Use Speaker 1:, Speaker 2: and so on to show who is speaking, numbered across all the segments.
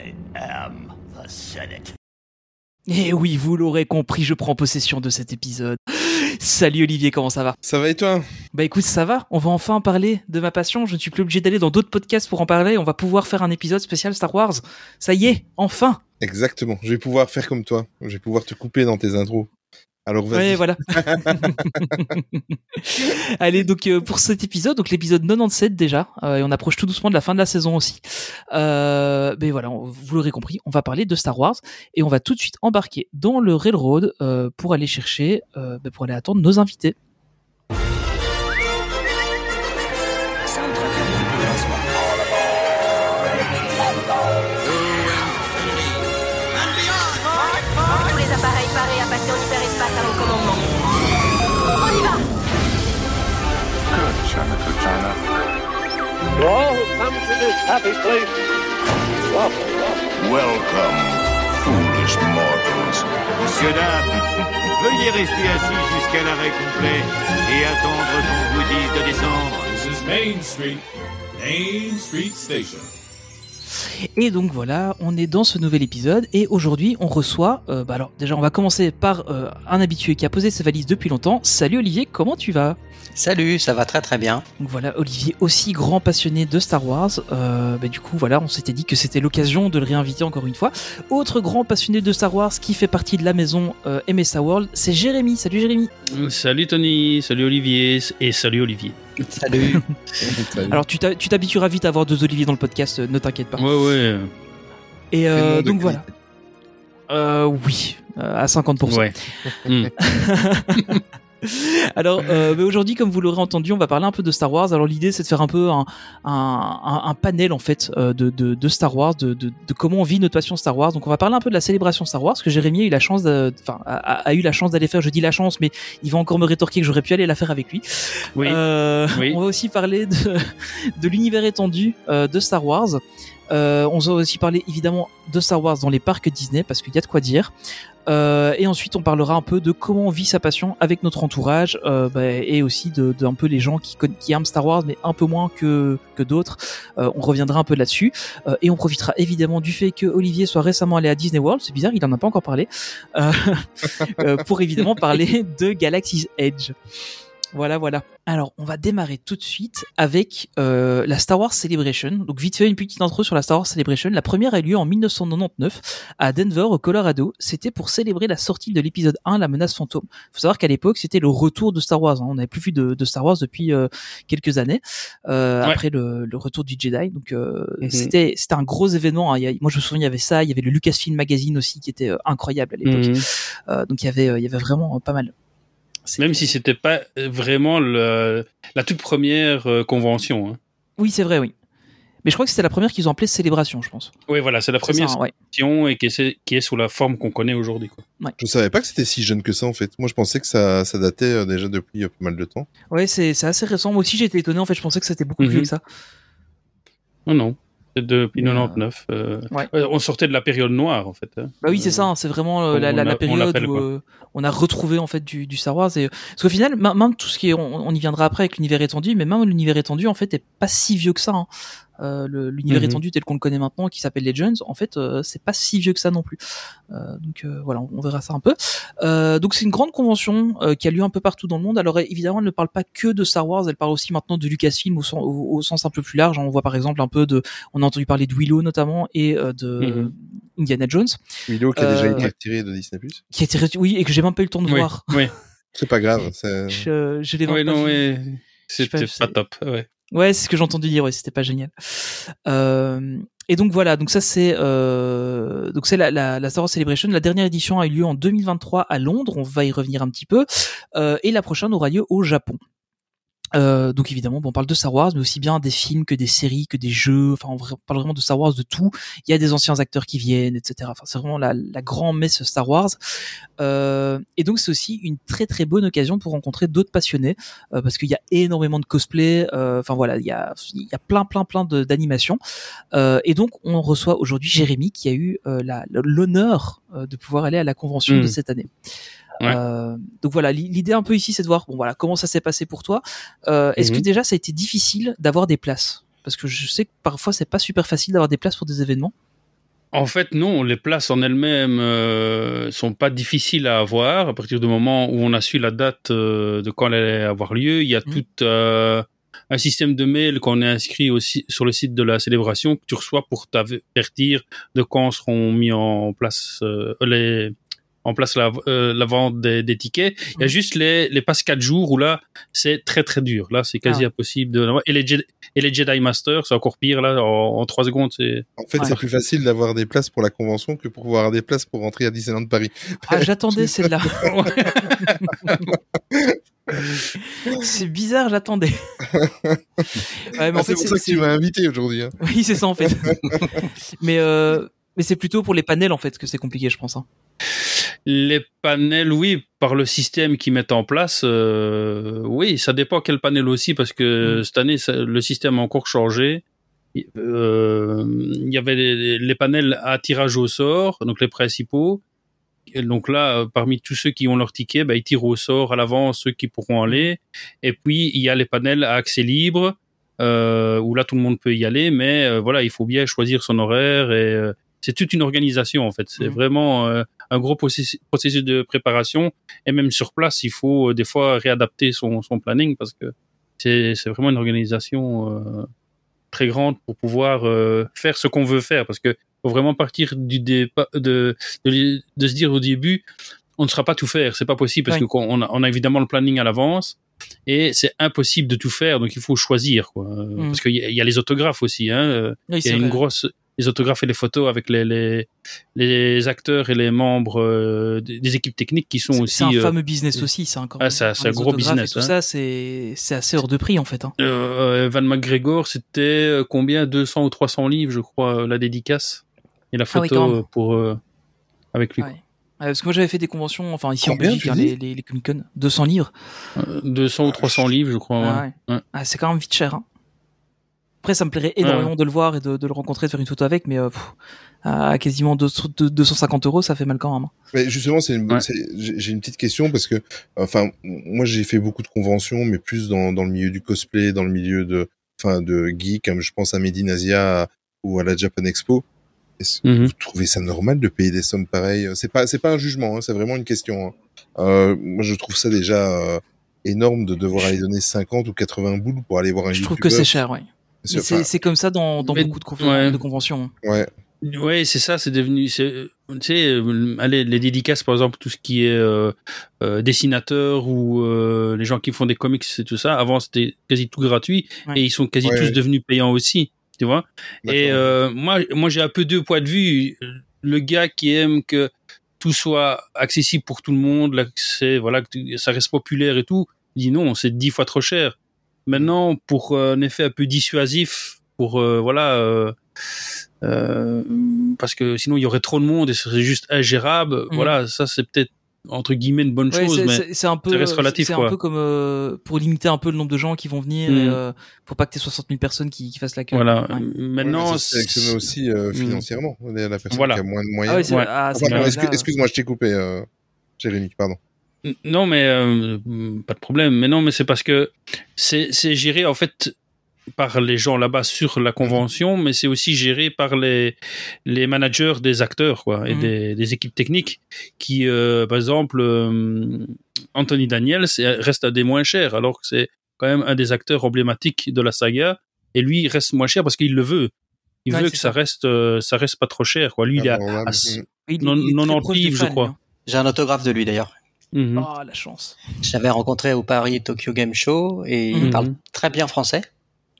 Speaker 1: I am the Senate.
Speaker 2: Et oui, vous l'aurez compris, je prends possession de cet épisode. Salut Olivier, comment ça va?
Speaker 3: Ça va et toi?
Speaker 2: Bah écoute, ça va, on va enfin parler de ma passion, je ne suis plus obligé d'aller dans d'autres podcasts pour en parler, on va pouvoir faire un épisode spécial Star Wars. Ça y est, enfin
Speaker 3: Exactement, je vais pouvoir faire comme toi, je vais pouvoir te couper dans tes intros. Alors vas-y.
Speaker 2: Ouais, voilà. Allez, donc euh, pour cet épisode, donc l'épisode 97 déjà, euh, et on approche tout doucement de la fin de la saison aussi. Euh, mais voilà, on- vous l'aurez compris, on va parler de Star Wars et on va tout de suite embarquer dans le railroad euh, pour aller chercher, bah, pour aller attendre nos invités.
Speaker 4: Welcome, foolish mortals.
Speaker 5: Monsieur, dame, veuillez rester assis jusqu'à l'arrêt complet et attendre qu'on vous dise de descendre.
Speaker 6: This is Main Street, Main Street Station.
Speaker 2: Et donc voilà, on est dans ce nouvel épisode et aujourd'hui on reçoit, euh, bah alors déjà on va commencer par euh, un habitué qui a posé ses valises depuis longtemps. Salut Olivier, comment tu vas?
Speaker 7: Salut, ça va très très bien.
Speaker 2: Donc voilà, Olivier aussi grand passionné de Star Wars. Euh, bah, du coup voilà, on s'était dit que c'était l'occasion de le réinviter encore une fois. Autre grand passionné de Star Wars qui fait partie de la maison euh, MSA World, c'est Jérémy. Salut Jérémy.
Speaker 8: Salut Tony, salut Olivier et salut Olivier.
Speaker 7: Salut.
Speaker 3: Salut.
Speaker 2: Alors tu t'habitueras vite à avoir deux Olivier dans le podcast, euh, ne t'inquiète pas.
Speaker 8: Ouais ouais.
Speaker 2: Et euh, donc voilà. Euh, oui, euh, à 50%.
Speaker 8: Ouais.
Speaker 2: Alors euh, mais aujourd'hui, comme vous l'aurez entendu, on va parler un peu de Star Wars. Alors l'idée, c'est de faire un peu un, un, un- panel en fait euh, de, de, de Star Wars, de, de, de comment on vit notre passion Star Wars. Donc on va parler un peu de la célébration Star Wars, que Jérémy a eu la chance, enfin a, eu la chance d'aller faire. Je dis la chance, mais il va encore me rétorquer que j'aurais pu aller la faire avec lui.
Speaker 8: Oui.
Speaker 2: Euh,
Speaker 8: Oui.
Speaker 2: On va aussi parler de, de l'univers étendu euh, de Star Wars. Euh, on va aussi parler évidemment de Star Wars dans les parcs Disney parce qu'il y a de quoi dire. Euh, et ensuite, on parlera un peu de comment on vit sa passion avec notre entourage euh, bah, et aussi de, de un peu les gens qui, qui aiment Star Wars mais un peu moins que, d'autres. Euh, on reviendra un peu là-dessus et on profitera évidemment du fait que Olivier soit récemment allé à Disney World. C'est bizarre, il en a pas encore parlé pour évidemment parler de Galaxy's Edge. Voilà, voilà. Alors, on va démarrer tout de suite avec euh, la Star Wars Celebration. Donc, vite fait, une petite intro sur la Star Wars Celebration. La première a eu lieu en 1999 à Denver, au Colorado. C'était pour célébrer la sortie de l'épisode 1, La menace fantôme. faut savoir qu'à l'époque, c'était le retour de Star Wars. hein. On n'avait plus vu de, de Star Wars depuis euh, quelques années, euh,
Speaker 8: Ouais.
Speaker 2: après le, le retour du Jedi. Donc, euh,
Speaker 8: Mhm.
Speaker 2: c'était c'était un gros événement. hein. Il y a- moi, je me souviens, il y avait ça. Il y avait le Lucasfilm Magazine aussi, qui était euh, incroyable à l'époque.
Speaker 8: Mhm.
Speaker 2: Euh, donc, il y avait, il y avait vraiment pas mal.
Speaker 8: Même si c'était pas vraiment le, la toute première euh, convention. Hein.
Speaker 2: Oui, c'est vrai, oui. Mais je crois que c'était la première qu'ils ont appelée célébration, je pense.
Speaker 8: Oui, voilà, c'est la première
Speaker 2: ça, ouais.
Speaker 8: section et qui est, qui est sous la forme qu'on connaît aujourd'hui.
Speaker 3: Je savais pas que c'était si jeune que ça en fait. Moi je pensais que ça, ça datait euh, déjà depuis euh, pas mal de temps.
Speaker 2: Ouais, c'est assez récent. Moi aussi, j'ai été étonné. En fait, je pensais que c'était beaucoup plus
Speaker 8: Mhm.
Speaker 2: vieux que ça.
Speaker 8: Non, non. Depuis
Speaker 2: Mais, euh,
Speaker 8: 99. euh,
Speaker 2: ouais.
Speaker 8: On sortait de la période noire, en fait. hein.
Speaker 2: Bah oui, c'est ça. hein, C'est vraiment euh, la, la,
Speaker 8: on
Speaker 2: la
Speaker 8: l'a- on
Speaker 2: période où euh, on a retrouvé en fait du, du Star Wars. Et parce qu'au final, même tout ce qui est, on, on y viendra après avec l'univers étendu, mais même l'univers étendu en fait est pas si vieux que ça. hein. Euh, l'univers
Speaker 8: Mhm.
Speaker 2: étendu tel qu'on le connaît maintenant, qui s'appelle Legends, en fait, euh, c'est pas si vieux que ça non plus. Euh, donc euh, voilà, on, on verra ça un peu. Euh, donc c'est une grande convention euh, qui a lieu un peu partout dans le monde. Alors évidemment, elle ne parle pas que de Star Wars, elle parle aussi maintenant de Lucasfilm au, sens- au- au sens un peu plus large. On voit par exemple un peu de, on a entendu parler de Willow notamment et euh, de
Speaker 8: Mhm.
Speaker 2: Indiana Jones,
Speaker 3: Milo qui a déjà
Speaker 2: Euh,
Speaker 3: été retiré de Disney+.
Speaker 2: qui a été retu- oui et que j'ai même pas eu le temps de
Speaker 8: Oui,
Speaker 2: voir.
Speaker 8: oui.
Speaker 3: C'est pas grave. c'est-
Speaker 2: Je, je l'ai
Speaker 8: Oui,
Speaker 2: pas
Speaker 8: non,
Speaker 2: vu.
Speaker 8: oui.
Speaker 2: sais pas,
Speaker 8: C'était
Speaker 2: c'est-
Speaker 8: pas top. Ouais.
Speaker 2: Ouais, c'est ce que j'ai entendu dire. Ouais, c'était pas génial. Euh, et donc voilà, donc ça c'est euh, donc c'est la, Star Wars Celebration. La dernière édition a eu lieu en 2023 à Londres. On va y revenir un petit peu. Euh, et la prochaine aura lieu au Japon. Euh, donc évidemment, bon, on parle de Star Wars, mais aussi bien des films que des séries, que des jeux. Enfin, on parle vraiment de Star Wars, de tout. Il y a des anciens acteurs qui viennent, etc. Enfin, c'est vraiment la, la grande messe Star Wars. Euh, et donc c'est aussi une très très bonne occasion pour rencontrer d'autres passionnés, euh, parce qu'il y a énormément de cosplay. euh, Enfin voilà, il y a il y a plein plein plein d'animations. Euh, et donc on reçoit aujourd'hui Jérémy qui a eu euh, l'honneur euh, de pouvoir aller à la convention de cette année.
Speaker 8: Ouais.
Speaker 2: Euh, donc voilà, l'i- l'idée un peu ici, c'est de voir bon voilà comment ça s'est passé pour toi. Euh, Est-ce que
Speaker 8: Mhm.
Speaker 2: déjà ça a été difficile d'avoir des places? Parce que je sais que parfois c'est pas super facile d'avoir des places pour des événements.
Speaker 8: En fait, non, les places en elles-mêmes euh, sont pas difficiles à avoir. À partir du moment où on a su la date de quand elle allait avoir lieu, il y a
Speaker 2: Mhm.
Speaker 8: tout un système de mail qu'on est inscrit aussi sur le site de la célébration que tu reçois pour t'avertir de quand seront mis en place euh, les en place la, euh, la vente des, des tickets. Il y a
Speaker 2: Mhm.
Speaker 8: juste les, les passes 4 jours où là, c'est très très dur. Là, c'est quasi
Speaker 2: Ah.
Speaker 8: impossible de et les, Jedi, et les Jedi Masters, c'est encore pire. Là, en, en 3 secondes, c'est
Speaker 3: En fait,
Speaker 2: Ouais.
Speaker 3: c'est plus facile d'avoir des places pour la convention que pour avoir des places pour rentrer à Disneyland Paris.
Speaker 2: Ah, j'attendais celle-là. c'est bizarre, j'attendais. Ouais,
Speaker 3: Ah, c'est pour ça que tu m'as invité aujourd'hui. hein.
Speaker 2: Oui, c'est ça en fait. mais euh, mais c'est plutôt pour les panels en fait que c'est compliqué, je pense. hein.
Speaker 8: Les panels, oui, par le système qu'ils mettent en place, euh, oui, ça dépend quel panel aussi, parce que
Speaker 2: Mm.
Speaker 8: cette année, ça- le système a encore changé. Euh, Il y avait les, les panels à tirage au sort, donc les principaux. Et donc là, euh, parmi tous ceux qui ont leur ticket, bah, ils tirent au sort à l'avance ceux qui pourront aller. Et puis, il y a les panels à accès libre, euh, où là, tout le monde peut y aller, mais euh, voilà, il faut bien choisir son horaire et euh, c'est toute une organisation en fait. C'est
Speaker 2: Mhm.
Speaker 8: vraiment euh, un gros processus, de préparation et même sur place, il faut euh, des fois réadapter son, son planning parce que c'est c'est vraiment une organisation euh, très grande pour pouvoir euh, faire ce qu'on veut faire parce que faut vraiment partir du dépa- de, de de se dire au début on ne sera pas tout faire, c'est pas possible parce
Speaker 2: Oui.
Speaker 8: que qu'on- on a, on a évidemment le planning à l'avance et c'est impossible de tout faire donc il faut choisir quoi
Speaker 2: Mhm.
Speaker 8: parce qu'il y, y a les autographes aussi hein
Speaker 2: Oui,
Speaker 8: il y a une
Speaker 2: vrai.
Speaker 8: grosse les autographes et les photos avec les les, les acteurs et les membres euh, des, équipes techniques qui sont aussi
Speaker 2: C'est un
Speaker 8: euh,
Speaker 2: fameux business aussi, c'est encore.
Speaker 8: ah, ça- c'est un gros business,
Speaker 2: Et tout
Speaker 8: hein.
Speaker 2: ça, c'est assez hors de prix en fait. hein.
Speaker 8: euh, Van McGregor c'était combien? 200 ou 300 livres je crois la dédicace et la
Speaker 2: Ah oui,
Speaker 8: photo pour avec lui
Speaker 2: Ouais. Ouais, parce que moi j'avais fait des conventions, enfin ici en Belgique, hein, les, les, les Comic Con, 200 livres.
Speaker 8: Euh, 200 ou 300 livres je crois
Speaker 2: Ah,
Speaker 8: ouais.
Speaker 2: ouais.
Speaker 8: Ouais.
Speaker 2: Ah, c'est quand même vite cher. hein. Après, ça me plairait énormément de le voir et de, de le rencontrer, de faire une photo avec, mais euh, pff, à quasiment 200 de- 250 euros, ça fait mal quand même. hein.
Speaker 3: Mais justement, c'est une,
Speaker 8: Ouais.
Speaker 3: c'est- j'ai une petite question parce que, enfin, moi j'ai fait beaucoup de conventions, mais plus dans, dans le milieu du cosplay, dans le milieu de, enfin, de geek, comme je pense à Made in Asia ou à la Japan Expo. Est-ce que
Speaker 8: Mhm.
Speaker 3: vous trouvez ça normal de payer des sommes pareilles? C'est pas, c'est pas un jugement, hein, c'est vraiment une question. hein. Euh, moi, je trouve ça déjà euh, énorme de devoir aller donner 50 ou 80 boules pour aller voir un
Speaker 2: Je trouve que c'est cher, ouais.
Speaker 3: C'est-
Speaker 2: comme ça dans, dans
Speaker 8: Mais-
Speaker 2: beaucoup de, conven-
Speaker 8: ouais.
Speaker 2: de conventions. hein.
Speaker 3: ouais.
Speaker 8: Ouais, c'est ça, c'est devenu, c'est, tu sais, euh, allez, les dédicaces, par exemple, tout ce qui est euh, euh, dessinateur ou euh, les gens qui font des comics et tout ça, avant c'était quasi tout gratuit
Speaker 2: Ouais.
Speaker 8: et ils sont quasi
Speaker 3: Ouais,
Speaker 8: tous
Speaker 3: ouais.
Speaker 8: devenus payants aussi, tu vois. Et euh, moi, moi j'ai un peu deux points de vue. Le gars qui aime que tout soit accessible pour tout le monde, l'accès, voilà, que ça reste populaire et tout, il dit non, c'est dix fois trop cher. Maintenant, pour euh, un effet un peu dissuasif, pour euh, voilà, euh, euh, parce que sinon il y aurait trop de monde et ce serait juste ingérable. Voilà, ça c'est peut-être entre guillemets une bonne
Speaker 2: Mhm. Ouais,
Speaker 8: chose,
Speaker 2: c'est-
Speaker 8: mais
Speaker 2: c'est un peu,
Speaker 8: ça reste relatif,
Speaker 2: c'est un peu comme euh, pour limiter un peu le nombre de gens qui vont venir,
Speaker 8: Mm.
Speaker 2: et, euh, pour pas que t'aies 60 000 personnes qui, qui fassent la queue.
Speaker 8: voilà.
Speaker 2: Ouais.
Speaker 3: Ouais,
Speaker 8: Maintenant,
Speaker 3: mais c'est aussi euh,
Speaker 8: Mm.
Speaker 3: financièrement, la personne
Speaker 8: Voilà.
Speaker 3: qui a moins de
Speaker 2: Ah
Speaker 3: moyens.
Speaker 2: ouais,
Speaker 8: Ouais.
Speaker 2: ah,
Speaker 3: Enfin,
Speaker 2: là-
Speaker 3: Excuse-moi, je t'ai coupé, euh, Jérémy, pardon.
Speaker 8: Non, mais euh, pas de problème. Mais non, mais c'est parce que c'est géré en fait par les gens là-bas sur la convention, mais c'est aussi géré par les les managers des acteurs quoi et
Speaker 2: Mhm.
Speaker 8: des, des équipes techniques qui, euh, par exemple, euh, Anthony Daniels reste un des moins chers, alors que c'est quand même un des acteurs emblématiques de la saga. Et lui, il reste moins cher parce qu'il le veut. Il
Speaker 2: Ouais,
Speaker 8: veut que ça
Speaker 2: ça.
Speaker 8: reste euh, ça reste pas trop cher quoi. Lui, il est à,
Speaker 3: Abordable.
Speaker 8: à s-
Speaker 3: Mm.
Speaker 2: il- il-
Speaker 8: non-
Speaker 2: il est très
Speaker 8: 90
Speaker 2: proche des
Speaker 8: livres, je crois.
Speaker 2: lui,
Speaker 7: J'ai un autographe de lui d'ailleurs.
Speaker 8: Mhm.
Speaker 2: hein. Oh, la chance.
Speaker 7: Je l'avais rencontré au Paris Tokyo Game Show et il parle très bien français.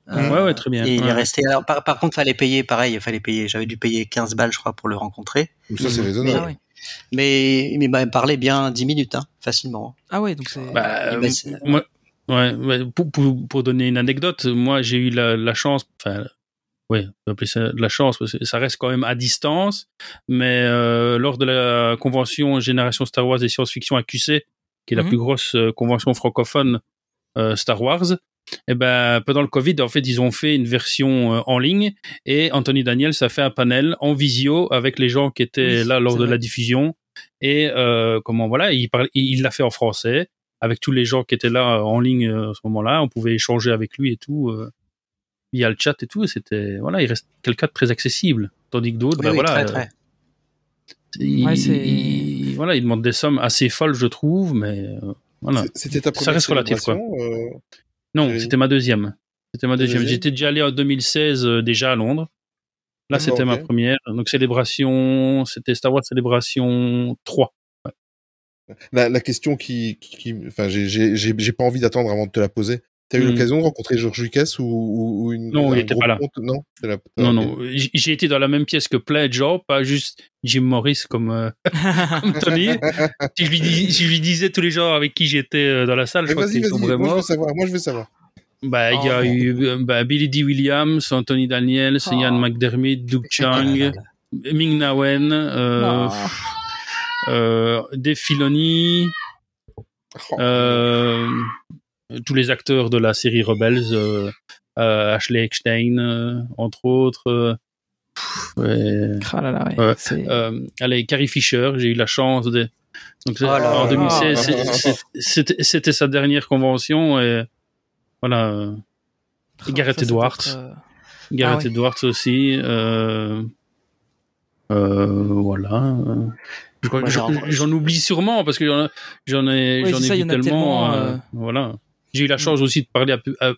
Speaker 7: Euh,
Speaker 8: Ouais, ouais, très bien.
Speaker 7: Et il
Speaker 8: Ouais.
Speaker 7: est resté. Alors, par, par contre, fallait payer, pareil, il fallait payer. J'avais dû payer 15 balles, je crois, pour le rencontrer.
Speaker 3: Ça, c'est
Speaker 8: Mhm.
Speaker 3: raisonnable.
Speaker 2: Ah ouais.
Speaker 7: Mais, mais il m'a parlé bien 10 minutes, hein, facilement.
Speaker 2: Ah ouais, donc c'est.
Speaker 8: Bah, euh, moi, ouais, ouais, pour, pour, pour donner une anecdote, moi j'ai eu la, la chance, enfin, ouais, on peut appeler ça de la chance, parce que ça reste quand même à distance, mais euh, lors de la convention Génération Star Wars et science-fiction à QC, qui est la
Speaker 2: Mhm.
Speaker 8: plus grosse euh, convention francophone euh, Star Wars, et ben pendant le Covid, en fait, ils ont fait une version euh, en ligne et Anthony Daniels a fait un panel en visio avec les gens qui étaient
Speaker 2: Oui,
Speaker 8: là lors de
Speaker 2: vrai.
Speaker 8: la diffusion et euh, comment voilà, il parle, il l'a fait en français avec tous les gens qui étaient là euh, en ligne à ce moment-là. On pouvait échanger avec lui et tout euh, via le chat et tout. Et c'était voilà, il reste quelqu'un de très accessible. Tandis que d'autres,
Speaker 7: Oui,
Speaker 8: ben
Speaker 7: oui,
Speaker 8: voilà,
Speaker 7: très, très.
Speaker 8: euh,
Speaker 2: Ouais, c'est-
Speaker 8: ils- voilà, ils demandent des sommes assez folles, je trouve, mais euh, voilà.
Speaker 3: C'était ta
Speaker 8: Ça
Speaker 3: première
Speaker 8: reste relatif, quoi.
Speaker 3: euh,
Speaker 8: Non, c'était ma deuxième. C'était ma deuxième.
Speaker 3: deuxième
Speaker 8: J'étais déjà allé en 2016 euh, déjà à Londres. Là,
Speaker 3: D'accord,
Speaker 8: c'était ma première. Donc célébration, c'était Star Wars célébration 3.
Speaker 3: La, la question qui, qui, qui- enfin, j'ai pas envie d'attendre avant de te la poser. T'as eu
Speaker 8: Hmm.
Speaker 3: l'occasion de rencontrer George Lucas ou, ou, ou une
Speaker 8: Non, il
Speaker 3: un
Speaker 8: était
Speaker 3: gros
Speaker 8: pas là.
Speaker 3: compte? Non, là-
Speaker 8: Non, j'ai été dans la même pièce que plein de gens, pas juste Jim Morris comme, euh, comme Tony. si, je lui dis- si je lui disais tous les gens avec qui j'étais euh, dans la salle, je crois
Speaker 3: vas-y,
Speaker 8: tomberaient
Speaker 3: moi je veux savoir. Moi je veux savoir.
Speaker 8: Bah, il y a
Speaker 2: Oh,
Speaker 8: eu euh, bah, Billy D. Williams, Anthony Daniels,
Speaker 2: Oh.
Speaker 8: Ian McDermott, Doug Chang, Ming Na Wen, euh,
Speaker 2: Non.
Speaker 8: euh, Dave Filoni,
Speaker 3: Oh,
Speaker 8: euh, tous les acteurs de la série Rebels, euh, euh, Ashley Eckstein, euh, entre autres. euh, pff, ouais.
Speaker 2: Ah là là, ouais.
Speaker 8: Euh, allez, Carrie Fisher, j'ai eu la chance de. Donc,
Speaker 7: Oh là
Speaker 8: en
Speaker 7: là.
Speaker 8: 2016,
Speaker 3: Ah.
Speaker 8: c'est- c'est- c'était c'était sa dernière convention et voilà. euh,
Speaker 2: Ah,
Speaker 8: Gareth Edwards.
Speaker 2: être, euh,
Speaker 8: Gareth
Speaker 2: Ah.
Speaker 8: Edwards aussi. Euh, euh, voilà. euh, je crois que j'en oublie sûrement parce que j'en j'en ai,
Speaker 2: Ouais,
Speaker 8: j'en ai
Speaker 2: ça,
Speaker 8: vu tellement.
Speaker 2: tellement,
Speaker 8: euh,
Speaker 2: euh,
Speaker 8: Voilà. J'ai eu la chance aussi de parler à,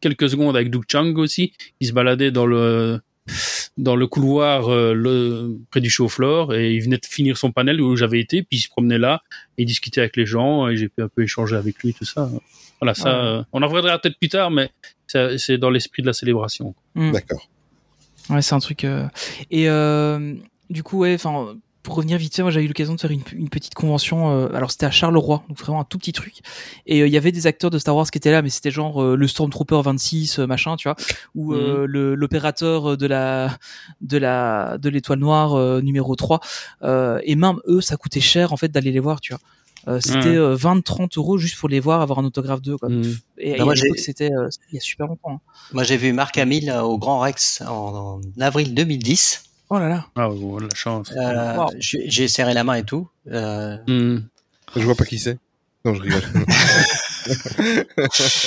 Speaker 8: quelques secondes avec Doug Chang aussi. Il se baladait dans le dans le couloir euh, le, près du show floor et il venait de finir son panel où j'avais été puis il se promenait là et il discutait avec les gens et j'ai pu un peu échanger avec lui tout ça voilà ça
Speaker 2: Ouais.
Speaker 8: euh, on en reviendra peut-être plus tard mais c'est dans l'esprit de la célébration
Speaker 2: hmm.
Speaker 3: D'accord.
Speaker 2: Ouais, c'est un truc. euh, Et euh, du coup, ouais, enfin, pour revenir vite fait, moi j'avais eu l'occasion de faire une, une petite convention. euh, alors c'était à Charleroi, donc vraiment un tout petit truc. Et euh, il y avait des acteurs de Star Wars qui étaient là, mais c'était genre euh, le Stormtrooper 26, euh, machin, tu vois, ou euh, le- l'opérateur de la de la de l'étoile noire euh, numéro 3. Euh, et même eux, ça coûtait cher en fait d'aller les voir, tu vois. Euh, c'était
Speaker 8: Ouais.
Speaker 2: euh, 20-30 euros juste pour les voir, avoir un autographe d'eux. Quoi.
Speaker 8: Mhm.
Speaker 2: Et,
Speaker 7: Bah,
Speaker 2: et c'était euh, il y a super longtemps. hein.
Speaker 7: Moi, j'ai vu Marc Hamill au Grand Rex en, en avril 2010.
Speaker 2: Oh là là.
Speaker 8: ah oh, la chance
Speaker 7: Euh,
Speaker 2: Wow.
Speaker 7: j'ai serré la main et tout. Euh,
Speaker 8: Hmm.
Speaker 3: Je vois pas qui c'est. Non, je rigole.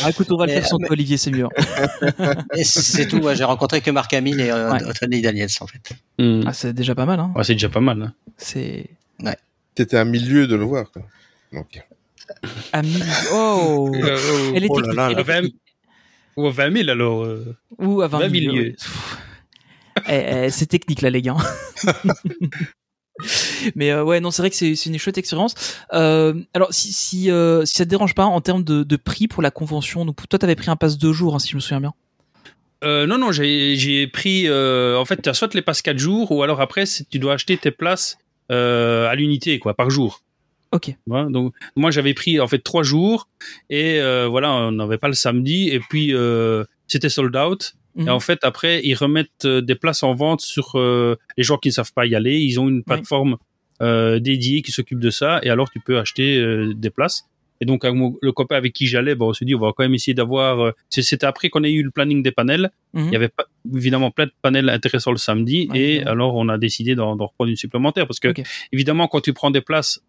Speaker 2: Ah, écoute, on va le
Speaker 7: Mais-
Speaker 2: faire sans toi, Olivier, c'est mieux. hein.
Speaker 7: c'est tout. ouais, j'ai rencontré que Marc Hamill et euh,
Speaker 2: Ouais.
Speaker 7: Anthony Daniels, en fait.
Speaker 8: Hmm.
Speaker 2: Ah, c'est déjà pas mal. Hein.
Speaker 8: Ouais, c'est déjà pas mal hein.
Speaker 2: C'est
Speaker 3: T'étais à milieu de le voir. Quoi. Ok.
Speaker 2: ami. Oh. Elle est
Speaker 7: oh là là là.
Speaker 2: est
Speaker 8: Vingt-
Speaker 2: technique.
Speaker 8: ou à 20 000 alors euh.
Speaker 2: Ou à 20
Speaker 8: 20
Speaker 2: milieux.
Speaker 8: milieux.
Speaker 2: Eh, eh, c'est technique là, les gars. Mais euh, ouais, non, c'est vrai que c'est une chouette expérience. Euh, alors, si si, euh, si ça te dérange pas en termes de, de prix pour la convention, donc toi, t'avais pris un pass deux jours, hein, si je me souviens bien.
Speaker 8: Euh, non, non, j'ai pris. euh, en fait, tu as soit les passes 4 jours, ou alors après, tu dois acheter tes places euh, à l'unité, quoi, par jour.
Speaker 2: Ok.
Speaker 8: Donc, moi, j'avais pris en fait 3 jours, et euh, voilà, on n'avait pas le samedi, et puis euh, c'était sold out.
Speaker 2: Mhm.
Speaker 8: Et en fait, après, ils remettent euh, des places en vente sur euh, les gens qui ne savent pas y aller. Ils ont une plateforme euh, dédiée qui s'occupe de ça, et alors tu peux acheter euh, des places. Et donc, mon- le copain avec qui j'allais, bon, on s'est dit, on va quand même essayer d'avoir. euh, C'était après qu'on ait eu le planning des panels.
Speaker 2: Mhm.
Speaker 8: Il y avait pas, évidemment plein de panels intéressants le samedi, et alors on a décidé d'en reprendre une supplémentaire parce que, évidemment, quand tu prends des places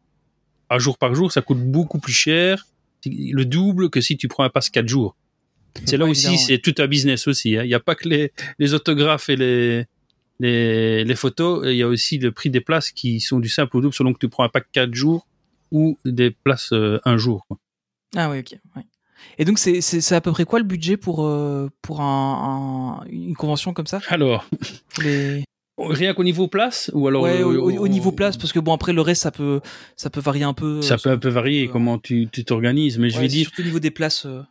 Speaker 8: à jour par jour, ça coûte beaucoup plus cher, le double que si tu prends un pass 4 jours. C'est là aussi, c'est tout un business aussi. hein. Il n'y a pas que les, les autographes et les, les, les photos, il y a aussi le prix des places qui sont du simple au double selon que tu prends un pack 4 jours ou des places euh, un jour. quoi.
Speaker 2: Ah oui, ok. ouais. Et donc, c'est à peu près quoi le budget pour, euh, pour un, un- une convention comme ça?
Speaker 8: Alors,
Speaker 2: les-
Speaker 8: rien qu'au niveau place ou alors
Speaker 2: Ouais,
Speaker 8: euh,
Speaker 2: au, au- au niveau place, parce que bon, après le reste, ça peut, ça peut varier un peu.
Speaker 8: ça
Speaker 2: euh,
Speaker 8: peut un peu varier
Speaker 2: euh,
Speaker 8: comment tu tu t'organises, mais je vais dire
Speaker 2: Surtout au niveau des places. euh,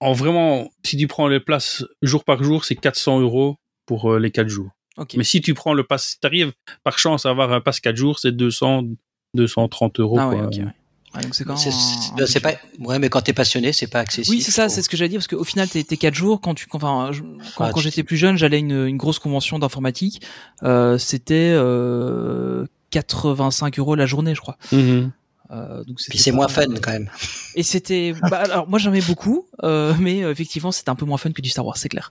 Speaker 8: en vraiment, si tu prends les places jour par jour, c'est 400 euros pour euh, les 4 jours. Mais si tu prends le pass, si t'arrives par chance à avoir un pass 4 jours, c'est 200, 230 euros.
Speaker 2: ah ouais,
Speaker 8: quoi.
Speaker 2: ouais. C'est un-
Speaker 7: pas. Ouais, mais quand t'es passionné, c'est pas accessible.
Speaker 2: Oui, c'est ça, c'est ce que j'allais dire, parce qu'au final, t'es quatre jours. Quand tu, enfin, je- quand,
Speaker 7: Ah,
Speaker 2: quand
Speaker 7: tu-
Speaker 2: j'étais plus jeune, j'allais à une, une grosse convention d'informatique. Euh, C'était euh, 85 euros la journée, je crois.
Speaker 8: Mhm.
Speaker 2: Euh, donc
Speaker 7: Puis c'est moins fun quand même.
Speaker 2: Et c'était, bah, alors moi j'aimais beaucoup, euh, mais euh, effectivement c'était un peu moins fun que du Star Wars, c'est clair.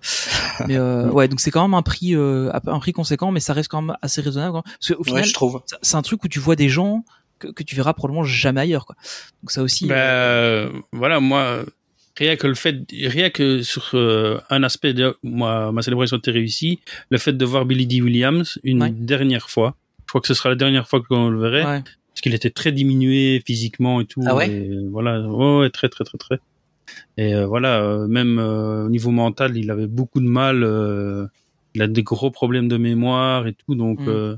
Speaker 2: Mais euh, ouais, donc c'est quand même un prix, euh, un prix conséquent, mais ça reste quand même assez raisonnable. hein. Parce qu'au final,
Speaker 7: Ouais, je trouve.
Speaker 2: c'est- un truc où tu vois des gens que, que tu verras probablement jamais ailleurs, quoi. Donc ça aussi. Euh,
Speaker 8: voilà, moi, rien que le fait, rien que sur euh, un aspect de moi, ma célébration était réussie, le fait de voir Billy D. Williams une
Speaker 2: Ouais.
Speaker 8: dernière fois. Je crois que ce sera la dernière fois qu'on le verrait,
Speaker 2: Ouais.
Speaker 8: Parce qu'il était très diminué physiquement et tout.
Speaker 7: Ah ouais
Speaker 8: et voilà, ouais, très, très, très, très. Et euh, voilà, euh, même euh, au niveau mental, il avait beaucoup de mal. il a des gros problèmes de mémoire et tout, donc.
Speaker 2: Mm.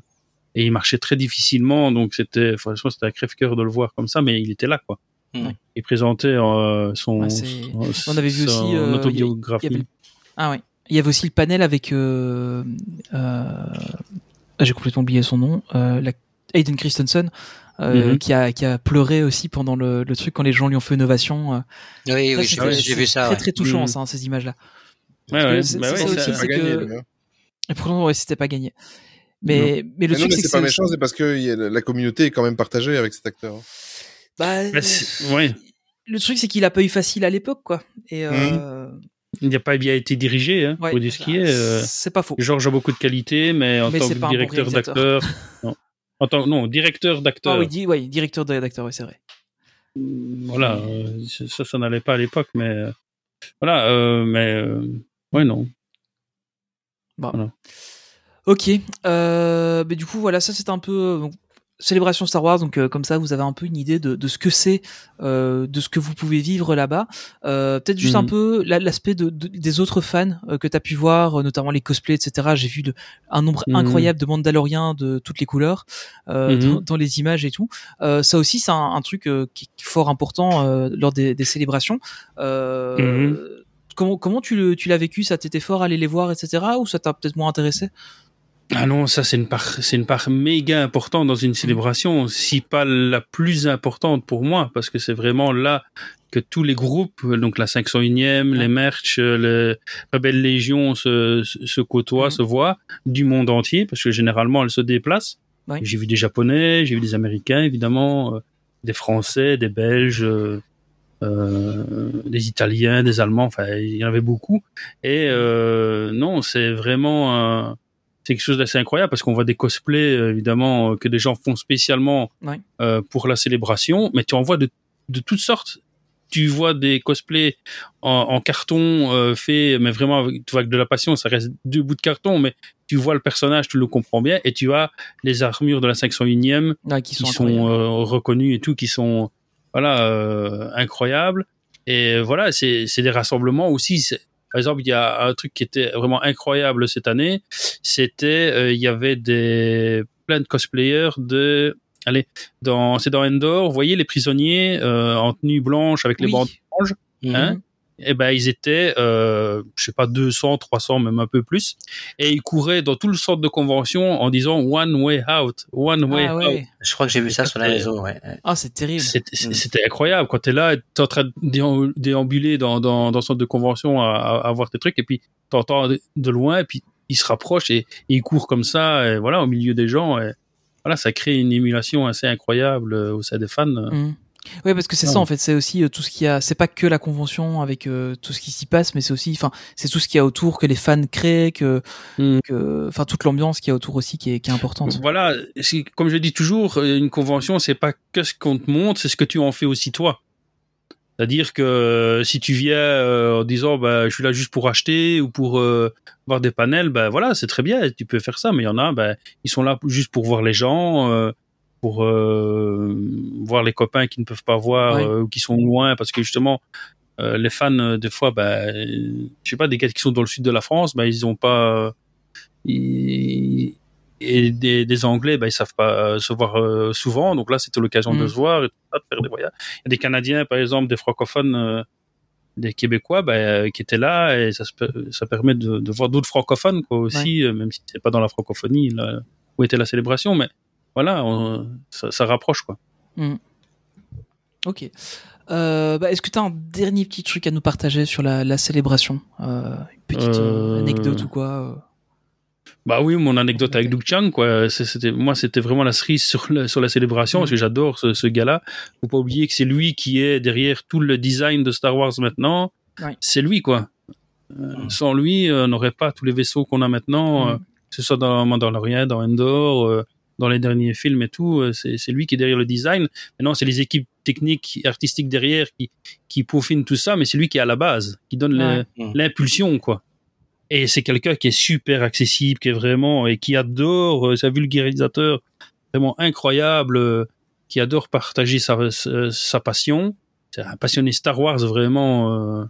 Speaker 8: et il marchait très difficilement, donc c'était, franchement, c'était un crève-cœur de le voir comme ça, mais il était là, quoi.
Speaker 7: Mm.
Speaker 8: Il présentait son,
Speaker 2: Ouais, c'est-
Speaker 8: son-
Speaker 2: On avait vu
Speaker 8: son
Speaker 2: aussi,
Speaker 8: autobiographie.
Speaker 2: il y avait- Ah ouais. Il y avait aussi le panel avec. Euh, euh, ah, J'ai complètement oublié son nom. Euh, la- Hayden Christensen. Euh,
Speaker 8: Mhm.
Speaker 2: qui, a, qui a pleuré aussi pendant le, le truc quand les gens lui ont fait une ovation. euh.
Speaker 7: Oui,
Speaker 2: Ça,
Speaker 7: oui, j'ai vu
Speaker 2: c'est
Speaker 7: ça.
Speaker 2: Très
Speaker 7: ouais.
Speaker 2: très touchant
Speaker 8: Mhm.
Speaker 2: ça, hein, ces images-là.
Speaker 8: Ouais, ouais,
Speaker 2: c'est-
Speaker 8: bah ouais,
Speaker 2: ça aussi, c'est que-. Et pourtant, ouais, c'était pas gagné. Mais, mais le
Speaker 3: Mais non,
Speaker 2: truc,
Speaker 3: mais
Speaker 2: c'est
Speaker 3: pas méchant, c'est parce que il y a- la communauté est quand même partagée avec cet acteur. hein.
Speaker 2: bah,
Speaker 8: Bah, ouais.
Speaker 2: le truc, c'est qu'il a pas eu facile à l'époque, quoi. Et euh,
Speaker 8: Il n'a pas bien été dirigé, hein,
Speaker 2: ouais,
Speaker 8: faut dire ce qui
Speaker 2: bah,
Speaker 8: est. euh,
Speaker 2: c'est pas faux.
Speaker 8: Georges a beaucoup de qualités, mais en
Speaker 2: Mais
Speaker 8: tant que
Speaker 2: bon
Speaker 8: directeur d'acteur, non. En tant, non, directeur d'acteur.
Speaker 2: Ah oui, di- ouais, directeur d'acteur, oui, c'est vrai.
Speaker 8: Voilà, euh, ça, ça n'allait pas à l'époque, mais euh, voilà, euh, mais ouais, non.
Speaker 2: Ok. Euh, mais du coup, voilà, ça c'est un peu donc, célébration Star Wars. Donc euh, comme ça, vous avez un peu une idée de, de ce que c'est, euh, de ce que vous pouvez vivre là-bas. Euh, Peut-être juste un
Speaker 8: Mhm.
Speaker 2: peu la- l'aspect de, de- des autres fans que tu as pu voir, notamment les cosplays, etc. J'ai vu de, un nombre
Speaker 8: Mhm.
Speaker 2: incroyable de Mandaloriens de toutes les couleurs
Speaker 8: Mhm.
Speaker 2: dans, dans les images et tout. Ça aussi, c'est un, un truc qui est fort important lors des, des célébrations.
Speaker 8: Mhm.
Speaker 2: Comment, comment tu l'as vécu? Ça t'était fort à aller les voir, etc. Ou ça t'a peut-être moins intéressé?
Speaker 8: Ah non, ça c'est une part, c'est une part méga importante dans une célébration, si pas la plus importante pour moi, parce que c'est vraiment là que tous les groupes, donc la 501e, les Merch, les Rebelle Légion se, se, se côtoient,
Speaker 2: Mhm.
Speaker 8: se voient du monde entier, parce que généralement elles se déplacent.
Speaker 2: Ouais.
Speaker 8: J'ai vu des Japonais, j'ai vu des Américains évidemment, euh, des Français, des Belges, euh, euh, des Italiens, des Allemands, enfin il y en avait beaucoup. Et euh, non, c'est vraiment un- c'est quelque chose d'assez incroyable parce qu'on voit des cosplays euh, évidemment euh, que des gens font spécialement
Speaker 2: Ouais.
Speaker 8: euh, pour la célébration, mais tu en vois de, de toutes sortes. Tu vois des cosplays en, en carton euh, fait, mais vraiment avec, tu vois avec de la passion, ça reste deux bouts de carton, mais tu vois le personnage, tu le comprends bien, et tu as les armures de la 501e
Speaker 2: Ouais, qui sont,
Speaker 8: qui sont euh, reconnus et tout, qui sont voilà euh, incroyables. Et voilà, c'est c'est des rassemblements aussi. Par exemple, il y a un truc qui était vraiment incroyable cette année. C'était euh, il y avait des plein de cosplayers de allez dans c'est dans Endor. Vous voyez les prisonniers euh, en tenue blanche avec les
Speaker 2: Oui.
Speaker 8: bandes oranges.
Speaker 7: Mhm.
Speaker 8: Hein? Et ben ils étaient euh, je sais pas 200 300 même un peu plus et ils couraient dans tout le centre de convention en disant one way out one way
Speaker 2: Ah
Speaker 8: out
Speaker 2: ouais.
Speaker 7: Je crois que j'ai vu ça sur les réseaux. Ouais.
Speaker 2: Ah, c'est terrible.
Speaker 8: c'était
Speaker 7: Mm.
Speaker 8: c'était incroyable quand t'es là t'es en train de déam- déambuler dans, dans, dans le centre de convention à, à, à voir tes trucs et puis t'entends de, de loin et puis ils se rapprochent et, et ils courent comme ça et voilà au milieu des gens et voilà ça crée une émulation assez incroyable euh, au sein des fans
Speaker 2: Mhm. Ouais, parce que c'est ça en fait, c'est aussi euh, tout ce qu'il y a. C'est pas que la convention avec euh, tout ce qui s'y passe, mais c'est aussi, enfin, c'est tout ce qu'il y a autour que les fans créent, que,
Speaker 8: Mm.
Speaker 2: que- enfin, toute l'ambiance qu'il y a autour aussi qui est, qui est importante.
Speaker 8: Voilà, comme je dis toujours, euh, une convention, c'est pas que ce qu'on te montre, c'est ce que tu en fais aussi toi. C'est-à-dire que si tu viens euh, en disant bah, je suis là juste pour acheter ou pour euh, voir des panels, bah voilà, c'est très bien, tu peux faire ça, mais il y en a, bah, ils sont là juste pour voir les gens, euh, pour euh, voir les copains qui ne peuvent pas voir euh, ou qui sont loin, parce que justement, euh, les fans, euh, des fois, bah, euh, je sais pas, des gars qui sont dans le sud de la France, bah, ils ont pas. ils- et des, des Anglais, bah, ils savent pas se voir souvent, donc là, c'était l'occasion de
Speaker 2: Mm.
Speaker 8: se voir et tout ça, de faire des voyages. Il y a des Canadiens, par exemple, des francophones, des Québécois, bah, qui étaient là, et ça, se ça permet de, de voir d'autres francophones, quoi, aussi, même si c'est pas dans la francophonie, là, où était la célébration, mais voilà, on- ça, ça rapproche, quoi.
Speaker 2: Ok. Euh, bah, Est-ce que tu as un dernier petit truc à nous partager sur la, la célébration Euh, Une petite euh, anecdote ou quoi
Speaker 8: Bah oui, mon anecdote avec
Speaker 2: Ok.
Speaker 8: Duke Chang, quoi. C'était, moi, c'était vraiment la cerise sur, le- sur la célébration, parce que j'adore ce, ce gars-là. Faut pas oublier que c'est lui qui est derrière tout le design de Star Wars maintenant.
Speaker 2: Ouais.
Speaker 8: C'est lui, quoi. Sans lui, on n'aurait pas tous les vaisseaux qu'on a maintenant, euh, que ce soit dans Mandalorian, dans Endor, dans les derniers films et tout. euh, C'est lui qui est derrière le design. Maintenant, c'est les équipes techniques et artistiques derrière qui, qui peaufinent tout ça, mais c'est lui qui est à la base, qui donne
Speaker 2: Ouais.
Speaker 8: L'impulsion, quoi. Et c'est quelqu'un qui est super accessible, qui est vraiment, et qui adore, euh, c'est un vulgarisateur vraiment incroyable, euh, qui adore partager sa, sa, sa passion. C'est un passionné Star Wars vraiment euh,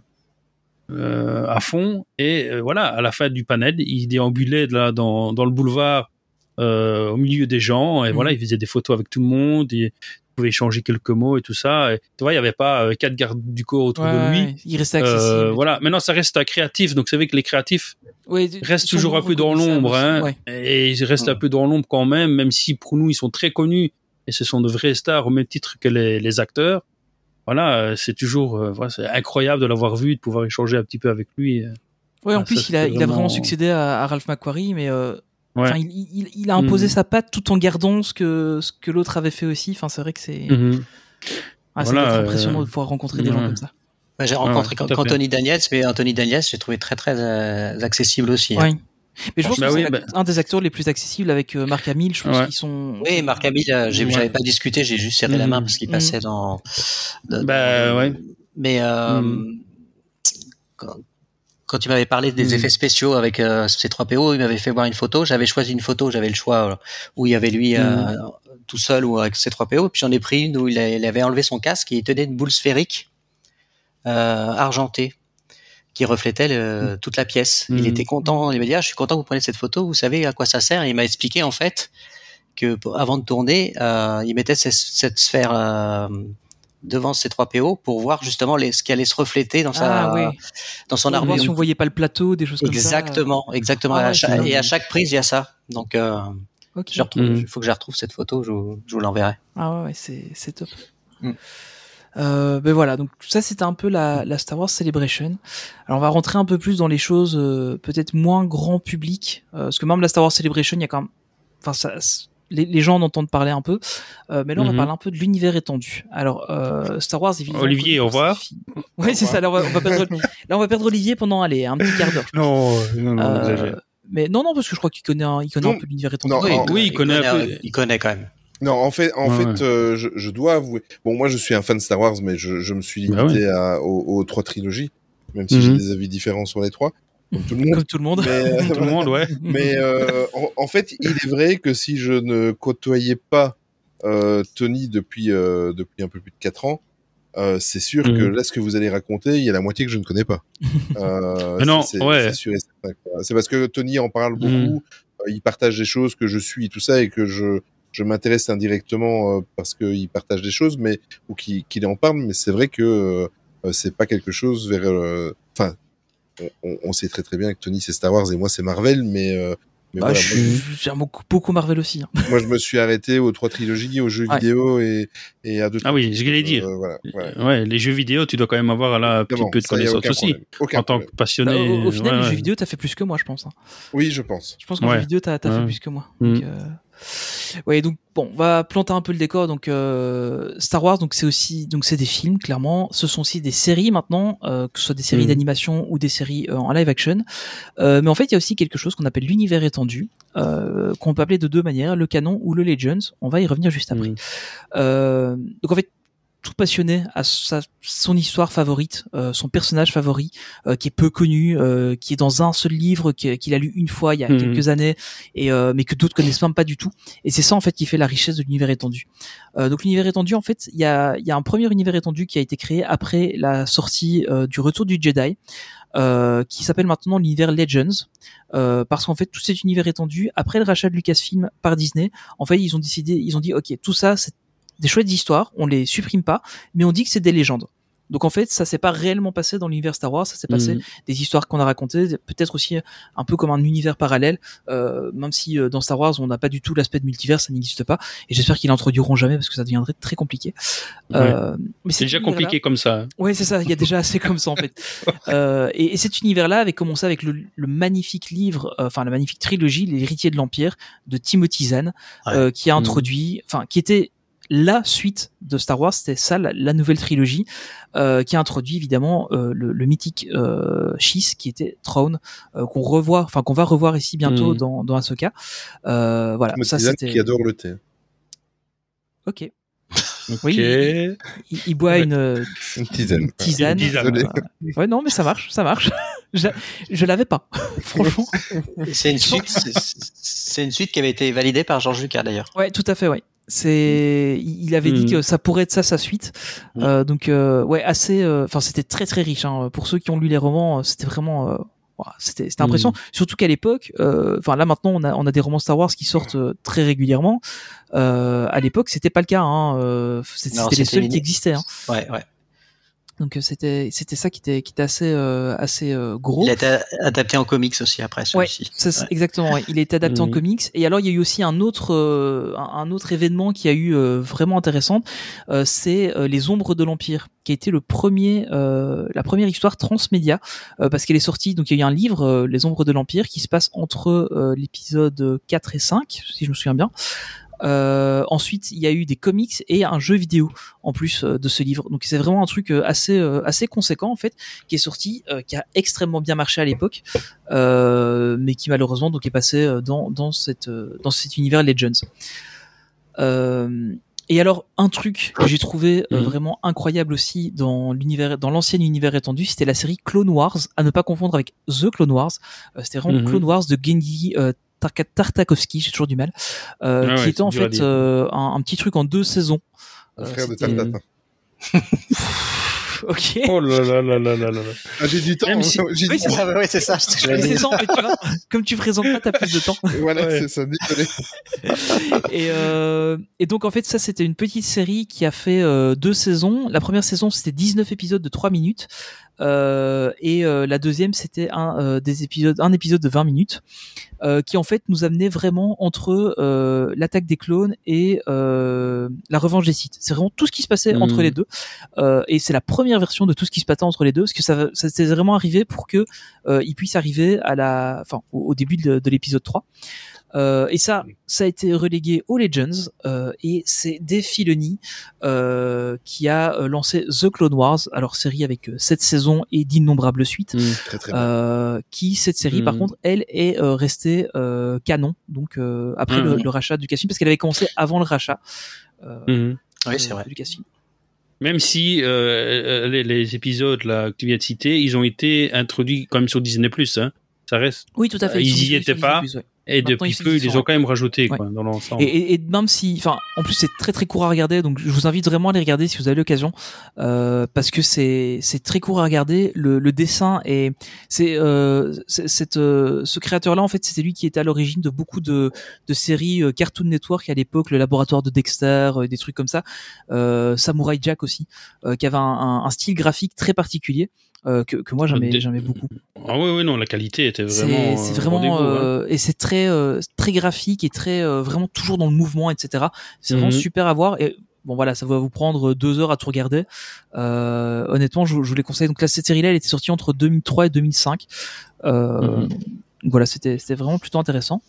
Speaker 8: euh, à fond. Et euh, voilà, à la fin du panel, il déambulait là dans, dans le boulevard euh, au milieu des gens, et
Speaker 2: Mhm.
Speaker 8: voilà, il faisait des photos avec tout le monde, et il pouvait échanger quelques mots et tout ça. Et, tu vois, il n'y avait pas euh, quatre gardes du corps autour de lui.
Speaker 2: il restait accessible.
Speaker 8: Euh, voilà. Maintenant, ça reste un créatif, donc c'est vrai que les créatifs
Speaker 2: Ouais,
Speaker 8: restent toujours un peu dans l'ombre, hein,
Speaker 2: ouais.
Speaker 8: et ils restent un peu dans l'ombre quand même, même si pour nous ils sont très connus et ce sont de vrais stars au même titre que les, les acteurs. Voilà, euh, c'est toujours voilà, c'est incroyable de l'avoir vu, de pouvoir échanger un petit peu avec lui.
Speaker 2: Ouais, en
Speaker 8: Ah,
Speaker 2: plus, il, a,
Speaker 8: c'était
Speaker 2: il a vraiment
Speaker 8: vraiment-
Speaker 2: succédé à, à Ralph McQuarrie, mais euh,
Speaker 8: Ouais.
Speaker 2: enfin, il, il, il a imposé
Speaker 8: Mhm.
Speaker 2: sa patte tout en gardant ce que, ce que l'autre avait fait aussi. Enfin, c'est vrai que c'est
Speaker 8: Mhm.
Speaker 2: ah,
Speaker 8: Voilà, euh,
Speaker 2: impressionnant de pouvoir rencontrer des gens comme ça.
Speaker 7: J'ai rencontré qu'Anthony Daniels, mais Anthony Daniels, j'ai trouvé très très euh, accessible aussi. hein.
Speaker 2: Mais je pense
Speaker 8: Bah
Speaker 2: que
Speaker 8: oui,
Speaker 2: c'est
Speaker 8: bah-
Speaker 2: un des acteurs les plus accessibles avec euh, Marc Hamill. Je pense
Speaker 8: Ouais.
Speaker 2: qu'ils sont.
Speaker 7: Oui, Marc Hamill, euh,
Speaker 8: Ouais.
Speaker 7: j'avais pas discuté, j'ai juste serré la
Speaker 8: Mhm.
Speaker 7: main parce qu'il
Speaker 2: Mhm.
Speaker 7: passait dans. dans-
Speaker 8: Bah, ouais.
Speaker 7: Mais euh,
Speaker 8: Mhm.
Speaker 7: Quand, tu m'avais parlé des
Speaker 8: Mhm.
Speaker 7: effets spéciaux avec euh, ces 3 PO, il m'avait fait voir une photo. J'avais choisi une photo, j'avais le choix euh, où il y avait lui euh,
Speaker 8: Mhm.
Speaker 7: tout seul ou avec ses 3 PO. Puis j'en ai pris une où il, a- il avait enlevé son casque et il tenait une boule sphérique euh, argentée qui reflétait le- toute la pièce. Il était content. Il m'a dit ah, je suis content que vous preniez cette photo. Vous savez à quoi ça sert Et il m'a expliqué en fait que pour- avant de tourner, il mettait ces- cette sphère devant ses 3 PO pour voir justement les, ce qui allait se refléter dans sa
Speaker 2: Ah oui.
Speaker 7: dans son armure.
Speaker 2: si on voyait pas le plateau, des choses comme ça.
Speaker 7: Exactement, exactement.
Speaker 2: Ah
Speaker 7: et à chaque prise, il y a ça. Donc, euh,
Speaker 2: Ok.
Speaker 7: je retrouve-
Speaker 8: Mhm.
Speaker 7: il faut que je retrouve cette photo. Je, vous- je vous l'enverrai.
Speaker 2: Ah ouais, c'est c'est top.
Speaker 7: Mm.
Speaker 2: Euh, ben voilà, donc ça c'était un peu la, la Star Wars Celebration. Alors on va rentrer un peu plus dans les choses euh, peut-être moins grand public, euh, parce que même la Star Wars Celebration, il y a quand même, enfin ça, les, les gens en entendent parler un peu, euh, mais là on va
Speaker 8: Mhm.
Speaker 2: parler un peu de l'univers étendu. Alors euh, Star Wars, évidemment.
Speaker 8: Olivier, au revoir.
Speaker 2: Ouais, c'est ça. Là on, va, on va perdre, là on va perdre Olivier pendant allez un petit quart d'heure.
Speaker 8: Non, non, non,
Speaker 2: Euh, mais non, non, parce que je crois qu'il connaît, un, il connaît
Speaker 3: Non.
Speaker 2: un peu l'univers étendu.
Speaker 3: Non,
Speaker 7: Oui,
Speaker 3: en-
Speaker 8: oui, il connaît un peu.
Speaker 7: Il connaît quand même.
Speaker 3: Non, en fait, en
Speaker 8: Ouais,
Speaker 3: fait, euh, je, je dois avouer. Bon, moi, je suis un fan de Star Wars, mais je, je me suis
Speaker 8: Bah
Speaker 3: limité à, aux, aux trois trilogies, même si j'ai
Speaker 8: Mhm.
Speaker 3: des avis différents sur les trois, comme tout le monde.
Speaker 2: Comme tout le monde.
Speaker 3: Mais,
Speaker 8: Tout le monde, ouais.
Speaker 3: mais euh, en, en fait, il est vrai que si je ne côtoyais pas euh, Tony depuis euh, depuis un peu plus de quatre ans, euh, c'est sûr que là, ce que vous allez raconter, il y a la moitié que je ne connais pas. Euh,
Speaker 8: Mais non,
Speaker 3: c'est-
Speaker 8: ouais.
Speaker 3: c'est sûr et certain, quoi. C'est parce que Tony en parle beaucoup,
Speaker 8: Mhm.
Speaker 3: euh, il partage des choses que je suis, tout ça, et que je je m'intéresse indirectement euh, parce qu'il partage des choses, mais ou qu'il qu'il en parle. Mais c'est vrai que euh, c'est pas quelque chose vers. euh, Enfin, on, sait très très bien que Tony c'est Star Wars et moi c'est Marvel, mais euh, mais
Speaker 2: Bah,
Speaker 3: voilà,
Speaker 2: je-
Speaker 3: moi,
Speaker 2: J'aime beaucoup, beaucoup Marvel aussi. hein.
Speaker 3: moi, je me suis arrêté aux trois trilogies, aux jeux
Speaker 2: Ouais.
Speaker 3: vidéo et, et à deux.
Speaker 8: Ah oui, je voulais dire.
Speaker 3: Euh, voilà, voilà.
Speaker 8: Ouais, les jeux vidéo, tu dois quand même avoir là un petit peu de connaissances aussi. En tant que passionné.
Speaker 2: Bah, au, au final,
Speaker 8: ouais,
Speaker 2: les
Speaker 8: ouais.
Speaker 2: jeux vidéo, t'as fait plus que moi, je pense. hein.
Speaker 3: Oui, je pense.
Speaker 2: Je pense qu'en
Speaker 8: Ouais.
Speaker 2: jeu vidéo, t'as as fait plus que moi.
Speaker 8: Mm.
Speaker 2: Donc, euh, Ouais, donc bon, on va planter un peu le décor. Donc euh, Star Wars, donc c'est aussi, donc c'est des films, clairement. Ce sont aussi des séries maintenant, euh, que ce soit des séries
Speaker 8: Mm.
Speaker 2: d'animation ou des séries euh, en live action. Mais en fait, il y a aussi quelque chose qu'on appelle l'univers étendu, qu'on peut appeler de deux manières, le canon ou le Legends. On va y revenir juste après.
Speaker 8: Mm.
Speaker 2: Donc en fait, tout passionné à sa, son histoire favorite, euh, son personnage favori, euh, qui est peu connu, euh, qui est dans un seul livre qui- qu'il a lu une fois il y a
Speaker 8: Mhm.
Speaker 2: quelques années, et euh, mais que d'autres connaissent même pas du tout. Et c'est ça en fait qui fait la richesse de l'univers étendu. Euh, donc l'univers étendu, en fait, il y a, il y a un premier univers étendu qui a été créé après la sortie euh, du Retour du Jedi. Euh, qui s'appelle maintenant l'univers Legends, euh, parce qu'en fait tout cet univers étendu, après le rachat de Lucasfilm par Disney, en fait ils ont décidé, ils ont dit ok tout ça c'est des chouettes histoires, on les supprime pas, mais on dit que c'est des légendes. Donc en fait, ça s'est pas réellement passé dans l'univers Star Wars, ça s'est passé
Speaker 8: Mhm.
Speaker 2: des histoires qu'on a racontées, peut-être aussi un peu comme un univers parallèle, euh, même si euh, dans Star Wars on n'a pas du tout l'aspect de multivers, ça n'existe pas, et j'espère qu'ils l'introduiront jamais parce que ça deviendrait très compliqué. Euh, mais
Speaker 8: C'est déjà compliqué comme ça.
Speaker 2: Ouais, c'est ça. Il y a déjà assez comme ça en fait. Euh, et, et cet univers-là avait commencé avec le, le magnifique livre, euh, enfin la magnifique trilogie, l'héritier de l'Empire de Timothy Zahn,
Speaker 7: Ouais.
Speaker 2: euh, qui a
Speaker 8: Mhm.
Speaker 2: introduit, enfin qui était la suite de Star Wars, c'était ça, la, la nouvelle trilogie, euh, qui a introduit évidemment euh, le, le mythique euh, Chiss, qui était Throne, euh, qu'on revoit, enfin qu'on va revoir ici bientôt
Speaker 8: Mhm.
Speaker 2: dans, dans Ahsoka. Euh, voilà, ça c'était.
Speaker 3: qui adore le thé.
Speaker 2: Ok.
Speaker 8: Ok.
Speaker 2: Oui. Il, il boit une euh,
Speaker 3: Une tisane.
Speaker 2: tisane.
Speaker 8: Une tisane.
Speaker 2: Ouais, non, mais ça marche, ça marche. je je l'avais pas, franchement.
Speaker 7: C'est une suite, c'est- une suite qui avait été validée par George Lucas d'ailleurs.
Speaker 2: Ouais, tout à fait, ouais. C'est, il il avait dit
Speaker 8: Mhm.
Speaker 2: que ça pourrait être ça sa suite.
Speaker 7: Mhm.
Speaker 2: Euh, donc, euh, ouais, assez. euh, Enfin, c'était très très riche. Hein. Pour ceux qui ont lu les romans, euh, c'était vraiment. euh, c'était c'était impressionnant. Surtout qu'à l'époque, euh, enfin là maintenant, on a on a des romans Star Wars qui sortent très régulièrement. Euh, à l'époque, c'était pas le cas. Hein. C'était les seuls qui existaient. Hein.
Speaker 7: Ouais, ouais.
Speaker 2: Donc euh, c'était c'était ça qui était qui était assez euh, assez euh, gros.
Speaker 7: Il a été adapté en comics aussi après
Speaker 2: Ouais,
Speaker 7: celui-ci.
Speaker 2: ça, c'est- exactement. ouais. Il a été adapté en
Speaker 8: Mhm.
Speaker 2: comics. Et alors, il y a eu aussi un autre, euh, un un autre événement qui a eu euh, vraiment intéressant. Euh, c'est euh, les Ombres de l'Empire, qui a été le premier, euh, la première histoire transmédia, euh, parce qu'elle est sortie. Donc, il y a eu un livre, euh, Les Ombres de l'Empire, qui se passe entre euh, l'épisode 4 et 5, si je me souviens bien. Euh, ensuite, il y a eu des comics et un jeu vidéo en plus euh, de ce livre. Donc c'est vraiment un truc euh, assez euh, assez conséquent en fait qui est sorti, euh, qui a extrêmement bien marché à l'époque, euh, mais qui malheureusement donc est passé dans dans cette euh, dans cet univers Legends. Euh, et alors un truc que j'ai trouvé euh,
Speaker 8: Mhm.
Speaker 2: vraiment incroyable aussi dans l'univers dans l'ancien univers étendu, c'était la série Clone Wars, à ne pas confondre avec The Clone Wars. Euh, c'était vraiment
Speaker 8: Mhm.
Speaker 2: Clone Wars de Genji euh, Tartakovsky, j'ai toujours du mal, euh,
Speaker 8: Ah
Speaker 2: qui était en fait euh, un, un petit truc en deux saisons.
Speaker 3: Le
Speaker 2: Euh,
Speaker 3: frère de Tartatin.
Speaker 2: Ok.
Speaker 8: Oh là là là là là là.
Speaker 3: Ah, j'ai du temps.
Speaker 8: Même si-
Speaker 3: j'ai
Speaker 2: Oui,
Speaker 3: du
Speaker 2: c'est
Speaker 3: temps.
Speaker 2: ça.
Speaker 7: ouais, c'est ça. c'est
Speaker 2: en fait, tu vois. Comme tu présentes pas, t'as plus de temps.
Speaker 3: Voilà,
Speaker 8: Ouais.
Speaker 3: c'est ça. Désolé.
Speaker 2: Et, euh, et donc en fait ça c'était une petite série qui a fait euh, deux saisons. La première saison c'était 19 épisodes de 3 minutes et euh, la deuxième c'était un euh, des épisodes un épisode de 20 minutes euh, qui en fait nous amenait vraiment entre euh, l'attaque des clones et euh, la revanche des Sith. C'est vraiment tout ce qui se passait entre les deux Euh, et c'est la première version de tout ce qui se passait entre les deux parce que ça ça s'est vraiment arrivé pour que euh, il puisse arriver à la enfin au, au début de, de l'épisode 3. Euh, et ça, ça a été relégué aux Legends euh, et c'est Dave Filoni euh, qui a lancé The Clone Wars, alors série avec euh, sept saisons et d'innombrables suites.
Speaker 3: Très très bien.
Speaker 2: Euh, qui cette série par
Speaker 8: Mhm.
Speaker 2: contre elle est euh, restée euh, canon donc euh, après le,
Speaker 8: Mhm.
Speaker 2: le rachat du Lucasfilm parce qu'elle avait commencé avant le rachat.
Speaker 7: Oui, c'est vrai.
Speaker 2: Lucasfilm.
Speaker 8: Même si euh, les, les épisodes là, que tu viens de citer, ils ont été introduits quand même sur Disney+. Hein. Ça reste.
Speaker 2: oui tout à fait
Speaker 8: Ils
Speaker 2: sont
Speaker 8: y
Speaker 2: disponibles
Speaker 8: étaient pas.
Speaker 2: Ouais.
Speaker 8: Et
Speaker 2: Maintenant,
Speaker 8: depuis peu, ils les ont quand même rajoutés quoi, dans l'ensemble.
Speaker 2: Et, et, et même si, enfin, en plus c'est très très court à regarder, donc je vous invite vraiment à les regarder si vous avez l'occasion, euh, parce que c'est c'est très court à regarder. Le, le dessin et c'est euh, cette euh, ce créateur-là en fait c'était lui qui était à l'origine de beaucoup de de séries euh, Cartoon Network à l'époque, le laboratoire de Dexter, euh, des trucs comme ça, euh, Samurai Jack aussi, euh, qui avait un, un, un style graphique très particulier. Euh, que, que moi j'aimais beaucoup
Speaker 8: Ah oui, oui, non, la qualité était vraiment.
Speaker 2: c'est
Speaker 8: euh,
Speaker 2: vraiment
Speaker 8: hein.
Speaker 2: euh, et c'est très très graphique et très vraiment toujours dans le mouvement etc c'est vraiment
Speaker 8: Mhm.
Speaker 2: super à voir et bon voilà ça va vous prendre deux heures à tout regarder honnêtement je, je vous les conseille donc là cette série là elle était sortie entre 2003 et 2005 euh,
Speaker 8: Mhm.
Speaker 2: voilà c'était c'était vraiment plutôt intéressant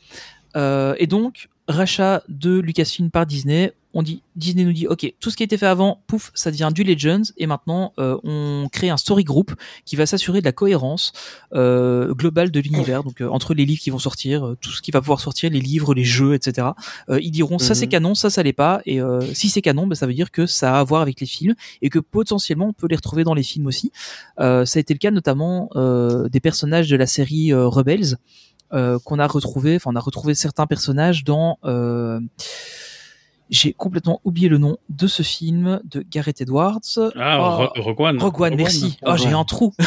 Speaker 2: et donc rachat de Lucasfilm par Disney on dit Disney nous dit ok tout ce qui a été fait avant pouf ça devient du Legends. Et maintenant euh, on crée un story group qui va s'assurer de la cohérence euh, globale de l'univers. Donc euh, entre les livres qui vont sortir euh, tout ce qui va pouvoir sortir les livres les jeux etc euh, ils diront ça c'est
Speaker 8: Mhm.
Speaker 2: canon ça ça l'est pas. Et euh, si c'est canon ben, ça veut dire que ça a à voir avec les films et que potentiellement on peut les retrouver dans les films aussi. Euh, ça a été le cas notamment euh, des personnages de la série Rebels euh, qu'on a retrouvé enfin on a retrouvé certains personnages dans euh, j'ai complètement oublié le nom de ce film de Gareth Edwards.
Speaker 8: Ah,
Speaker 2: Oh,
Speaker 8: Ro- Rogue One.
Speaker 2: Rogue One, merci. Oh, j'ai un trou.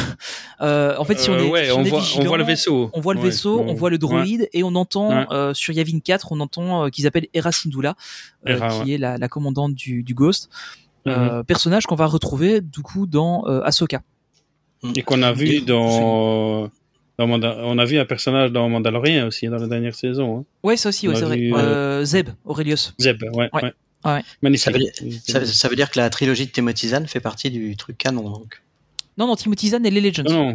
Speaker 2: Euh, en fait, si on
Speaker 8: Euh,
Speaker 2: est,
Speaker 8: ouais,
Speaker 2: si on
Speaker 8: on,
Speaker 2: est
Speaker 8: voit, on
Speaker 2: vigilant,
Speaker 8: voit le vaisseau.
Speaker 2: on voit le
Speaker 8: Ouais,
Speaker 2: vaisseau,
Speaker 8: bon,
Speaker 2: on voit le
Speaker 8: ouais.
Speaker 2: droïde et on entend
Speaker 8: Ouais.
Speaker 2: euh, sur Yavin 4, on entend euh, qu'ils appellent Hera Syndulla, euh,
Speaker 8: Hera,
Speaker 2: qui
Speaker 8: ouais.
Speaker 2: est la, la commandante du, du Ghost. Euh, personnage qu'on va retrouver du coup dans euh, Ahsoka.
Speaker 8: Et qu'on a vu
Speaker 2: Et-
Speaker 8: dans. Dans Manda- on a vu un personnage dans Mandalorian aussi, dans la dernière saison. Hein.
Speaker 2: Ouais, ça aussi, ouais, c'est vrai.
Speaker 8: vu,
Speaker 2: Euh, Zeb, Aurelius.
Speaker 8: Zeb, ouais.
Speaker 2: Ouais.
Speaker 8: ouais.
Speaker 2: Ouais.
Speaker 8: Magnifique.
Speaker 7: Ça veut dire- Ça, ça veut dire que la trilogie de Timothy Zahn fait partie du truc canon. Donc.
Speaker 2: Non, non, Timothy Zahn et les Legends.
Speaker 8: Non, non,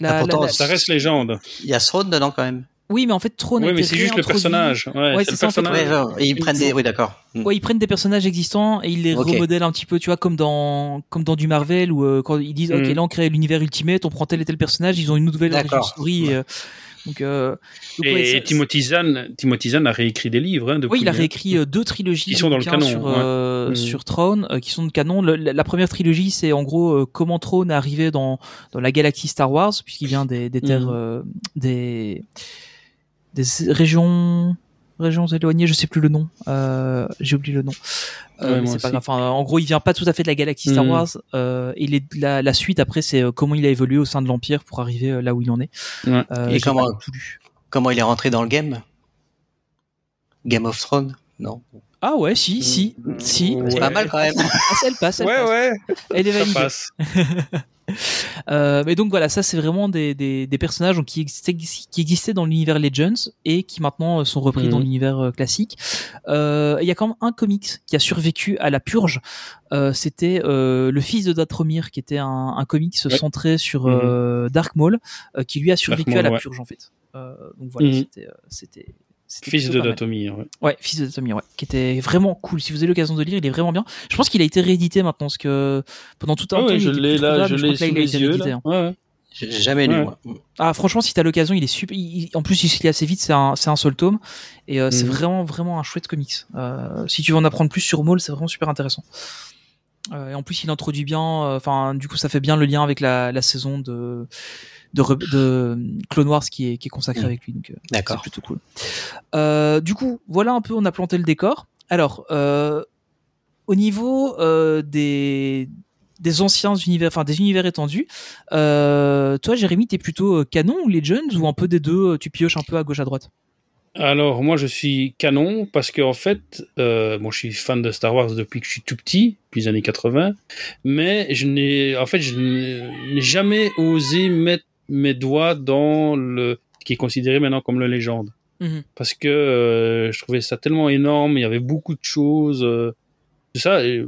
Speaker 2: La-
Speaker 7: Ah, pourtant,
Speaker 2: la- la-
Speaker 8: ça reste légende.
Speaker 7: Il y a Throne dedans quand même.
Speaker 2: Oui, mais en fait, Throne a
Speaker 8: Oui, mais c'est juste le personnage. Ouais,
Speaker 2: Ouais,
Speaker 8: c'est le
Speaker 2: ça, en fait,
Speaker 8: personnage.
Speaker 7: Ouais, genre, et ils prennent des. Oui, d'accord. Mm.
Speaker 2: Ouais, ils prennent des personnages existants et ils les
Speaker 7: Ok.
Speaker 2: remodèlent un petit peu, tu vois, comme dans comme dans du Marvel où euh, quand ils disent ok
Speaker 8: Mhm.
Speaker 2: là on crée l'univers Ultimate, on prend tel et tel personnage, ils ont une nouvelle story. et, euh, donc, euh, donc, ouais,
Speaker 8: Et
Speaker 2: ça-
Speaker 8: Timothy Zahn, Timothy Zahn a réécrit des livres. Hein,
Speaker 2: Oui, il a réécrit euh, deux trilogies
Speaker 8: Qui sont dans le canon,
Speaker 2: sur, euh,
Speaker 8: Mhm.
Speaker 2: sur Throne, euh, qui sont de canon. Le- la, la première trilogie, c'est en gros euh, comment Throne est arrivé dans, dans la galaxie Star Wars, puisqu'il vient des, des terres, euh, des, des régions, régions éloignées, je sais plus le nom, euh, j'ai oublié le nom. Euh,
Speaker 8: Ouais,
Speaker 2: mais
Speaker 8: moi
Speaker 2: c'est pas
Speaker 8: aussi.
Speaker 2: grave. Enfin, en gros, il vient pas tout à fait de la galaxie Star
Speaker 8: Mhm.
Speaker 2: Wars. Euh, et les- la, la suite après, c'est euh, comment il a évolué au sein de l'Empire pour arriver là où il en est.
Speaker 8: Ouais.
Speaker 2: Euh,
Speaker 7: Et comment-
Speaker 2: pas tout lu?
Speaker 7: Comment il est rentré dans le game? Game of Thrones? Non.
Speaker 2: Ah ouais, si, si, si.
Speaker 8: Ouais.
Speaker 7: C'est pas mal quand même.
Speaker 2: Ah, elle passe, elle
Speaker 8: Ouais,
Speaker 2: passe.
Speaker 8: ouais,
Speaker 2: Elle est
Speaker 8: ça
Speaker 2: validée.
Speaker 8: passe.
Speaker 2: Euh, mais donc voilà, ça c'est vraiment des, des, des personnages donc, qui, existaient, qui existaient dans l'univers Legends et qui maintenant sont repris dans l'univers euh, classique. Euh, Il y a quand même un comics qui a survécu à la purge. Euh, C'était euh, le fils de Datromir, qui était un, un comics
Speaker 8: Ouais.
Speaker 2: centré sur euh, Dark Maul, euh, qui lui a survécu
Speaker 8: Maul,
Speaker 2: à la
Speaker 8: ouais.
Speaker 2: purge en fait. Euh, donc voilà, c'était
Speaker 8: Fils de
Speaker 2: mal.
Speaker 8: Datomir. Ouais.
Speaker 2: Ouais, fils de Datomir, ouais, qui était vraiment cool. Si vous avez l'occasion de le lire, il est vraiment bien. Je pense qu'il a été réédité maintenant, parce que pendant tout un temps,
Speaker 8: ouais,
Speaker 2: il
Speaker 8: je l'ai là, je l'ai sous
Speaker 2: il a
Speaker 8: les
Speaker 2: été
Speaker 8: yeux.
Speaker 2: réédité,
Speaker 8: Là.
Speaker 2: hein.
Speaker 8: Ouais, ouais.
Speaker 7: J'ai jamais lu moi.
Speaker 2: Ah, franchement, si t'as l'occasion, il est super. il- en plus, il se lit assez vite. C'est un, c'est un seul tome, et euh, c'est
Speaker 8: Mhm.
Speaker 2: vraiment, vraiment un chouette comics. Euh, si tu veux en apprendre plus sur Maul, c'est vraiment super intéressant. Euh, et en plus, il introduit bien. euh, Enfin, du coup, ça fait bien le lien avec la, la saison de de, Clone Wars qui est qui est consacrée
Speaker 7: Mhm.
Speaker 2: avec lui. Donc, euh, c'est
Speaker 7: D'accord.
Speaker 2: plutôt cool. Du coup, voilà un peu, on a planté le décor. Alors, au niveau des des anciens univers, enfin des univers étendus, euh, toi, Jérémy, t'es plutôt canon ou Legends ou un peu des deux, tu pioches un peu à gauche à droite?
Speaker 8: Alors, moi, je suis canon parce que en fait, euh, bon, je suis fan de Star Wars depuis que je suis tout petit, depuis les années 80, mais je n'ai, en fait, je n'ai jamais osé mettre mes doigts dans le ce qui est considéré maintenant comme le légende.
Speaker 2: Mhm.
Speaker 8: Parce que euh, je trouvais ça tellement énorme, il y avait beaucoup de choses, euh, tout ça. euh,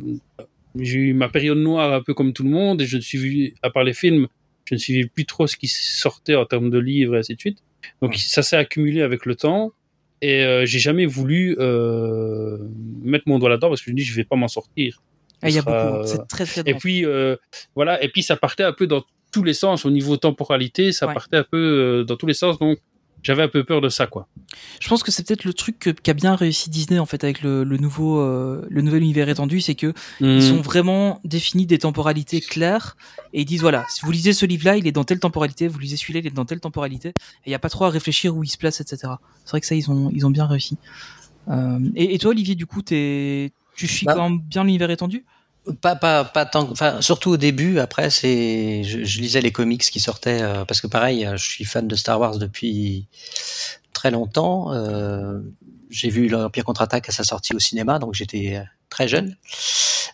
Speaker 8: J'ai eu ma période noire un peu comme tout le monde et je ne suis à part les films, je ne suivais plus trop ce qui sortait en termes de livres et ainsi de suite. Donc ça s'est accumulé avec le temps et euh, j'ai jamais voulu euh, mettre mon doigt là-dedans parce que je me dis je vais pas m'en sortir.
Speaker 2: Ah, Il y a
Speaker 8: sera,
Speaker 2: beaucoup, c'est très très
Speaker 8: Et puis euh, voilà, et puis ça partait un peu dans tous les sens au niveau temporalité, ça
Speaker 2: Ouais.
Speaker 8: partait un peu dans tous les sens donc j'avais un peu peur de ça quoi.
Speaker 2: Je pense que c'est peut-être le truc qu'a bien réussi Disney en fait avec le, le nouveau, euh, le nouvel univers étendu, c'est que ils ont vraiment défini des temporalités claires et ils disent voilà, si vous lisez ce livre-là, il est dans telle temporalité, vous lisez celui-là, il est dans telle temporalité, et il n'y a pas trop à réfléchir où il se place, etc. C'est vrai que ça, ils ont, ils ont bien réussi. Euh, et, et toi, Olivier, du coup, tu suis
Speaker 7: Bah.
Speaker 2: quand même bien l'univers étendu?
Speaker 7: Pas, pas, pas tant. Enfin, surtout au début. Après, c'est, je, je lisais les comics qui sortaient euh, parce que pareil, euh, je suis fan de Star Wars depuis très longtemps. Euh, j'ai vu l'Empire contre-attaque à sa sortie au cinéma, donc j'étais très jeune.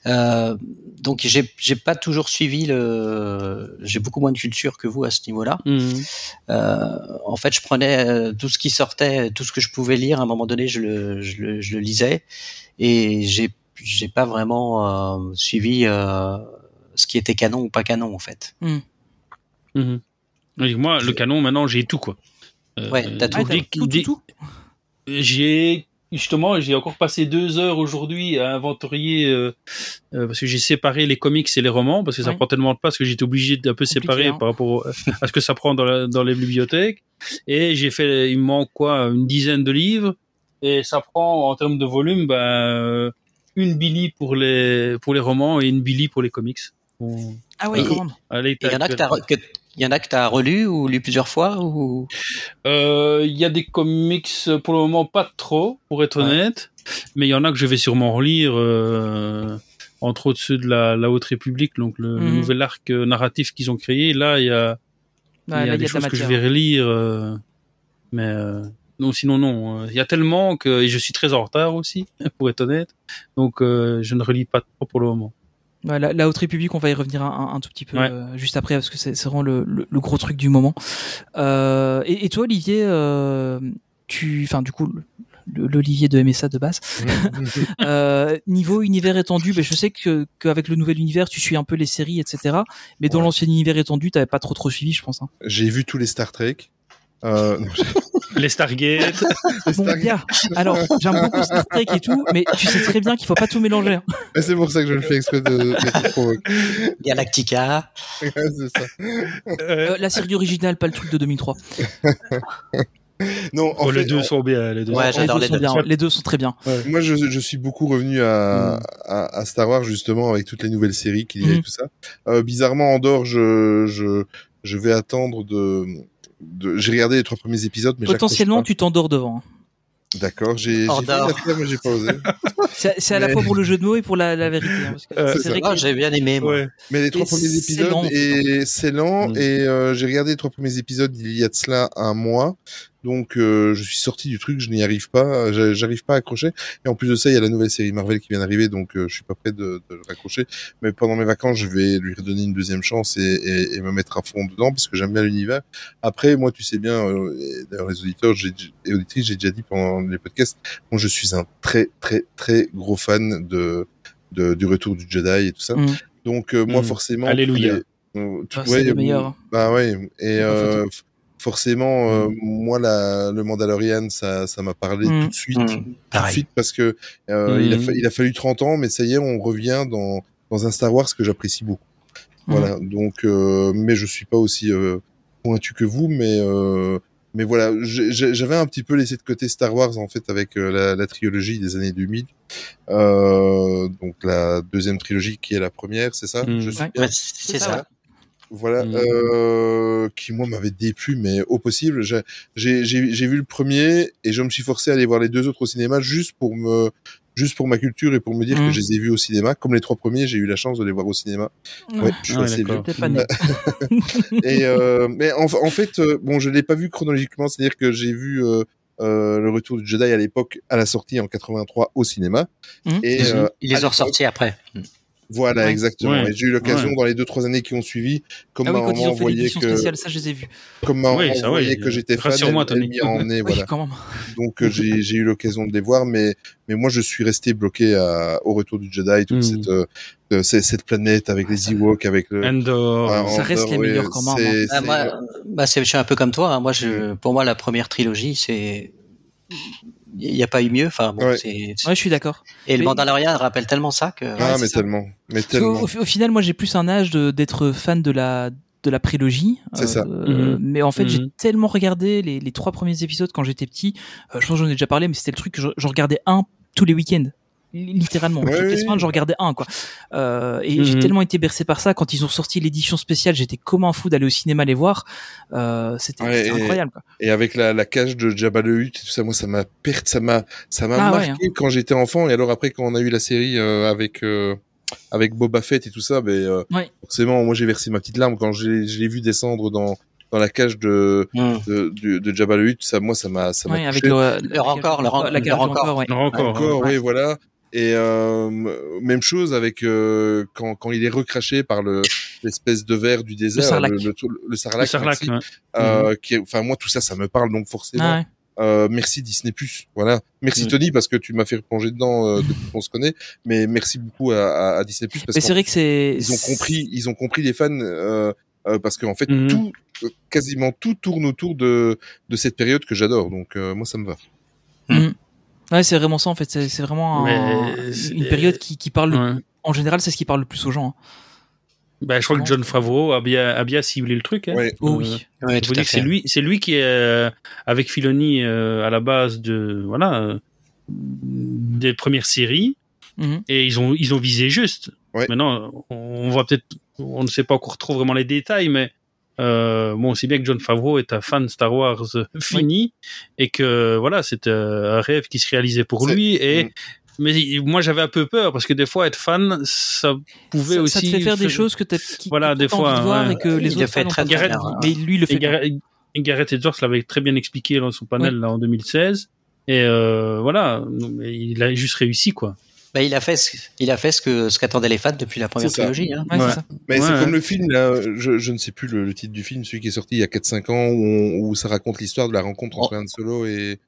Speaker 7: Euh, donc j'ai, j'ai pas toujours suivi le. J'ai beaucoup moins de culture que vous à ce niveau-là.
Speaker 8: Hmm.
Speaker 7: Euh, en fait, je prenais euh, tout ce qui sortait, tout ce que je pouvais lire. À un moment donné, je le, je le, je le lisais, et j'ai, j'ai pas vraiment euh, suivi euh, ce qui était canon ou pas canon en fait.
Speaker 8: Mhm. Oui, moi, le canon, maintenant, j'ai tout, quoi. Euh,
Speaker 7: Ouais, t'as tout.
Speaker 2: Ah, tout, tout,
Speaker 8: dès-
Speaker 2: tout
Speaker 8: J'ai justement, j'ai encore passé deux heures aujourd'hui à inventorier euh, euh, parce que j'ai séparé les comics et les romans parce que ça
Speaker 2: Ouais.
Speaker 8: prend tellement de place que j'étais obligé d'un peu séparer
Speaker 2: hein.
Speaker 8: par rapport à ce que ça prend dans, la- dans les bibliothèques. Et j'ai fait, il me manque quoi, une dizaine de livres et ça prend en termes de volume, ben euh, une Billy pour les pour les romans et une Billy pour les comics. Bon,
Speaker 2: Ah
Speaker 8: allez,
Speaker 7: Il y en a que il y en a que t'as relu ou lu plusieurs fois ou?
Speaker 8: Euh, Il y a des comics euh, pour le moment pas trop, pour être
Speaker 7: Ouais.
Speaker 8: honnête, mais il y en a que je vais sûrement relire, euh, entre autres ceux de la, la Haute République, donc le, le
Speaker 2: Mhm.
Speaker 8: nouvel arc euh, narratif qu'ils ont créé. Là, il y a,
Speaker 2: Ouais,
Speaker 8: il y
Speaker 2: là,
Speaker 8: a
Speaker 2: y
Speaker 8: des
Speaker 2: de
Speaker 8: choses que je vais relire, euh, mais euh, non, sinon non. euh, Il y a tellement que et je suis très en retard aussi, pour être honnête, donc euh, je ne relis pas trop pour le moment.
Speaker 2: Ouais, la, la Haute République, on va y revenir un, un- un tout petit peu
Speaker 8: Ouais.
Speaker 2: euh, juste après parce que c'est vraiment le, le- le gros truc du moment. Euh, et, et toi, Olivier, euh, tu, enfin, du coup, le- l'Olivier de MSA de base. Euh, niveau univers étendu, ben, je sais que qu'avec le nouvel univers, tu suis un peu les séries, etc. Mais dans
Speaker 3: Ouais.
Speaker 2: l'ancien univers étendu, t'avais pas trop trop suivi, je pense. hein.
Speaker 3: J'ai vu tous les Star Trek. Euh, non,
Speaker 8: Les Stargate.
Speaker 2: Mon gars, alors j'aime beaucoup Star Trek et tout, mais tu sais très bien qu'il faut pas tout mélanger. hein.
Speaker 3: Et C'est pour ça que je le fais exprès de, de te provoquer.
Speaker 7: Galactica.
Speaker 3: Ouais, ça.
Speaker 2: Euh, la série originale, pas le truc de 2003.
Speaker 3: Non, en
Speaker 8: Oh, les deux
Speaker 3: en-
Speaker 8: sont bien. Les deux
Speaker 7: Ouais,
Speaker 8: sont-
Speaker 2: les,
Speaker 7: les
Speaker 2: deux sont bien. les deux sont très bien.
Speaker 3: Moi, je, je suis beaucoup revenu à,
Speaker 2: Mm.
Speaker 3: à, à Star Wars justement avec toutes les nouvelles séries qu'il y a et
Speaker 2: Mhm.
Speaker 3: tout ça. Euh, bizarrement, Andorre, je, je, je vais attendre de. De... J'ai regardé les trois premiers épisodes, mais
Speaker 2: Potentiellement, tu t'endors devant. hein.
Speaker 3: D'accord, j'ai mais pas osé.
Speaker 2: C'est à la fois pour le jeu de mots et pour la, la vérité. hein,
Speaker 8: Euh,
Speaker 2: c'est vrai
Speaker 7: Ah,
Speaker 2: que
Speaker 7: j'ai bien aimé, moi.
Speaker 8: Ouais.
Speaker 3: Mais les trois
Speaker 2: Et
Speaker 3: premiers
Speaker 2: c'est
Speaker 3: épisodes,
Speaker 2: lent,
Speaker 3: et c'est lent,
Speaker 8: Mm.
Speaker 3: et euh, j'ai regardé les trois premiers épisodes il y a de cela un mois, donc euh, je suis sorti du truc, je n'y arrive pas, j'a- j'arrive pas à accrocher, et en plus de ça, il y a la nouvelle série Marvel qui vient d'arriver, donc euh, je suis pas prêt de, de le raccrocher, mais pendant mes vacances, je vais lui redonner une deuxième chance et, et, et me mettre à fond dedans, parce que j'aime bien l'univers. Après, moi, tu sais bien, euh, d'ailleurs les auditeurs j'ai- et auditrices, j'ai déjà dit pendant les podcasts, moi je suis un très très très gros fan de, de du retour du Jedi et tout ça.
Speaker 2: Mm.
Speaker 3: Donc euh, moi
Speaker 8: Mm.
Speaker 3: forcément
Speaker 8: Alléluia.
Speaker 3: les- euh, tout-
Speaker 2: Ah, c'est le meilleur.
Speaker 3: Bah ouais et euh, forcément euh, moi la le Mandalorian ça ça m'a parlé
Speaker 2: Mm.
Speaker 3: tout de suite
Speaker 7: Mmh,
Speaker 3: tout de suite parce que euh, il a
Speaker 8: Mm.
Speaker 3: fa- il a fallu 30 ans mais ça y est on revient dans dans un Star Wars que j'apprécie beaucoup.
Speaker 2: Mm.
Speaker 3: Voilà donc euh, mais je suis pas aussi euh, pointu que vous mais euh, mais voilà, j'ai- j'avais un petit peu laissé de côté Star Wars en fait avec euh, la, la trilogie des années 2000. Euh, donc la deuxième trilogie qui est la première, c'est ça?
Speaker 8: Mm.
Speaker 3: Je suis
Speaker 2: Ouais.
Speaker 3: bien?
Speaker 7: Ouais, c'est
Speaker 2: ça,
Speaker 7: ça.
Speaker 2: ouais.
Speaker 3: Voilà,
Speaker 8: Mm.
Speaker 3: euh, qui moi m'avait déplu, mais au possible. J'ai- vu le premier et je me suis forcé à aller voir les deux autres au cinéma juste pour me, juste pour ma culture et pour me dire
Speaker 2: Mm.
Speaker 3: que je les ai vus au cinéma. Comme les trois premiers, j'ai eu la chance de les voir au cinéma. Ouais, je suis
Speaker 8: Ah
Speaker 3: assez vieux. Et euh, mais en, en fait, euh, bon, je l'ai pas vu chronologiquement, c'est-à-dire que j'ai vu euh, euh, le Retour du Jedi à l'époque à la sortie en 83 au cinéma. Et
Speaker 7: ils
Speaker 3: à
Speaker 7: les ont
Speaker 3: l'époque-
Speaker 7: ressortis après.
Speaker 3: Voilà,
Speaker 2: Ouais.
Speaker 3: exactement.
Speaker 8: Ouais.
Speaker 3: Et j'ai eu l'occasion
Speaker 8: Ouais.
Speaker 3: dans les deux trois années qui ont suivi, comme
Speaker 2: Ah oui,
Speaker 3: ma
Speaker 2: quand ils
Speaker 3: maman que,
Speaker 2: spéciale, ça je les ai vus.
Speaker 3: comme
Speaker 8: Oui,
Speaker 3: que j'étais fan,
Speaker 8: Rassure-moi,
Speaker 3: elle, elle
Speaker 8: Tony.
Speaker 3: m'y a emmené,
Speaker 2: Oui,
Speaker 3: voilà.
Speaker 2: quand même.
Speaker 3: Donc euh, j'ai j'ai eu l'occasion de les voir, mais mais moi je suis resté bloqué à, au Retour du Jedi, toute
Speaker 8: Mm.
Speaker 3: cette euh, euh, cette planète avec les Ewoks, avec le.
Speaker 8: Endor.
Speaker 3: Ah,
Speaker 2: Ça reste les meilleurs quand même,
Speaker 3: c'est-
Speaker 7: Ah,
Speaker 3: c'est-
Speaker 7: moi, bah, c'est, je suis un peu comme toi. hein. Moi, je, pour moi, la première trilogie, c'est, il n'y a pas eu mieux. Enfin, bon,
Speaker 3: Ouais.
Speaker 7: c'est,
Speaker 2: Ouais, je suis d'accord.
Speaker 7: et le Mandalorian rappelle tellement ça que.
Speaker 3: Ah,
Speaker 2: Ouais,
Speaker 3: mais tellement, mais
Speaker 2: Parce qu'au-
Speaker 3: tellement.
Speaker 2: Au, au final, moi, j'ai plus un âge d'être fan de la de la prélogie.
Speaker 3: C'est ça.
Speaker 2: Euh. Mais en fait, j'ai
Speaker 8: Mhm.
Speaker 2: tellement regardé les, les trois premiers épisodes quand j'étais petit. Euh, je pense que j'en ai déjà parlé, mais c'était le truc que je- j'en regardais un tous les week-ends. Li- Littéralement,
Speaker 3: Ouais,
Speaker 2: toutes les
Speaker 3: oui.
Speaker 2: semaines, j'en regardais un, quoi. Euh, et j'ai
Speaker 8: Mhm.
Speaker 2: tellement été bercé par ça. Quand ils ont sorti l'édition spéciale, j'étais comme un fou d'aller au cinéma les voir. Euh, c'était
Speaker 3: Ouais,
Speaker 2: c'était
Speaker 3: et-
Speaker 2: incroyable, quoi.
Speaker 3: Et avec la, la cage de Jabba le Hutt, et tout ça, moi, ça m'a perte, ça m'a, ça m'a
Speaker 2: Ah ouais,
Speaker 3: marqué quand j'étais enfant. Et alors après, quand on a eu la série euh, avec euh, avec Boba Fett et tout ça, ben euh,
Speaker 2: Ouais.
Speaker 3: forcément, moi, j'ai versé ma petite larme quand je l'ai je l'ai vu descendre dans dans la cage de
Speaker 7: Hmm.
Speaker 3: de, de, de Jabba le Hutt. Ça, moi, ça m'a, ça m'a
Speaker 2: Ouais, avec
Speaker 3: touché.
Speaker 2: le,
Speaker 7: Le rancor, le ran-
Speaker 2: la ouais.
Speaker 8: Encore.
Speaker 3: Encore,
Speaker 2: Ouais.
Speaker 3: oui, voilà. Et euh, même chose avec euh, quand, quand il est recraché par le l'espèce de verre du désert,
Speaker 2: sarlac.
Speaker 3: le, le, le
Speaker 8: Le
Speaker 3: sarlac,
Speaker 8: Sarlac, ouais.
Speaker 3: Euh, qui est- enfin moi tout ça, ça me parle donc forcément.
Speaker 2: Ah ouais.
Speaker 3: Euh, merci Disney Voilà. Merci. Tony parce que tu m'as fait replonger dedans euh, depuis qu'on se connaît. Mais merci beaucoup à, à, à Disney parce
Speaker 2: Mais c'est
Speaker 3: qu'ils
Speaker 2: vrai que c'est.
Speaker 3: ont compris, ils ont compris les fans euh, euh, parce qu'en fait
Speaker 8: Mhm.
Speaker 3: tout, quasiment tout tourne autour de de cette période que j'adore. Donc euh, moi ça me va.
Speaker 2: Ouais, c'est vraiment ça en fait. C'est c'est vraiment un-
Speaker 8: Mais c'est-
Speaker 2: une période qui, qui parle.
Speaker 8: Ouais.
Speaker 2: En général, c'est ce qui parle le plus aux gens. hein.
Speaker 8: Ben, je crois que John Favreau a bien, a bien ciblé le truc. Hein.
Speaker 3: Ouais.
Speaker 2: Oh
Speaker 8: Euh,
Speaker 2: oui.
Speaker 7: Ouais,
Speaker 8: vous c'est lui, c'est lui qui est euh, avec Filoni euh, à la base de voilà euh, des premières séries
Speaker 2: Mhm.
Speaker 8: et ils ont ils ont visé juste.
Speaker 3: Ouais.
Speaker 8: Maintenant, on voit peut-être, on ne sait pas encore trop vraiment les détails, mais euh, bon, on sait bien que John Favreau est un fan de Star Wars euh, fini et que voilà, c'est euh, un rêve qui se réalisait pour lui et
Speaker 3: Mm.
Speaker 8: mais moi j'avais un peu peur parce que des fois être fan ça pouvait
Speaker 2: Ça,
Speaker 8: aussi
Speaker 2: ça te fait faire des
Speaker 8: faire-
Speaker 2: choses que tu
Speaker 8: Voilà, des fois,
Speaker 2: envie de voir
Speaker 8: ouais.
Speaker 2: et que les
Speaker 7: Il
Speaker 2: autres
Speaker 7: fait
Speaker 2: fans ont
Speaker 7: très, hein.
Speaker 2: Mais lui le
Speaker 8: Et
Speaker 2: fait.
Speaker 8: et Gareth Edwards l'avait très bien expliqué dans son panel là, en 2016. Et euh, voilà, il a juste réussi quoi.
Speaker 7: Bah, il a fait ce, il a fait ce que ce qu'attendaient les fans depuis la première trilogie. Hein.
Speaker 2: Ouais, c'est
Speaker 8: Ouais.
Speaker 2: ça.
Speaker 3: Mais
Speaker 8: Ouais,
Speaker 3: c'est
Speaker 8: ouais.
Speaker 3: comme le film, là, je, je ne sais plus le, le titre du film, celui qui est sorti il y a 4-5 ans, où, on- où ça raconte l'histoire de la rencontre entre Han Solo et...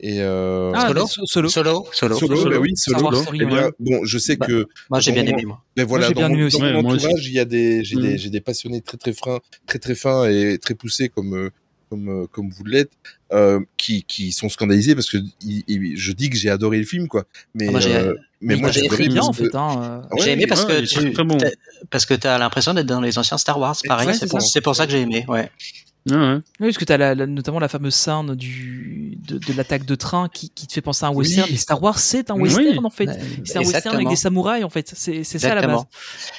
Speaker 3: et euh...
Speaker 2: Ah,
Speaker 7: Solo?
Speaker 2: solo.
Speaker 7: Solo, solo.
Speaker 3: Solo,
Speaker 8: Solo.
Speaker 3: bah oui, Solo.
Speaker 2: Story,
Speaker 3: Eh bien, bon, je sais
Speaker 7: Bah,
Speaker 3: que
Speaker 7: Moi, j'ai bien aimé, moi.
Speaker 3: Mais voilà,
Speaker 2: j'ai
Speaker 3: dans,
Speaker 2: bien
Speaker 3: mon,
Speaker 2: aimé aussi.
Speaker 3: dans mon
Speaker 8: moi
Speaker 3: entourage, il y a des, j'ai
Speaker 8: Mm.
Speaker 3: des, j'ai des passionnés très très fins, très très fins et très poussés comme euh, comme euh, comme vous l'êtes, euh, qui qui sont scandalisés parce que il- il- je dis que j'ai adoré le film quoi. Mais
Speaker 7: Ah, moi, j'ai-
Speaker 3: euh, mais moi
Speaker 7: moi, j'ai
Speaker 2: Très bien en fait. Hein.
Speaker 3: Ah ouais,
Speaker 7: j'ai aimé parce
Speaker 8: ouais,
Speaker 7: que tu
Speaker 8: bon.
Speaker 7: parce que t'as l'impression d'être dans les anciens Star Wars. Pareil, c'est pour, pour ça que j'ai aimé. Ouais.
Speaker 8: Ouais.
Speaker 2: Oui, parce que tu as notamment la fameuse scène du, de, de l'attaque de train qui, qui te fait penser à un
Speaker 3: Oui.
Speaker 2: western. Mais Star Wars, c'est un
Speaker 8: Oui.
Speaker 2: western en fait.
Speaker 7: Ouais,
Speaker 2: C'est un western avec des samouraïs en fait. C'est c'est ça à la base.
Speaker 7: Exactement.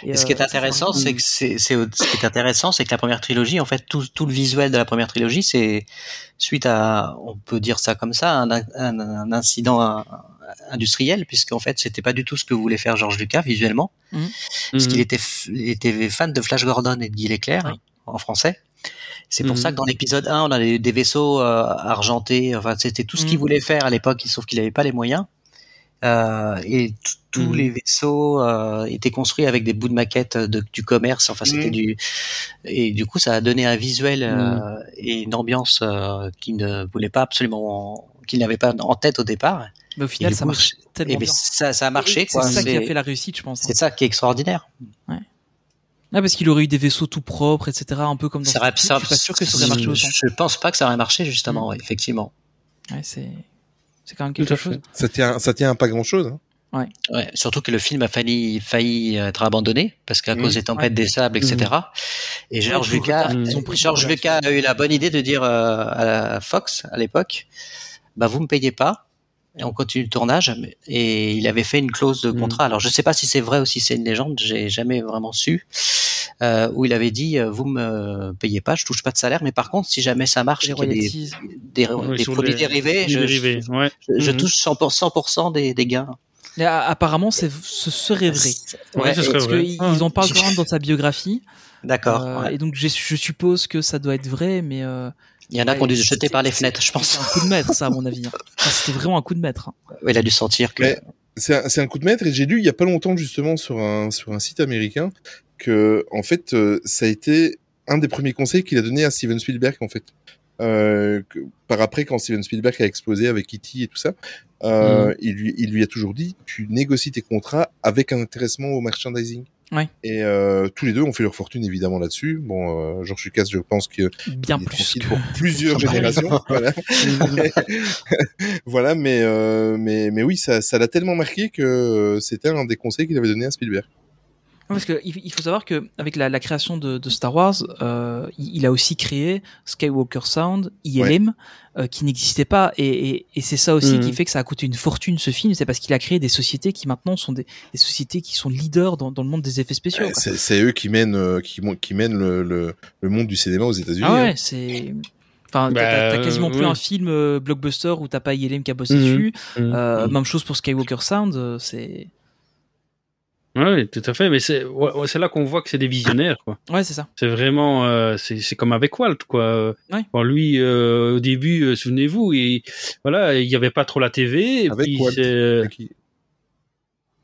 Speaker 2: Et,
Speaker 7: Et ce qui est
Speaker 2: euh,
Speaker 7: intéressant, c'est que c'est, c'est, ce qui est intéressant, c'est que la première trilogie, en fait, tout, tout le visuel de la première trilogie, c'est suite à, on peut dire ça comme ça, un, un, un incident industriel, puisqu'en fait, c'était pas du tout ce que voulait faire George Lucas visuellement, parce
Speaker 8: Mhm.
Speaker 7: qu'il était, f- il était fan de Flash Gordon et de Guy Leclerc
Speaker 2: Oui.
Speaker 7: en français. C'est pour ça que dans l'épisode 1, on a des, des vaisseaux euh, argentés. Enfin, c'était tout ce qu'il
Speaker 2: Mhm.
Speaker 7: voulait faire à l'époque, sauf qu'il n'avait pas les moyens. Euh, et tous
Speaker 8: Mhm.
Speaker 7: les vaisseaux euh, étaient construits avec des bouts de maquettes de, du commerce. Enfin, c'était
Speaker 3: Mhm.
Speaker 7: du et du coup, ça a donné un visuel et une ambiance qu'il ne voulait pas absolument, qu'il n'avait pas en tête au départ.
Speaker 2: Mais au final,
Speaker 7: du
Speaker 2: ça
Speaker 7: coup,
Speaker 2: marche
Speaker 7: Et
Speaker 2: tellement
Speaker 7: ben,
Speaker 2: bien.
Speaker 7: ça, ça a marché.
Speaker 2: C'est ça qui a fait la réussite, je pense. hein.
Speaker 7: C'est ça qui est extraordinaire.
Speaker 2: Ah, parce qu'il aurait eu des vaisseaux tout propres, etc. Un peu comme dans
Speaker 7: Ça.
Speaker 2: Je suis pas sûr que ça aurait marché autant.
Speaker 7: Je pense pas que ça aurait marché justement, ouais, effectivement.
Speaker 2: Ouais, c'est c'est quand même quelque chose.
Speaker 3: ça tient ça tient à pas grand chose. Hein.
Speaker 7: Ouais, surtout que le film a failli, failli être abandonné parce qu'à
Speaker 3: Mhm.
Speaker 7: cause des tempêtes des sables, etc. Et George
Speaker 2: Ouais,
Speaker 7: Lucas, George Lucas a eu la bonne idée de dire euh, à la Fox à l'époque, bah vous me payez pas et on continue le tournage. Et il avait fait une clause de
Speaker 8: Mhm.
Speaker 7: contrat. Alors je sais pas si c'est vrai ou si c'est une légende, j'ai jamais vraiment su. Euh, où il avait dit euh, vous me payez pas, je touche pas de salaire, mais par contre si jamais ça marche, qu'il y a des, produits
Speaker 8: les-
Speaker 7: dérivés, je,
Speaker 8: dérivés, ouais.
Speaker 7: je, je touche 100%, 100% des, des gains.
Speaker 2: Apparemment, ce serait vrai.
Speaker 8: Ouais, ce serait
Speaker 2: Parce
Speaker 8: vrai.
Speaker 2: qu'ils
Speaker 8: Ah.
Speaker 2: ils en parlent quand même dans sa biographie.
Speaker 7: D'accord.
Speaker 2: Euh,
Speaker 7: ouais.
Speaker 2: Et donc, je suppose que ça doit être vrai, mais. euh,
Speaker 7: Il y en a qui ont dû se jeter
Speaker 2: c'est-
Speaker 7: par les fenêtres, je pense.
Speaker 2: C'est un coup de maître, ça, à mon avis. hein. Enfin, C'était vraiment un coup de maître. hein.
Speaker 7: Il a dû sentir que.
Speaker 3: C'est un, coup de maître et j'ai lu il y a pas longtemps justement sur un sur un site américain que en fait euh, ça a été un des premiers conseils qu'il a donné à Steven Spielberg en fait. Euh, que- par après quand Steven Spielberg a explosé avec E.T. et tout ça, euh, il, lui, il lui a toujours dit tu négocies tes contrats avec un intéressement au merchandising.
Speaker 2: Ouais.
Speaker 3: Et euh, tous les deux ont fait leur fortune évidemment là-dessus. Bon, euh, George Lucas, je pense que
Speaker 2: Bien
Speaker 3: il
Speaker 2: plus que.
Speaker 3: pour plusieurs générations. voilà. voilà, mais euh, mais mais oui, ça ça l'a tellement marqué que euh, c'était un des conseils qu'il avait donné à Spielberg.
Speaker 2: Parce que il faut savoir que avec la, la création de, de Star Wars, euh, il, a aussi créé Skywalker Sound, ILM, euh, qui n'existait pas, et, et, et c'est ça aussi
Speaker 8: Mhm.
Speaker 2: qui fait que ça a coûté une fortune ce film. C'est parce qu'il a créé des sociétés qui maintenant sont des, des sociétés qui sont leaders dans, dans le monde des effets spéciaux.
Speaker 3: C'est c'est eux qui mènent euh, qui mon- qui mènent le, le le monde du cinéma aux États-Unis.
Speaker 2: Ah ouais,
Speaker 3: hein.
Speaker 2: c'est. Enfin,
Speaker 8: Bah,
Speaker 2: t'as- t'as quasiment plus
Speaker 8: ouais.
Speaker 2: un film blockbuster où t'as pas ILM qui a bossé
Speaker 8: Mhm.
Speaker 2: dessus.
Speaker 8: Mhm.
Speaker 2: Euh, Même chose pour Skywalker Sound. C'est.
Speaker 8: Oui, tout à fait. Mais c'est ouais, là qu'on voit que c'est des visionnaires, quoi.
Speaker 2: Ouais, c'est ça.
Speaker 8: C'est vraiment, euh, c'est c'est comme avec Walt, quoi.
Speaker 2: Ouais.
Speaker 8: Bon, lui, euh, au début, euh, souvenez-vous, et voilà, il y avait pas trop la TV. Et
Speaker 3: Avec
Speaker 8: puis
Speaker 3: Walt.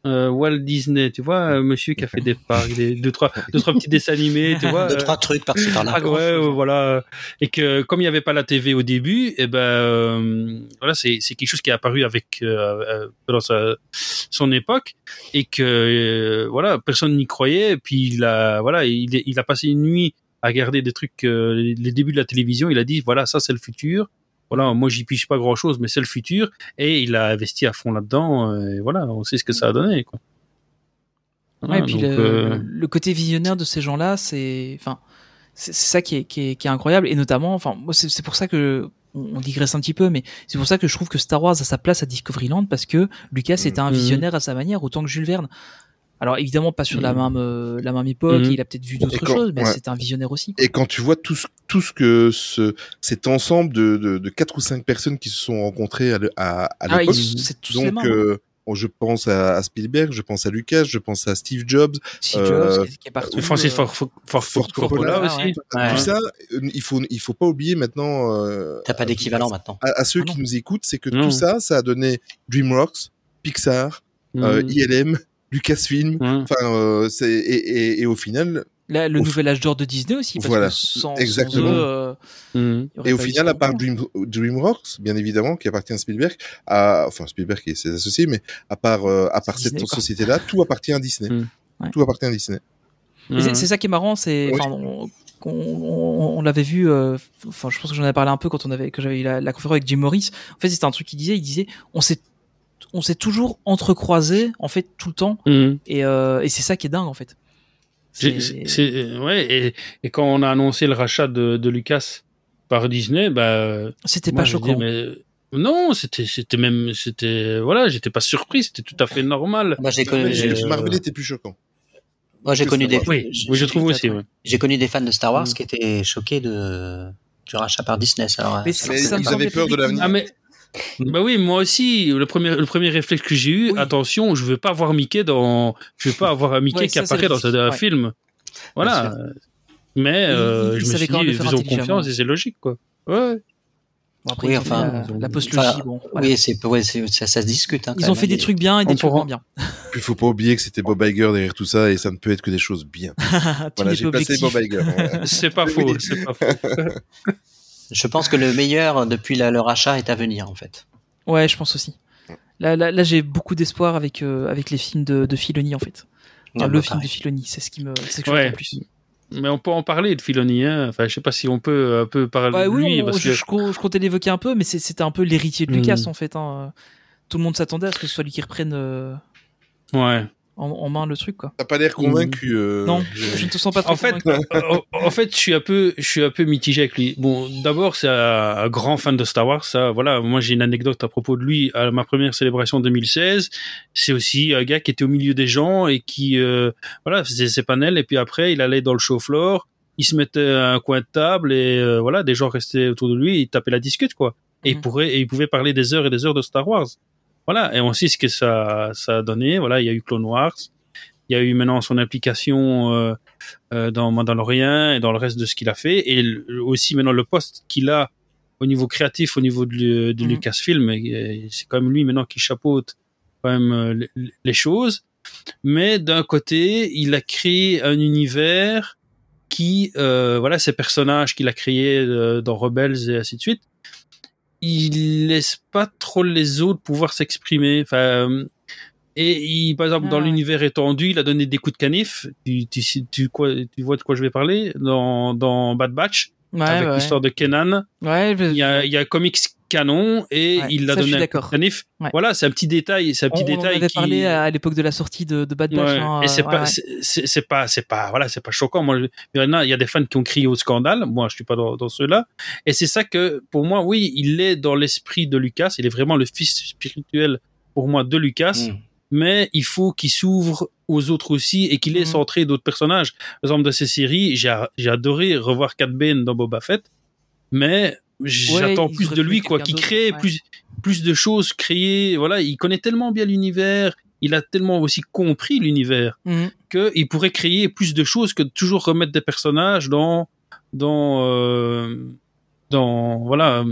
Speaker 8: Euh, Walt Disney, tu vois, monsieur qui a fait des parcs, des deux trois, deux trois petits dessins animés, tu vois.
Speaker 7: Deux,
Speaker 8: euh,
Speaker 7: trois trucs par-ci par-là.
Speaker 8: Ah ouais, ouais, voilà. Et que comme il n'y avait pas la TV au début, et ben euh, voilà, c'est c'est quelque chose qui est apparu avec euh, euh, dans sa, son époque et que euh, voilà, personne n'y croyait. Et puis il a voilà, il, il a passé une nuit à regarder des trucs, euh, les débuts de la télévision. Il a dit voilà, ça c'est le futur. Voilà, moi j'y pige pas grand chose, mais c'est le futur. Et il a investi à fond là-dedans. euh, Et voilà, on sait ce que ça a donné. Quoi.
Speaker 2: Ouais, et puis
Speaker 8: donc,
Speaker 2: le,
Speaker 8: euh,
Speaker 2: le côté visionnaire de ces gens-là, c'est, enfin, c'est ça qui est, qui est, qui est incroyable. Et notamment, enfin, moi, c'est c'est pour ça que on, on digresse un petit peu, mais c'est pour ça que je trouve que Star Wars a sa place à Discoveryland parce que Lucas était un
Speaker 8: Mhm.
Speaker 2: visionnaire à sa manière, autant que Jules Verne. Alors évidemment pas sur la
Speaker 8: Mhm.
Speaker 2: même euh, la même époque, et il a peut-être vu d'autres choses, mais
Speaker 3: ouais.
Speaker 2: c'était un visionnaire aussi. quoi.
Speaker 3: Et quand tu vois tout ce, tout ce que ce, cet ensemble de, de, de quatre ou cinq personnes qui se sont rencontrées à, à, à
Speaker 2: Ah,
Speaker 3: l'époque,
Speaker 2: c'est
Speaker 3: donc
Speaker 2: hein.
Speaker 3: euh, bon, je pense à, à Spielberg, je pense à Lucas, je pense à Steve Jobs,
Speaker 2: Steve
Speaker 3: euh,
Speaker 2: Jobs qui est- qui est partout.
Speaker 8: Francis
Speaker 2: euh,
Speaker 8: Ford, Ford, Ford,
Speaker 3: Ford
Speaker 8: Coppola,
Speaker 3: Coppola,
Speaker 8: aussi.
Speaker 2: ouais.
Speaker 7: Ouais.
Speaker 3: tout ça, euh, il faut il faut pas oublier maintenant. Euh,
Speaker 7: T'as pas d'équivalent maintenant.
Speaker 3: à, à ceux
Speaker 2: Ah
Speaker 3: qui nous écoutent, c'est que
Speaker 8: Non.
Speaker 3: tout ça, ça a donné DreamWorks, Pixar, euh,
Speaker 8: Mhm.
Speaker 3: ILM, Lucasfilm.
Speaker 8: Ouais.
Speaker 3: Enfin, euh, c'est et, et, et au final,
Speaker 2: là, le
Speaker 3: au-
Speaker 2: nouvel âge d'or de Disney aussi, parce
Speaker 3: Voilà,
Speaker 2: que sans,
Speaker 3: exactement.
Speaker 2: sans eux, euh, aurait
Speaker 3: et au final, à part. Dream, DreamWorks, bien évidemment, qui appartient à Spielberg, à, enfin Spielberg et ses associés, mais à part euh, à part
Speaker 2: Disney,
Speaker 3: cette
Speaker 2: quoi.
Speaker 3: société-là, tout appartient à Disney.
Speaker 8: Mm.
Speaker 2: Ouais.
Speaker 3: Tout appartient à Disney.
Speaker 2: C'est-. C'est ça qui est marrant, c'est
Speaker 3: Oui.
Speaker 2: on, on- on- on l'avait vu. euh, Enfin, je pense que j'en avais parlé un peu quand on avait que j'avais eu la, la conférence avec Jim Morris. En fait, c'était un truc qu'il disait. Il disait, on s'est on s'est toujours entrecroisés en fait tout le temps, et, euh, et c'est ça qui est dingue en fait.
Speaker 8: J'ai-
Speaker 2: C'est-
Speaker 8: c'est- c'est- ouais, et, et quand on a annoncé le rachat de, de Lucas par Disney, bah,
Speaker 2: C'était
Speaker 8: moi,
Speaker 2: pas choquant.
Speaker 8: dis, mais non, c'était, c'était même, c'était, voilà, j'étais pas surpris, c'était tout à fait normal.
Speaker 7: Moi, j'ai connu,
Speaker 8: euh,
Speaker 3: Marvel était plus choquant.
Speaker 7: moi, j'ai connu des,
Speaker 3: Wars.
Speaker 8: Oui,
Speaker 7: j'ai-
Speaker 8: oui, je trouve
Speaker 2: peut-être,
Speaker 8: aussi.
Speaker 2: ouais.
Speaker 8: ouais.
Speaker 7: j'ai connu des fans de Star Wars
Speaker 8: Mm.
Speaker 7: qui étaient choqués de, du rachat par Disney. Alors,
Speaker 2: Mais
Speaker 7: ça-
Speaker 3: Mais
Speaker 2: ça me
Speaker 3: ils avaient peur de l'avenir.
Speaker 8: Ah mais bah oui, moi aussi, le premier le premier réflexe que j'ai eu,
Speaker 2: Oui.
Speaker 8: attention, je veux pas voir Mickey dans je veux pas avoir un Mickey
Speaker 2: Ouais,
Speaker 8: qui
Speaker 2: ça,
Speaker 8: apparaît dans un
Speaker 2: ouais.
Speaker 8: film. Voilà. Mais euh,
Speaker 2: il
Speaker 8: je me suis dit faisons confiance et c'est logique quoi. Ouais.
Speaker 2: Bon, après,
Speaker 7: Oui, enfin,
Speaker 2: la, la
Speaker 8: enfin,
Speaker 2: post-logie. bon, voilà.
Speaker 7: Oui, c'est, ouais, c'est, ça, ça se discute. hein,
Speaker 2: Ils ont fait des
Speaker 7: hein,
Speaker 2: trucs bien et des trucs moins bien.
Speaker 3: Il faut pas oublier que c'était Bob Iger derrière tout ça et ça ne peut être que des choses bien. Voilà, j'ai placé. Bob Iger.
Speaker 8: C'est pas faux, c'est pas faux.
Speaker 7: Je pense que le meilleur depuis la- le rachat est à venir, en fait.
Speaker 2: Ouais, je pense aussi. Là, là, là j'ai beaucoup d'espoir avec euh, avec les films de, de Filoni en fait. Enfin,
Speaker 7: Ah,
Speaker 2: le
Speaker 7: bah,
Speaker 2: film de. Filoni, c'est ce qui me, ce que
Speaker 8: Ouais.
Speaker 2: le plus.
Speaker 8: Mais on peut en parler de Filoni hein. Enfin, je sais pas si on peut un peu parler
Speaker 2: Ouais,
Speaker 8: de
Speaker 2: oui,
Speaker 8: lui
Speaker 2: on-
Speaker 8: parce
Speaker 2: je,
Speaker 8: que
Speaker 2: je co- je comptais l'évoquer un peu, mais c'était un peu l'héritier de
Speaker 8: Mhm.
Speaker 2: Lucas en fait. hein. Tout le monde s'attendait à ce que ce soit lui qui reprenne euh,
Speaker 8: ouais.
Speaker 2: En, en main le truc quoi.
Speaker 3: T'as pas l'air convaincu. euh,
Speaker 2: non,
Speaker 3: je-
Speaker 2: je ne te sens pas très
Speaker 8: En fait,
Speaker 2: convaincu.
Speaker 8: en, en fait, je suis un peu, je suis un peu mitigé avec lui. Bon, d'abord, c'est un, un grand fan de Star Wars. Ça, voilà. Moi, j'ai une anecdote à propos de lui. À ma première célébration 2016, c'est aussi un gars qui était au milieu des gens et qui, euh, voilà, faisait ses panels. Et puis après, il allait dans le show floor. Il se mettait à un coin de table et euh, voilà, des gens restaient autour de lui. Il tapait la discute, quoi. Et il
Speaker 2: Mhm.
Speaker 8: pourrait, et il pouvait parler des heures et des heures de Star Wars. Voilà. Et on sait ce que ça, ça a donné. Voilà, il y a eu Clone Wars. Il y a eu maintenant son implication euh, euh, dans Mandalorian et dans le reste de ce qu'il a fait, et aussi maintenant le poste qu'il a au niveau créatif, au niveau de, de
Speaker 2: Mhm.
Speaker 8: Lucasfilm, c'est quand même lui maintenant qui chapeaute quand même euh, les, les choses. Mais d'un côté, il a créé un univers qui, euh, voilà, ces personnages qu'il a créés euh, dans Rebels et ainsi de suite, il laisse pas trop les autres pouvoir s'exprimer. Enfin, euh, et il, par exemple,
Speaker 2: Ah
Speaker 8: dans
Speaker 2: ouais.
Speaker 8: l'univers étendu, il a donné des coups de canif. Tu, tu, tu, quoi, tu vois de quoi je vais parler? Dans, dans Bad Batch
Speaker 2: Ouais,
Speaker 8: avec
Speaker 2: ouais.
Speaker 8: l'histoire de Kenan. Il y a, il y a un comics canon et
Speaker 2: Ouais,
Speaker 8: il l'a
Speaker 2: ça, je
Speaker 8: donné de canif.
Speaker 2: Ouais.
Speaker 8: Voilà, c'est un petit détail, c'est un petit
Speaker 2: on, on en
Speaker 8: détail
Speaker 2: avait
Speaker 8: qui.
Speaker 2: parlé à, à l'époque de la sortie de, de Bad Batch.
Speaker 8: Ouais,
Speaker 2: hein,
Speaker 8: et c'est
Speaker 2: euh,
Speaker 8: pas,
Speaker 2: ouais,
Speaker 8: c'est- pas, c'est pas, voilà, c'est pas choquant. Moi, il y a, des fans qui ont crié au scandale. Moi, je suis pas dans, dans ceux-là. Et c'est ça que, pour moi, oui, il est dans l'esprit de Lucas. Il est vraiment le fils spirituel pour moi de Lucas.
Speaker 7: Mm.
Speaker 8: Mais il faut qu'il s'ouvre aux autres aussi et qu'il laisse
Speaker 2: Mhm.
Speaker 8: entrer d'autres personnages. Par exemple, de ces séries, j'ai j'ai adoré revoir Cat Bane dans Boba Fett, mais j'attends
Speaker 2: il
Speaker 8: plus de lui, quoi, qui crée
Speaker 2: ouais.
Speaker 8: plus, plus de choses créées. Voilà, il connaît tellement bien l'univers, il a tellement aussi compris l'univers
Speaker 2: Mhm.
Speaker 8: qu'il pourrait créer plus de choses que de toujours remettre des personnages dans, dans, euh, dans, voilà.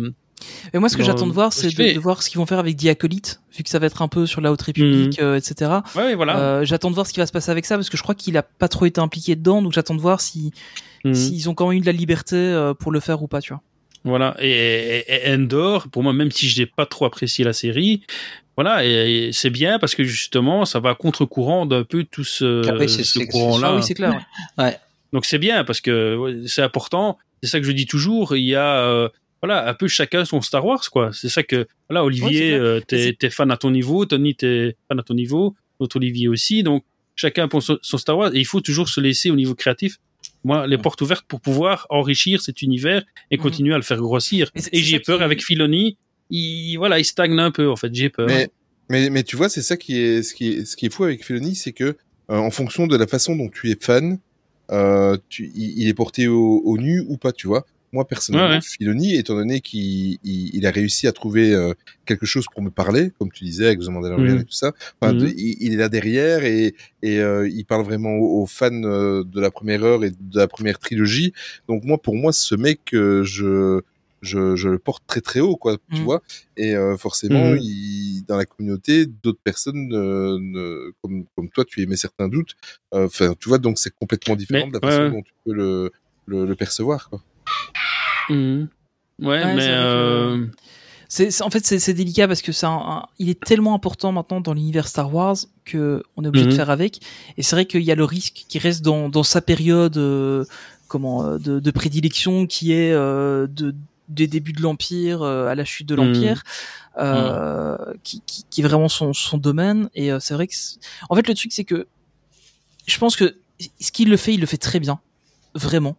Speaker 2: Et moi, ce que j'attends de voir, c'est de, voir ce qu'ils vont faire avec Diacolite, vu que ça va être un peu sur la Haute République, euh, etc.
Speaker 8: Ouais, voilà.
Speaker 2: Euh, j'attends de voir ce qui va se passer avec ça, parce que je crois qu'il a pas trop été impliqué dedans, donc j'attends de voir si
Speaker 8: Mhm.
Speaker 2: s'ils ont quand même eu de la liberté euh, pour le faire ou pas, tu vois.
Speaker 8: Voilà. Et, et- et Endor, pour moi, même si je n'ai pas trop apprécié la série, voilà, et, et c'est bien parce que justement, ça va contre-courant d'un peu tout ce, ce courant-là.
Speaker 2: Oui, c'est clair. ouais.
Speaker 7: Ouais.
Speaker 8: Donc c'est bien parce que ouais, c'est important. C'est ça que je dis toujours. Il y a euh, voilà un peu chacun son Star Wars quoi. C'est ça que voilà
Speaker 2: Ouais,
Speaker 8: Olivier,
Speaker 2: clair.
Speaker 8: euh, t'es fan à ton niveau, Tony t'es fan à ton niveau, l'autre Olivier aussi. Donc chacun pour son, son Star Wars et il faut toujours se laisser au niveau créatif. Moi, les portes ouvertes pour pouvoir enrichir cet univers et
Speaker 2: Mhm.
Speaker 8: continuer à le faire grossir.
Speaker 2: Et
Speaker 8: j'ai peur
Speaker 2: qui-
Speaker 8: avec Filoni. Il, voilà, il stagne un peu en fait. J'ai peur.
Speaker 3: Mais, mais, mais tu vois, c'est ça qui est, ce qui est, ce qui est fou avec Filoni, c'est que, euh, en fonction de la façon dont tu es fan, euh, tu, il, il est porté au, au nu ou pas, tu vois. Moi, personnellement,
Speaker 8: Ouais, ouais.
Speaker 3: Filoni, étant donné qu'il il, il a réussi à trouver euh, quelque chose pour me parler, comme tu disais, avec The Mandalorian
Speaker 8: Mhm.
Speaker 3: et tout ça, enfin,
Speaker 8: Mhm.
Speaker 3: il, il est là derrière et, et euh, il parle vraiment aux, aux fans euh, de la première heure et de la première trilogie. Donc moi, pour moi, ce mec, je, je, je le porte très très haut, quoi, tu
Speaker 2: Mhm.
Speaker 3: vois. Et euh, forcément,
Speaker 8: Mhm.
Speaker 3: il, dans la communauté, d'autres personnes, euh, ne- comme, comme toi, tu émets certains doutes. Euh, Enfin, tu vois, donc c'est complètement différent
Speaker 8: Mais,
Speaker 3: de la façon dont tu peux le, le, le percevoir, quoi.
Speaker 8: Mhm. Ouais,
Speaker 2: Ouais,
Speaker 8: mais euh,
Speaker 2: C'est, c'est- en fait, c'est, c'est délicat parce que c'est un, un- il est tellement important maintenant dans l'univers Star Wars que on est obligé de
Speaker 8: Mhm.
Speaker 2: faire avec. Et c'est vrai qu'il y a le risque qui reste dans, dans sa période, euh, comment, euh, de, de prédilection qui est euh, de des débuts de l'empire euh, à la chute de
Speaker 8: Mhm.
Speaker 2: l'empire, euh, qui, qui, qui est vraiment son, son domaine. Et euh, c'est vrai que, en fait, le truc c'est que je pense que ce qu'il le fait, il le fait très bien, vraiment.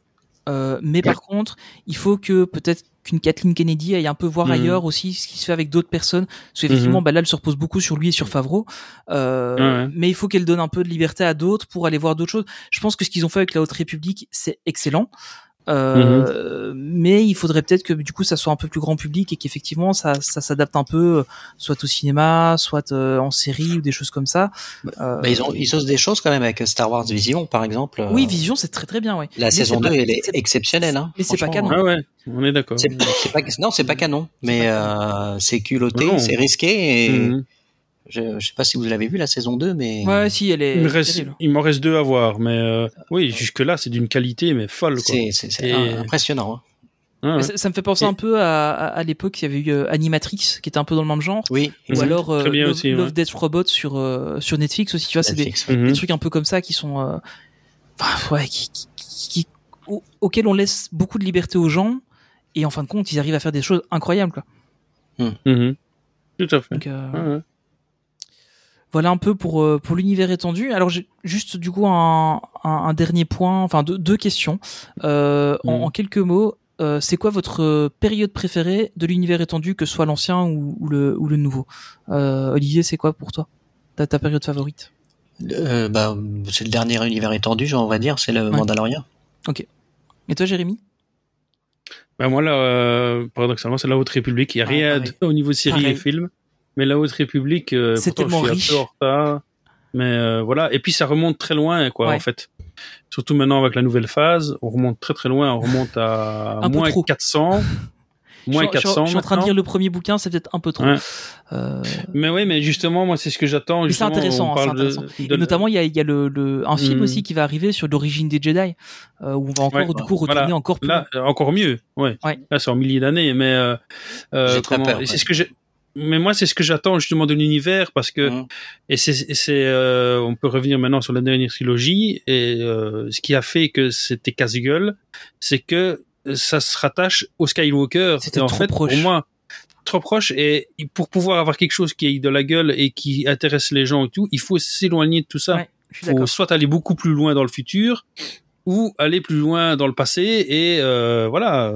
Speaker 2: Euh, mais par contre, il faut que peut-être qu'une Kathleen Kennedy aille un peu voir
Speaker 8: Mhm.
Speaker 2: ailleurs aussi ce qui se fait avec d'autres personnes. Parce qu'effectivement,
Speaker 8: Mhm.
Speaker 2: bah là, elle se repose beaucoup sur lui et sur Favreau. Euh. Mais il faut qu'elle donne un peu de liberté à d'autres pour aller voir d'autres choses. Je pense que ce qu'ils ont fait avec la Haute République, c'est excellent. Euh, Mais il faudrait peut-être que du coup ça soit un peu plus grand public et qu'effectivement ça, ça s'adapte un peu, euh, soit au cinéma, soit euh, en série ou des choses comme ça. Euh,
Speaker 7: Bah, ils, ont, ils osent des choses quand même avec Star Wars Vision, par exemple.
Speaker 2: Oui, Vision, c'est très très bien.
Speaker 7: La
Speaker 2: Mais
Speaker 7: saison
Speaker 2: c'est
Speaker 7: 2,
Speaker 2: pas-
Speaker 7: elle est exceptionnelle. Hein,
Speaker 2: Mais c'est pas canon.
Speaker 8: Ah ouais, on est d'accord.
Speaker 7: C'est c'est pas, non, c'est pas canon, mais euh, c'est culotté, c'est risqué. Et
Speaker 8: Mhm.
Speaker 7: Je, je sais pas si vous l'avez vu la saison 2, mais
Speaker 2: Ouais, si, elle est.
Speaker 8: Il reste, m'en reste deux à voir, mais euh, oui, jusque là, c'est d'une qualité mais folle quoi.
Speaker 7: c'est c'est- c'est
Speaker 8: Et-
Speaker 7: impressionnant. hein.
Speaker 8: Ah ouais.
Speaker 2: Ça, ça me fait penser
Speaker 8: Et-
Speaker 2: un peu à, à, à l'époque, il y avait eu euh, Animatrix, qui était un peu dans le même genre.
Speaker 7: Oui,
Speaker 2: Ou alors euh,
Speaker 8: Très bien
Speaker 2: Love,
Speaker 8: aussi,
Speaker 2: Love,
Speaker 8: ouais.
Speaker 2: Death Robot sur, euh, sur Netflix aussi, tu vois, c'est des.
Speaker 8: Mhm.
Speaker 2: des trucs un peu comme ça qui sont. euh, enfin, ouais, qui, qui, qui- qui- au- auxquels on laisse beaucoup de liberté aux gens, et en fin de compte, ils arrivent à faire des choses incroyables, quoi.
Speaker 8: Mhm. Tout à fait.
Speaker 2: Donc, euh,
Speaker 8: Ah ouais.
Speaker 2: Voilà un peu pour, euh, pour l'univers étendu. Alors, j'ai juste du coup un, un, un dernier point, enfin deux, deux questions. Euh, en,
Speaker 8: Mhm.
Speaker 2: en quelques mots, euh, c'est quoi votre période préférée de l'univers étendu, que ce soit l'ancien ou, ou le, ou le nouveau? Euh, Olivier, c'est quoi pour toi? Ta, ta période favorite?
Speaker 7: Euh, bah, c'est le dernier univers étendu, on va dire, c'est le
Speaker 2: Ouais.
Speaker 7: Mandalorian.
Speaker 2: Et toi, Jérémy?
Speaker 8: Ben moi là, euh, paradoxalement, c'est la Haute République. Il y a
Speaker 2: Ah,
Speaker 8: rien au niveau série
Speaker 2: Pareil.
Speaker 8: et film, mais la Haute République, euh,
Speaker 2: C'est tellement
Speaker 8: je suis
Speaker 2: riche.
Speaker 8: retard. Mais euh, voilà, et puis ça remonte très loin, quoi,
Speaker 2: Ouais.
Speaker 8: en fait. Surtout maintenant avec la nouvelle phase, on remonte très très loin. On remonte à moins
Speaker 2: trop.
Speaker 8: 400, moins
Speaker 2: je, suis- je suis-
Speaker 8: 400.
Speaker 2: je suis en train de lire le premier bouquin, c'est peut-être un peu trop.
Speaker 8: Ouais.
Speaker 2: Euh,
Speaker 8: Mais oui, mais justement, moi, c'est ce que j'attends.
Speaker 2: C'est intéressant,
Speaker 8: on
Speaker 2: hein,
Speaker 8: parle
Speaker 2: intéressant.
Speaker 8: de-
Speaker 2: Et notamment, il y a, il y a le, le- un film
Speaker 8: Mhm.
Speaker 2: aussi qui va arriver sur l'origine des Jedi, euh, où on va encore
Speaker 8: Ouais,
Speaker 2: du coup retourner
Speaker 8: voilà.
Speaker 2: encore plus.
Speaker 8: Là, encore mieux. Ouais.
Speaker 2: Ouais.
Speaker 8: Là, c'est en milliers d'années, mais euh, euh, C'est ce que j'ai. Mais moi, c'est ce que j'attends justement de l'univers parce que
Speaker 7: Mhm.
Speaker 8: et c'est euh, on peut revenir maintenant sur la dernière trilogie et euh, ce qui a fait que c'était casse-gueule, c'est que ça se rattache au Skywalker.
Speaker 2: C'était
Speaker 8: en
Speaker 2: trop
Speaker 8: fait,
Speaker 2: proche.
Speaker 8: pour moi, trop proche et pour pouvoir avoir quelque chose qui ait de la gueule et qui intéresse les gens et tout, il faut s'éloigner de tout ça.
Speaker 2: Ouais,
Speaker 8: faut soit aller beaucoup plus loin dans le futur ou aller plus loin dans le passé et euh, voilà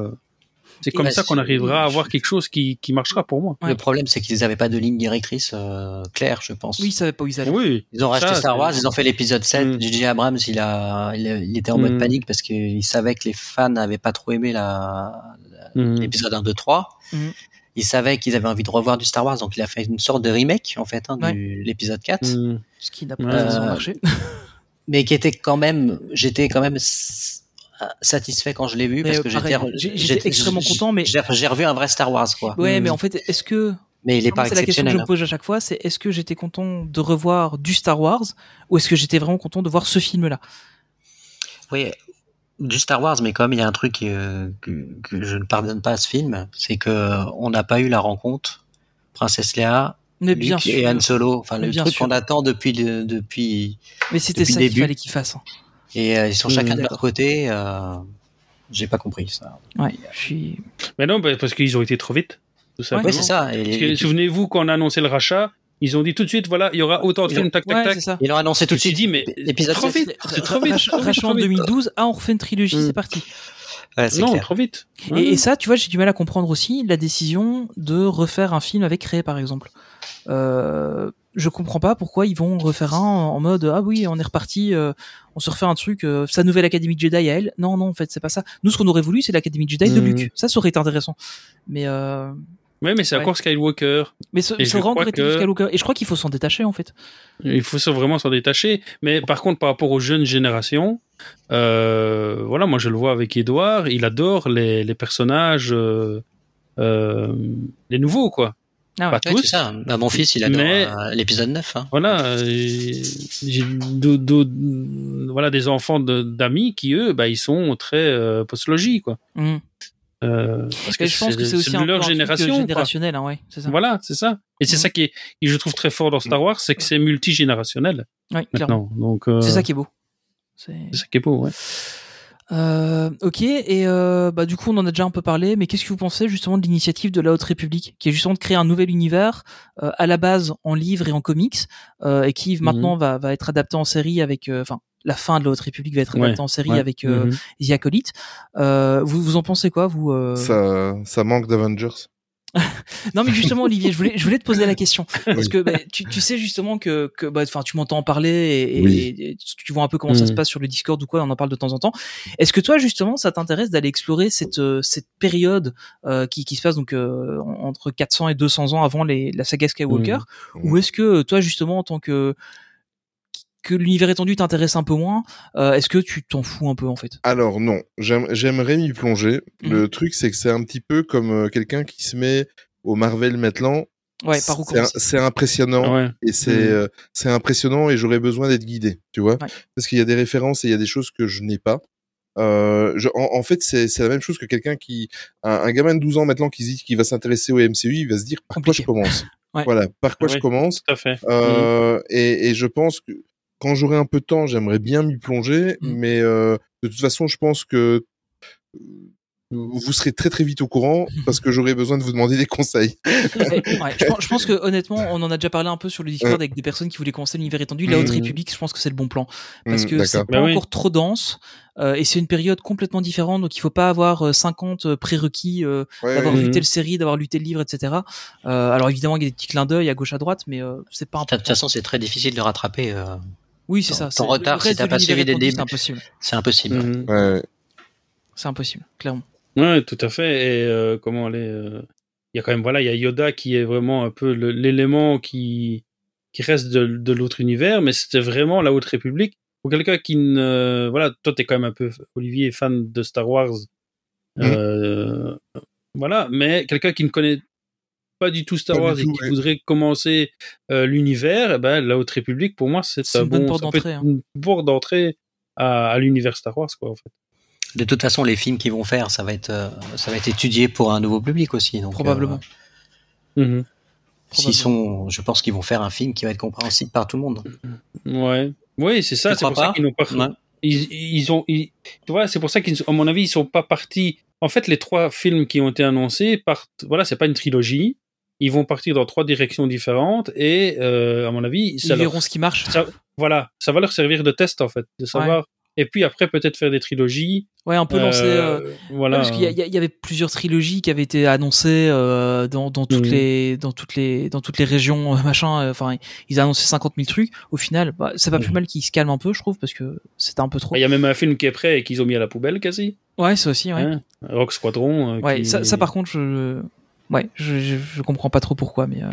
Speaker 8: c'est comme
Speaker 7: bah,
Speaker 8: ça qu'on arrivera à avoir quelque chose qui, qui marchera pour moi
Speaker 2: Ouais.
Speaker 7: Le problème, c'est qu'ils n'avaient pas de ligne directrice euh, claire, je pense.
Speaker 2: Oui, ils savaient pas où ils allaient.
Speaker 8: oui
Speaker 7: Ils ont racheté
Speaker 8: Ça,
Speaker 7: Star Wars, ils ont fait l'épisode 7.
Speaker 8: Mm.
Speaker 7: J.J. Abrams, il, a, il, a- il était en mode
Speaker 8: Mm.
Speaker 7: panique parce qu'il savait que les fans n'avaient pas trop aimé la,
Speaker 8: Mhm.
Speaker 7: l'épisode 1, 2, 3.
Speaker 2: Mhm.
Speaker 7: Il savait qu'ils avaient envie de revoir du Star Wars, donc il a fait une sorte de remake, en fait, hein,
Speaker 2: Ouais.
Speaker 7: de l'épisode 4.
Speaker 8: Mhm.
Speaker 2: Ce qui n'a pas
Speaker 7: Euh,
Speaker 2: marché.
Speaker 7: Mais qui était quand même, j'étais quand même satisfait quand je l'ai vu parce que
Speaker 2: euh, pareil,
Speaker 7: j'étais,
Speaker 2: extrêmement content, mais-
Speaker 7: j'ai revu un vrai Star Wars, quoi.
Speaker 2: Ouais,
Speaker 8: Mm.
Speaker 2: mais en fait, est-ce que
Speaker 7: Mais il est pas
Speaker 2: c'est la question que je me pose à chaque fois, c'est est-ce que j'étais content de revoir du Star Wars ou est-ce que j'étais vraiment content de voir ce film-là?
Speaker 7: Oui, du Star Wars, mais comme il y a un truc euh, que, que je ne pardonne pas à ce film, c'est que on n'a pas eu la rencontre Princesse Léa,
Speaker 2: Mais
Speaker 7: Luke
Speaker 2: bien sûr.
Speaker 7: et Han Solo. Enfin,
Speaker 2: Mais
Speaker 7: le
Speaker 2: bien
Speaker 7: truc qu'on attend depuis le- depuis
Speaker 2: Mais c'était ça qu'il fallait qu'il fasse. hein.
Speaker 7: Et euh, ils sont chacun de leur côté. Euh, j'ai pas compris ça.
Speaker 2: Ouais, je suis.
Speaker 8: mais non bah, parce qu'ils ont été trop vite.
Speaker 7: Oui, c'est ça. Et,
Speaker 8: souvenez-vous quand on a annoncé le rachat ils ont dit tout de suite voilà il y aura autant de films tac tac
Speaker 2: Ouais,
Speaker 8: tac
Speaker 7: ils l'ont annoncé tout de suite.
Speaker 8: dit mais
Speaker 7: L'épisode
Speaker 8: trop
Speaker 7: 7,
Speaker 8: vite c'est trop vite
Speaker 2: Rachat
Speaker 8: trop vite,
Speaker 2: rachat
Speaker 8: trop
Speaker 2: en
Speaker 8: vite.
Speaker 2: 2012, ah, on refait une trilogie,
Speaker 8: Mm.
Speaker 2: c'est parti.
Speaker 7: Ouais,
Speaker 8: non
Speaker 7: clair.
Speaker 8: trop vite
Speaker 2: Et, et ça, tu vois, j'ai du mal à comprendre aussi la décision de refaire un film avec Ray, par exemple. Euh, je comprends pas pourquoi ils vont refaire un en mode ah oui, on est reparti, euh, on se refait un truc, euh, sa nouvelle Académie Jedi à elle. Non, non, en fait, c'est pas ça. Nous, ce qu'on aurait voulu, c'est l'Académie Jedi de
Speaker 8: Mhm.
Speaker 2: Luke. Ça, ça aurait été intéressant. Mais euh,
Speaker 8: ouais mais c'est
Speaker 2: Ouais.
Speaker 8: encore Skywalker
Speaker 2: mais ce,
Speaker 8: Et
Speaker 2: ça
Speaker 8: je
Speaker 2: aurait encore
Speaker 8: que-
Speaker 2: Skywalker. Et je crois qu'il faut s'en détacher en fait.
Speaker 8: Il faut vraiment s'en détacher. Mais par contre, par rapport aux jeunes générations, euh, voilà, moi je le vois avec Edouard, il adore les, les personnages, euh, euh, les nouveaux, quoi.
Speaker 2: Ah ouais.
Speaker 8: Pas
Speaker 7: Ouais,
Speaker 8: tous.
Speaker 7: ça. Bah, mon fils, il adore
Speaker 8: Mais-
Speaker 7: euh, l'épisode 9. Hein.
Speaker 8: Voilà, euh, j'ai voilà des enfants de- d'amis qui eux, bah ils sont très euh, post-logie, quoi.
Speaker 2: Mhm.
Speaker 8: Euh, parce
Speaker 2: Et je pense que c'est aussi
Speaker 8: de
Speaker 2: un peu
Speaker 8: leur génération.
Speaker 2: générationnel, hein, ouais, c'est ça.
Speaker 8: Voilà, c'est ça. Et c'est
Speaker 2: Mhm.
Speaker 8: ça qui est, que je trouve très fort dans Star Wars, c'est que c'est multigénérationnel
Speaker 2: Ouais, clairement.
Speaker 8: Donc, euh,
Speaker 2: C'est ça qui est beau. C'est
Speaker 8: c'est ça qui est beau, ouais.
Speaker 2: Euh, ok, et euh, bah, du coup on en a déjà un peu parlé, mais qu'est-ce que vous pensez justement de l'initiative de la Haute République, qui est justement de créer un nouvel univers euh, à la base en livre et en comics, euh, et qui
Speaker 8: Mhm.
Speaker 2: maintenant va, va être adapté en série avec, euh, enfin la fin de la Haute République va être
Speaker 8: Ouais,
Speaker 2: adaptée en série
Speaker 8: ouais.
Speaker 2: avec euh,
Speaker 8: Mhm.
Speaker 2: The Acolyte. Euh, vous, vous en pensez quoi vous euh
Speaker 3: Ça, ça manque d'Avengers.
Speaker 2: Non mais justement Olivier, je voulais, je voulais te poser la question parce que bah, tu, tu sais justement que, que bah, enfin tu m'entends en parler et, et-
Speaker 3: Oui.
Speaker 2: et tu vois un peu comment ça se
Speaker 8: Mhm.
Speaker 2: passe sur le Discord ou quoi, on en parle de temps en temps. Est-ce que toi justement ça t'intéresse d'aller explorer cette euh, cette période euh, qui, qui se passe donc euh, en- entre 400 et 200 ans avant les, la saga Skywalker?
Speaker 3: Mhm.
Speaker 2: ou est-ce que toi justement en tant que que l'univers étendu t'intéresse un peu moins, euh, est-ce que tu t'en fous un peu en fait?
Speaker 3: Alors non, j'aime- j'aimerais m'y plonger.
Speaker 2: Mhm.
Speaker 3: Le truc, c'est que c'est un petit peu comme euh, quelqu'un qui se met au Marvel maintenant.
Speaker 2: Ouais, par où
Speaker 3: C'est un-
Speaker 2: commencer
Speaker 3: C'est impressionnant.
Speaker 8: Ouais.
Speaker 3: Et c'est
Speaker 8: Mhm.
Speaker 3: euh, c'est impressionnant et j'aurais besoin d'être guidé, tu vois,
Speaker 2: Ouais.
Speaker 3: parce qu'il y a des références et il y a des choses que je n'ai pas. Euh, je, en, en fait, c'est la même chose que quelqu'un qui, un, un gamin de 12 ans maintenant qui dit qu'il va s'intéresser au MCU, il va se dire par quoi je commence?
Speaker 2: Ouais.
Speaker 3: Voilà, par quoi
Speaker 8: Ouais.
Speaker 3: je commence?
Speaker 8: Tout à fait.
Speaker 3: Euh, et, et je pense que quand j'aurai un peu de temps, j'aimerais bien m'y plonger,
Speaker 2: Mhm.
Speaker 3: mais euh, de toute façon, je pense que euh, vous serez très très vite au courant parce que j'aurai besoin de vous demander des conseils.
Speaker 2: Ouais, ouais, je, pense, je pense que honnêtement, on en a déjà parlé un peu sur le Discord
Speaker 3: Ouais.
Speaker 2: avec des personnes qui voulaient commencer l'univers étendu. La Haute
Speaker 3: Mhm.
Speaker 2: République, je pense que c'est le bon plan parce que c'est pas
Speaker 8: Bah oui.
Speaker 2: encore trop dense euh, et c'est une période complètement différente. Donc il faut pas avoir euh, 50 prérequis euh,
Speaker 3: Ouais,
Speaker 2: d'avoir
Speaker 3: ouais.
Speaker 2: lu
Speaker 8: Mhm.
Speaker 2: telle série, d'avoir lu tel livre, etc. Euh, alors évidemment, il y a des petits clins d'œil à gauche à droite, mais euh, c'est pas
Speaker 7: De
Speaker 2: important.
Speaker 7: toute façon, c'est très difficile de rattraper.
Speaker 2: Oui, c'est ça.
Speaker 7: ton retard, si t'as pas suivi dès le
Speaker 2: étendu,
Speaker 7: début.
Speaker 2: C'est impossible.
Speaker 7: C'est impossible.
Speaker 8: Mhm.
Speaker 3: Ouais.
Speaker 2: C'est impossible, clairement.
Speaker 8: Ouais, tout à fait. Et euh, comment aller euh, Il y a quand même voilà, il y a Yoda qui est vraiment un peu l'élément qui qui reste de, de l'autre univers, mais c'était vraiment la Haute République. Pour quelqu'un qui ne voilà, toi t'es quand même un peu Olivier fan de Star Wars, euh, voilà, mais quelqu'un qui ne connaît pas du tout Star
Speaker 3: Pas
Speaker 8: Wars et qui
Speaker 3: ouais.
Speaker 8: voudrait commencer euh, l'univers, eh ben la Haute République pour moi c'est un
Speaker 2: une bonne
Speaker 8: bon
Speaker 2: porte d'entrée,
Speaker 8: être
Speaker 2: hein.
Speaker 8: porte d'entrée à, à l'univers Star Wars quoi en fait.
Speaker 7: De toute façon, les films qu'ils vont faire, ça va être, euh, ça va être étudié pour un nouveau public aussi. Donc,
Speaker 2: Probablement.
Speaker 7: euh,
Speaker 8: Mhm.
Speaker 7: s'ils sont, je pense qu'ils vont faire un film qui va être compréhensible par tout le monde.
Speaker 8: Ouais. Oui, c'est ça. C'est pour ça qu'ils n'ont pas.
Speaker 7: Ouais.
Speaker 8: Ils, ils ont. ils- tu vois, c'est pour ça qu'ils, à mon avis, ils sont pas partis. En fait, les trois films qui ont été annoncés partent. Voilà, c'est pas une trilogie. Ils vont partir dans trois directions différentes et, euh, à mon avis,
Speaker 2: Ils
Speaker 8: ça leur-
Speaker 2: verront ce qui marche.
Speaker 8: ça- voilà, ça va leur servir de test en fait, de savoir. Et puis après, peut-être faire des trilogies.
Speaker 2: Ouais, un peu lancer. euh,
Speaker 8: Euh, voilà.
Speaker 2: Ouais, parce qu'il y, avait plusieurs trilogies qui avaient été annoncées euh, dans, dans toutes
Speaker 8: Mhm.
Speaker 2: les dans toutes les dans toutes les régions machin. Enfin, ils ont annoncé 50 000 trucs. Au final, bah, c'est pas plus
Speaker 8: Mhm.
Speaker 2: mal qu'ils se calment un peu, je trouve, parce que c'était un peu trop.
Speaker 8: Il y a même un film qui est prêt et qu'ils ont mis à la poubelle quasi.
Speaker 2: Ouais, ça aussi. Ouais.
Speaker 8: Hein Rock Squadron. euh,
Speaker 2: ouais.
Speaker 8: qui-
Speaker 2: Ça, ça, par contre, je ouais, je, je, je comprends pas trop pourquoi, mais euh,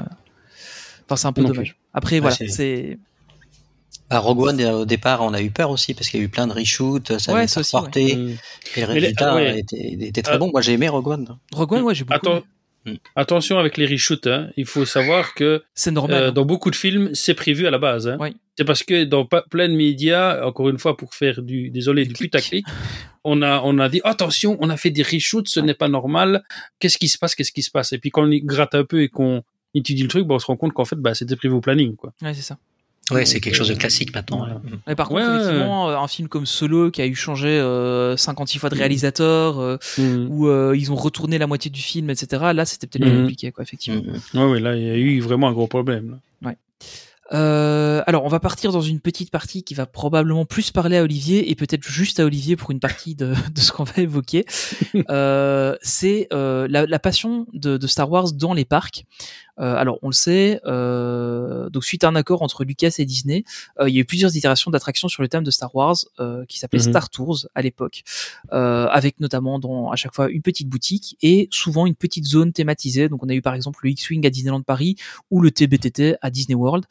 Speaker 2: enfin, c'est un peu
Speaker 8: Non
Speaker 2: dommage. Après, voilà,
Speaker 7: c'est- À Rogue One, au départ, on a eu peur aussi parce qu'il y a eu plein de reshoots, ça
Speaker 2: Ouais,
Speaker 7: avait
Speaker 2: ça
Speaker 7: été et le
Speaker 8: les-
Speaker 7: résultat
Speaker 8: ah ouais.
Speaker 7: était, était très bon. Moi, j'ai aimé Rogue One.
Speaker 2: Rogue One. Ouais, j'ai beaucoup.
Speaker 8: Attends,
Speaker 2: aimé.
Speaker 8: Attention avec les reshoots. Hein. Il faut savoir que
Speaker 2: C'est normal.
Speaker 8: Euh,
Speaker 2: hein.
Speaker 8: dans beaucoup de films, c'est prévu à la base. Hein.
Speaker 2: Oui.
Speaker 8: C'est parce que dans plein de médias, encore une fois, pour faire du, désolé, du
Speaker 2: clic.
Speaker 8: putaclic, on a, on a dit, attention, on a fait des reshoots, ce n'est pas normal. Qu'est-ce qui se passe, qu'est-ce qui se passe? Et puis quand on y gratte un peu et qu'on étudie le truc, bah, on se rend compte qu'en fait, bah, c'était prévu au planning, quoi.
Speaker 2: Ouais, c'est ça.
Speaker 7: Ouais, c'est quelque chose de
Speaker 8: euh,
Speaker 7: classique maintenant. ouais.
Speaker 2: Mais par
Speaker 8: Ouais,
Speaker 2: contre,
Speaker 8: ouais,
Speaker 2: effectivement, euh, un film comme Solo qui a eu changé euh, 56 fois de réalisateur, euh,
Speaker 8: Mm.
Speaker 2: où euh, ils ont retourné la moitié du film, etc. Là, c'était peut-être plus
Speaker 8: Mhm.
Speaker 2: compliqué, quoi, effectivement.
Speaker 7: Mm.
Speaker 8: Ouais, ouais, là, il y a eu vraiment un gros problème. là.
Speaker 2: Euh, alors, on va partir dans une petite partie qui va probablement plus parler à Olivier et peut-être juste à Olivier pour une partie de, de ce qu'on va évoquer. euh, c'est euh, la, la passion de, de Star Wars dans les parcs. Euh, alors, on le sait, euh, donc suite à un accord entre Lucas et Disney, euh, il y a eu plusieurs itérations d'attractions sur le thème de Star Wars euh, qui s'appelait
Speaker 8: Mhm.
Speaker 2: Star Tours à l'époque, euh, avec notamment dans, à chaque fois une petite boutique et souvent une petite zone thématisée. Donc, on a eu par exemple le X-Wing à Disneyland Paris ou le TBTT à Disney World,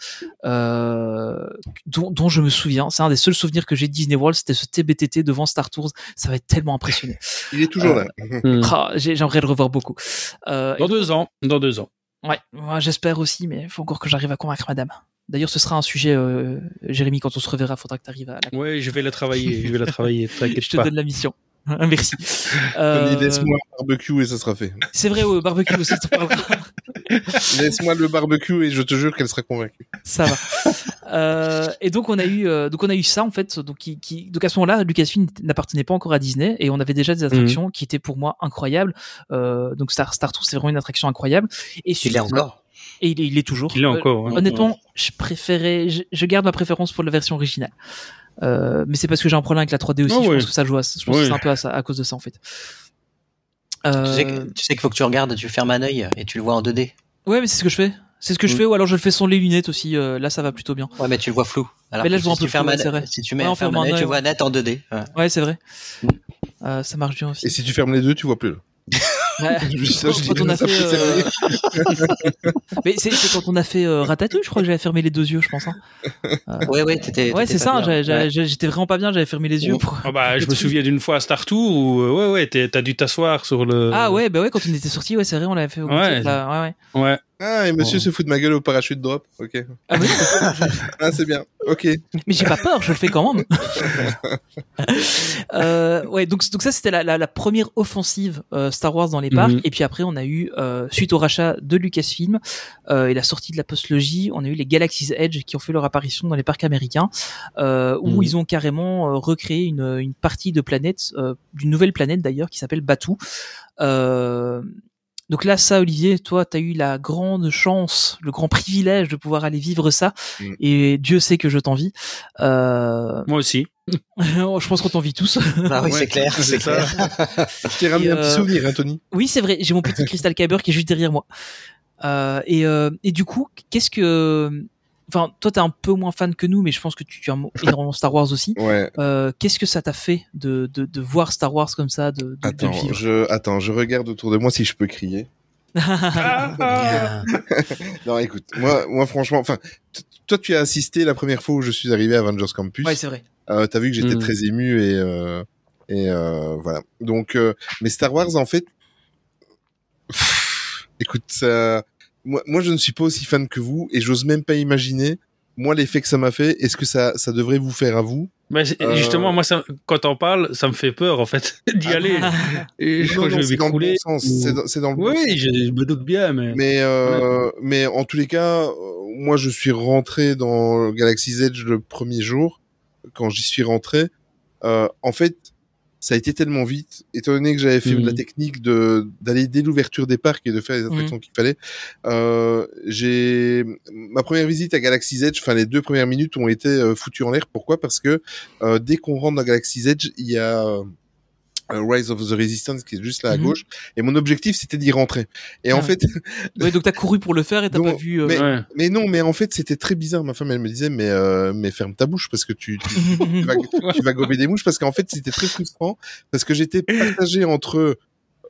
Speaker 2: euh, dont, dont je me souviens. C'est un des seuls souvenirs que j'ai de Disney World, c'était ce TBTT devant Star Tours. Ça va être tellement impressionné.
Speaker 3: Il est toujours
Speaker 2: Euh,
Speaker 3: là.
Speaker 2: Ah, j'ai- J'aimerais le revoir beaucoup. Euh,
Speaker 8: Dans deux ans, dans deux ans.
Speaker 2: Ouais, moi, j'espère aussi, mais il faut encore que j'arrive à convaincre madame. D'ailleurs, ce sera un sujet, euh, Jérémy, quand on se reverra, faudra que tu arrives à la...
Speaker 8: Ouais, je vais la travailler, je vais la travailler, t'inquiète
Speaker 2: Je te
Speaker 8: pas.
Speaker 2: donne la mission. Merci. Euh,
Speaker 3: laisse-moi le barbecue et ça sera fait.
Speaker 2: C'est vrai, au barbecue aussi.
Speaker 3: Laisse-moi le barbecue et je te jure qu'elle sera convaincue.
Speaker 2: Ça va. Euh, et donc on a eu, euh, donc on a eu ça en fait. Donc, qui, qui- donc à ce moment-là, Lucasfilm n'appartenait pas encore à Disney et on avait déjà des attractions qui étaient pour moi incroyables. Euh, donc Star Star Tour, c'est vraiment une attraction incroyable. Et
Speaker 7: Il est encore.
Speaker 2: Et il est, il est toujours.
Speaker 8: Il est
Speaker 2: Euh,
Speaker 8: encore. hein.
Speaker 2: Honnêtement, je préférais, je, je garde ma préférence pour la version originale. Euh, mais c'est parce que j'ai un problème avec la 3D aussi.
Speaker 8: Ah
Speaker 2: je
Speaker 8: ouais.
Speaker 2: pense que ça joue. À, je pense
Speaker 8: Ouais.
Speaker 2: que c'est un peu à, ça- à cause de ça en fait.
Speaker 7: Tu sais que- tu sais qu'il faut que tu regardes, tu fermes un œil et tu le vois en 2D.
Speaker 2: Ouais, mais c'est ce que je fais. C'est ce que je
Speaker 7: Mm.
Speaker 2: fais, ou alors je le fais sans les lunettes aussi. euh, là, ça va plutôt bien.
Speaker 7: Ouais, mais tu le vois flou. Alors
Speaker 2: Mais là, je vois un
Speaker 7: si
Speaker 2: peu
Speaker 7: tu fermes
Speaker 2: flou,
Speaker 7: un-
Speaker 2: ouais, c'est vrai.
Speaker 7: Si tu mets
Speaker 2: Ouais,
Speaker 7: un ferme un
Speaker 2: un
Speaker 7: tu vois net en 2D. Ouais.
Speaker 2: Ouais, c'est vrai. Euh, ça marche bien aussi.
Speaker 3: Et si tu fermes les deux, tu vois plus.
Speaker 2: Ouais.
Speaker 3: Ça,
Speaker 2: quand on a fait, euh, mais c'est quand on a fait euh, Ratatouille, je crois que j'avais fermé les deux yeux, je pense. hein.
Speaker 7: Ouais, ouais, t'étais.
Speaker 2: Ouais, c'est ça. J'étais vraiment pas bien. J'avais fermé les yeux. Pour...
Speaker 8: Ah bah, je me souviens d'une fois à Star Tour où, ouais, ouais, t'as dû t'asseoir sur le.
Speaker 2: Ah ouais, bah ouais, quand on était sorti, ouais, c'est vrai, on l'avait fait. Au
Speaker 8: Ouais.
Speaker 2: là, ouais, ouais.
Speaker 8: Ouais.
Speaker 3: Ah, et monsieur
Speaker 8: Oh.
Speaker 3: se fout de ma gueule au parachute drop. Ok.
Speaker 2: Ah, mais,
Speaker 3: Ah, c'est bien. Ok.
Speaker 2: mais j'ai pas peur, je le fais quand même. euh, ouais, donc donc ça c'était la, la, la première offensive euh, Star Wars dans les parcs.
Speaker 8: Mhm.
Speaker 2: Et puis après, on a eu euh, suite au rachat de Lucasfilm euh, et la sortie de la postlogie, on a eu les Galaxy's Edge qui ont fait leur apparition dans les parcs américains, euh, où
Speaker 8: Mhm.
Speaker 2: ils ont carrément euh, recréé une, une partie de planète, euh, d'une nouvelle planète d'ailleurs, qui s'appelle Batuu. Euh, donc là, ça, Olivier, toi, tu as eu la grande chance, le grand privilège de pouvoir aller vivre ça,
Speaker 3: Mm.
Speaker 2: et Dieu sait que je t'envie. Euh...
Speaker 8: Moi aussi.
Speaker 2: je pense qu'on t'envie tous.
Speaker 7: Ah oui,
Speaker 3: Ouais,
Speaker 7: c'est clair,
Speaker 3: c'est
Speaker 7: clair.
Speaker 3: Je t'ai ramené un petit
Speaker 2: euh,
Speaker 3: souvenir, hein, Tony.
Speaker 2: oui, c'est vrai, j'ai mon petit Crystal Kyber qui est juste derrière moi. Euh, et, euh, et du coup, qu'est-ce que... Enfin, toi, t'es un peu moins fan que nous, mais je pense que tu, tu aimes énormément Star Wars aussi.
Speaker 3: Ouais.
Speaker 2: Euh, qu'est-ce que ça t'a fait de, de, de voir Star Wars comme ça, de, de,
Speaker 3: Attends,
Speaker 2: le vivre?
Speaker 3: je, attends, je regarde autour de moi si je peux crier. Non, écoute, moi, moi, franchement, enfin, toi, tu as assisté la première fois où je suis arrivé à Avengers Campus.
Speaker 2: Ouais, c'est vrai.
Speaker 3: Euh, T'as vu que j'étais
Speaker 8: Mm.
Speaker 3: très ému et euh, et euh, voilà. Donc, euh, mais Star Wars, en fait, pff, écoute, ça, moi, moi, je ne suis pas aussi fan que vous et j'ose même pas imaginer. Moi, l'effet que ça m'a fait, est-ce que ça, ça devrait vous faire à vous?
Speaker 8: C'est-
Speaker 3: Euh,
Speaker 8: Justement, moi, ça, quand on parle, ça me fait peur, en fait, d'y
Speaker 3: Ah,
Speaker 8: aller. Et je crois que je vais
Speaker 3: c'est dans le
Speaker 8: m'écrouler.
Speaker 3: bon sens. C'est dans, dans le bon
Speaker 8: Oui,
Speaker 3: sens.
Speaker 8: oui, je, je me doute bien, mais.
Speaker 3: Mais euh, mais en tous les cas, euh, moi je suis rentré dans Galaxy's Edge le premier jour. Quand j'y suis rentré, euh, en fait, ça a été tellement vite, étant donné que j'avais fait
Speaker 8: Mhm.
Speaker 3: la technique de d'aller dès l'ouverture des parcs et de faire les attractions qu'il fallait. Euh, j'ai ma première visite à Galaxy's Edge, enfin les deux premières minutes ont été euh, foutues en l'air. Pourquoi? Parce que euh, dès qu'on rentre dans Galaxy's Edge, il y a euh, Rise of the Resistance qui est juste là à
Speaker 2: Mhm.
Speaker 3: gauche, et mon objectif c'était d'y rentrer. Et en
Speaker 2: Ah.
Speaker 3: fait,
Speaker 2: Ouais, donc t'as couru pour le faire et t'as pas vu. euh,
Speaker 3: mais-
Speaker 8: Ouais.
Speaker 3: mais non, mais en fait, c'était très bizarre. Ma femme, elle me disait, mais, euh, mais ferme ta bouche parce que tu, tu, tu vas, tu vas gober des mouches parce qu'en fait, c'était très frustrant parce que j'étais partagé entre euh,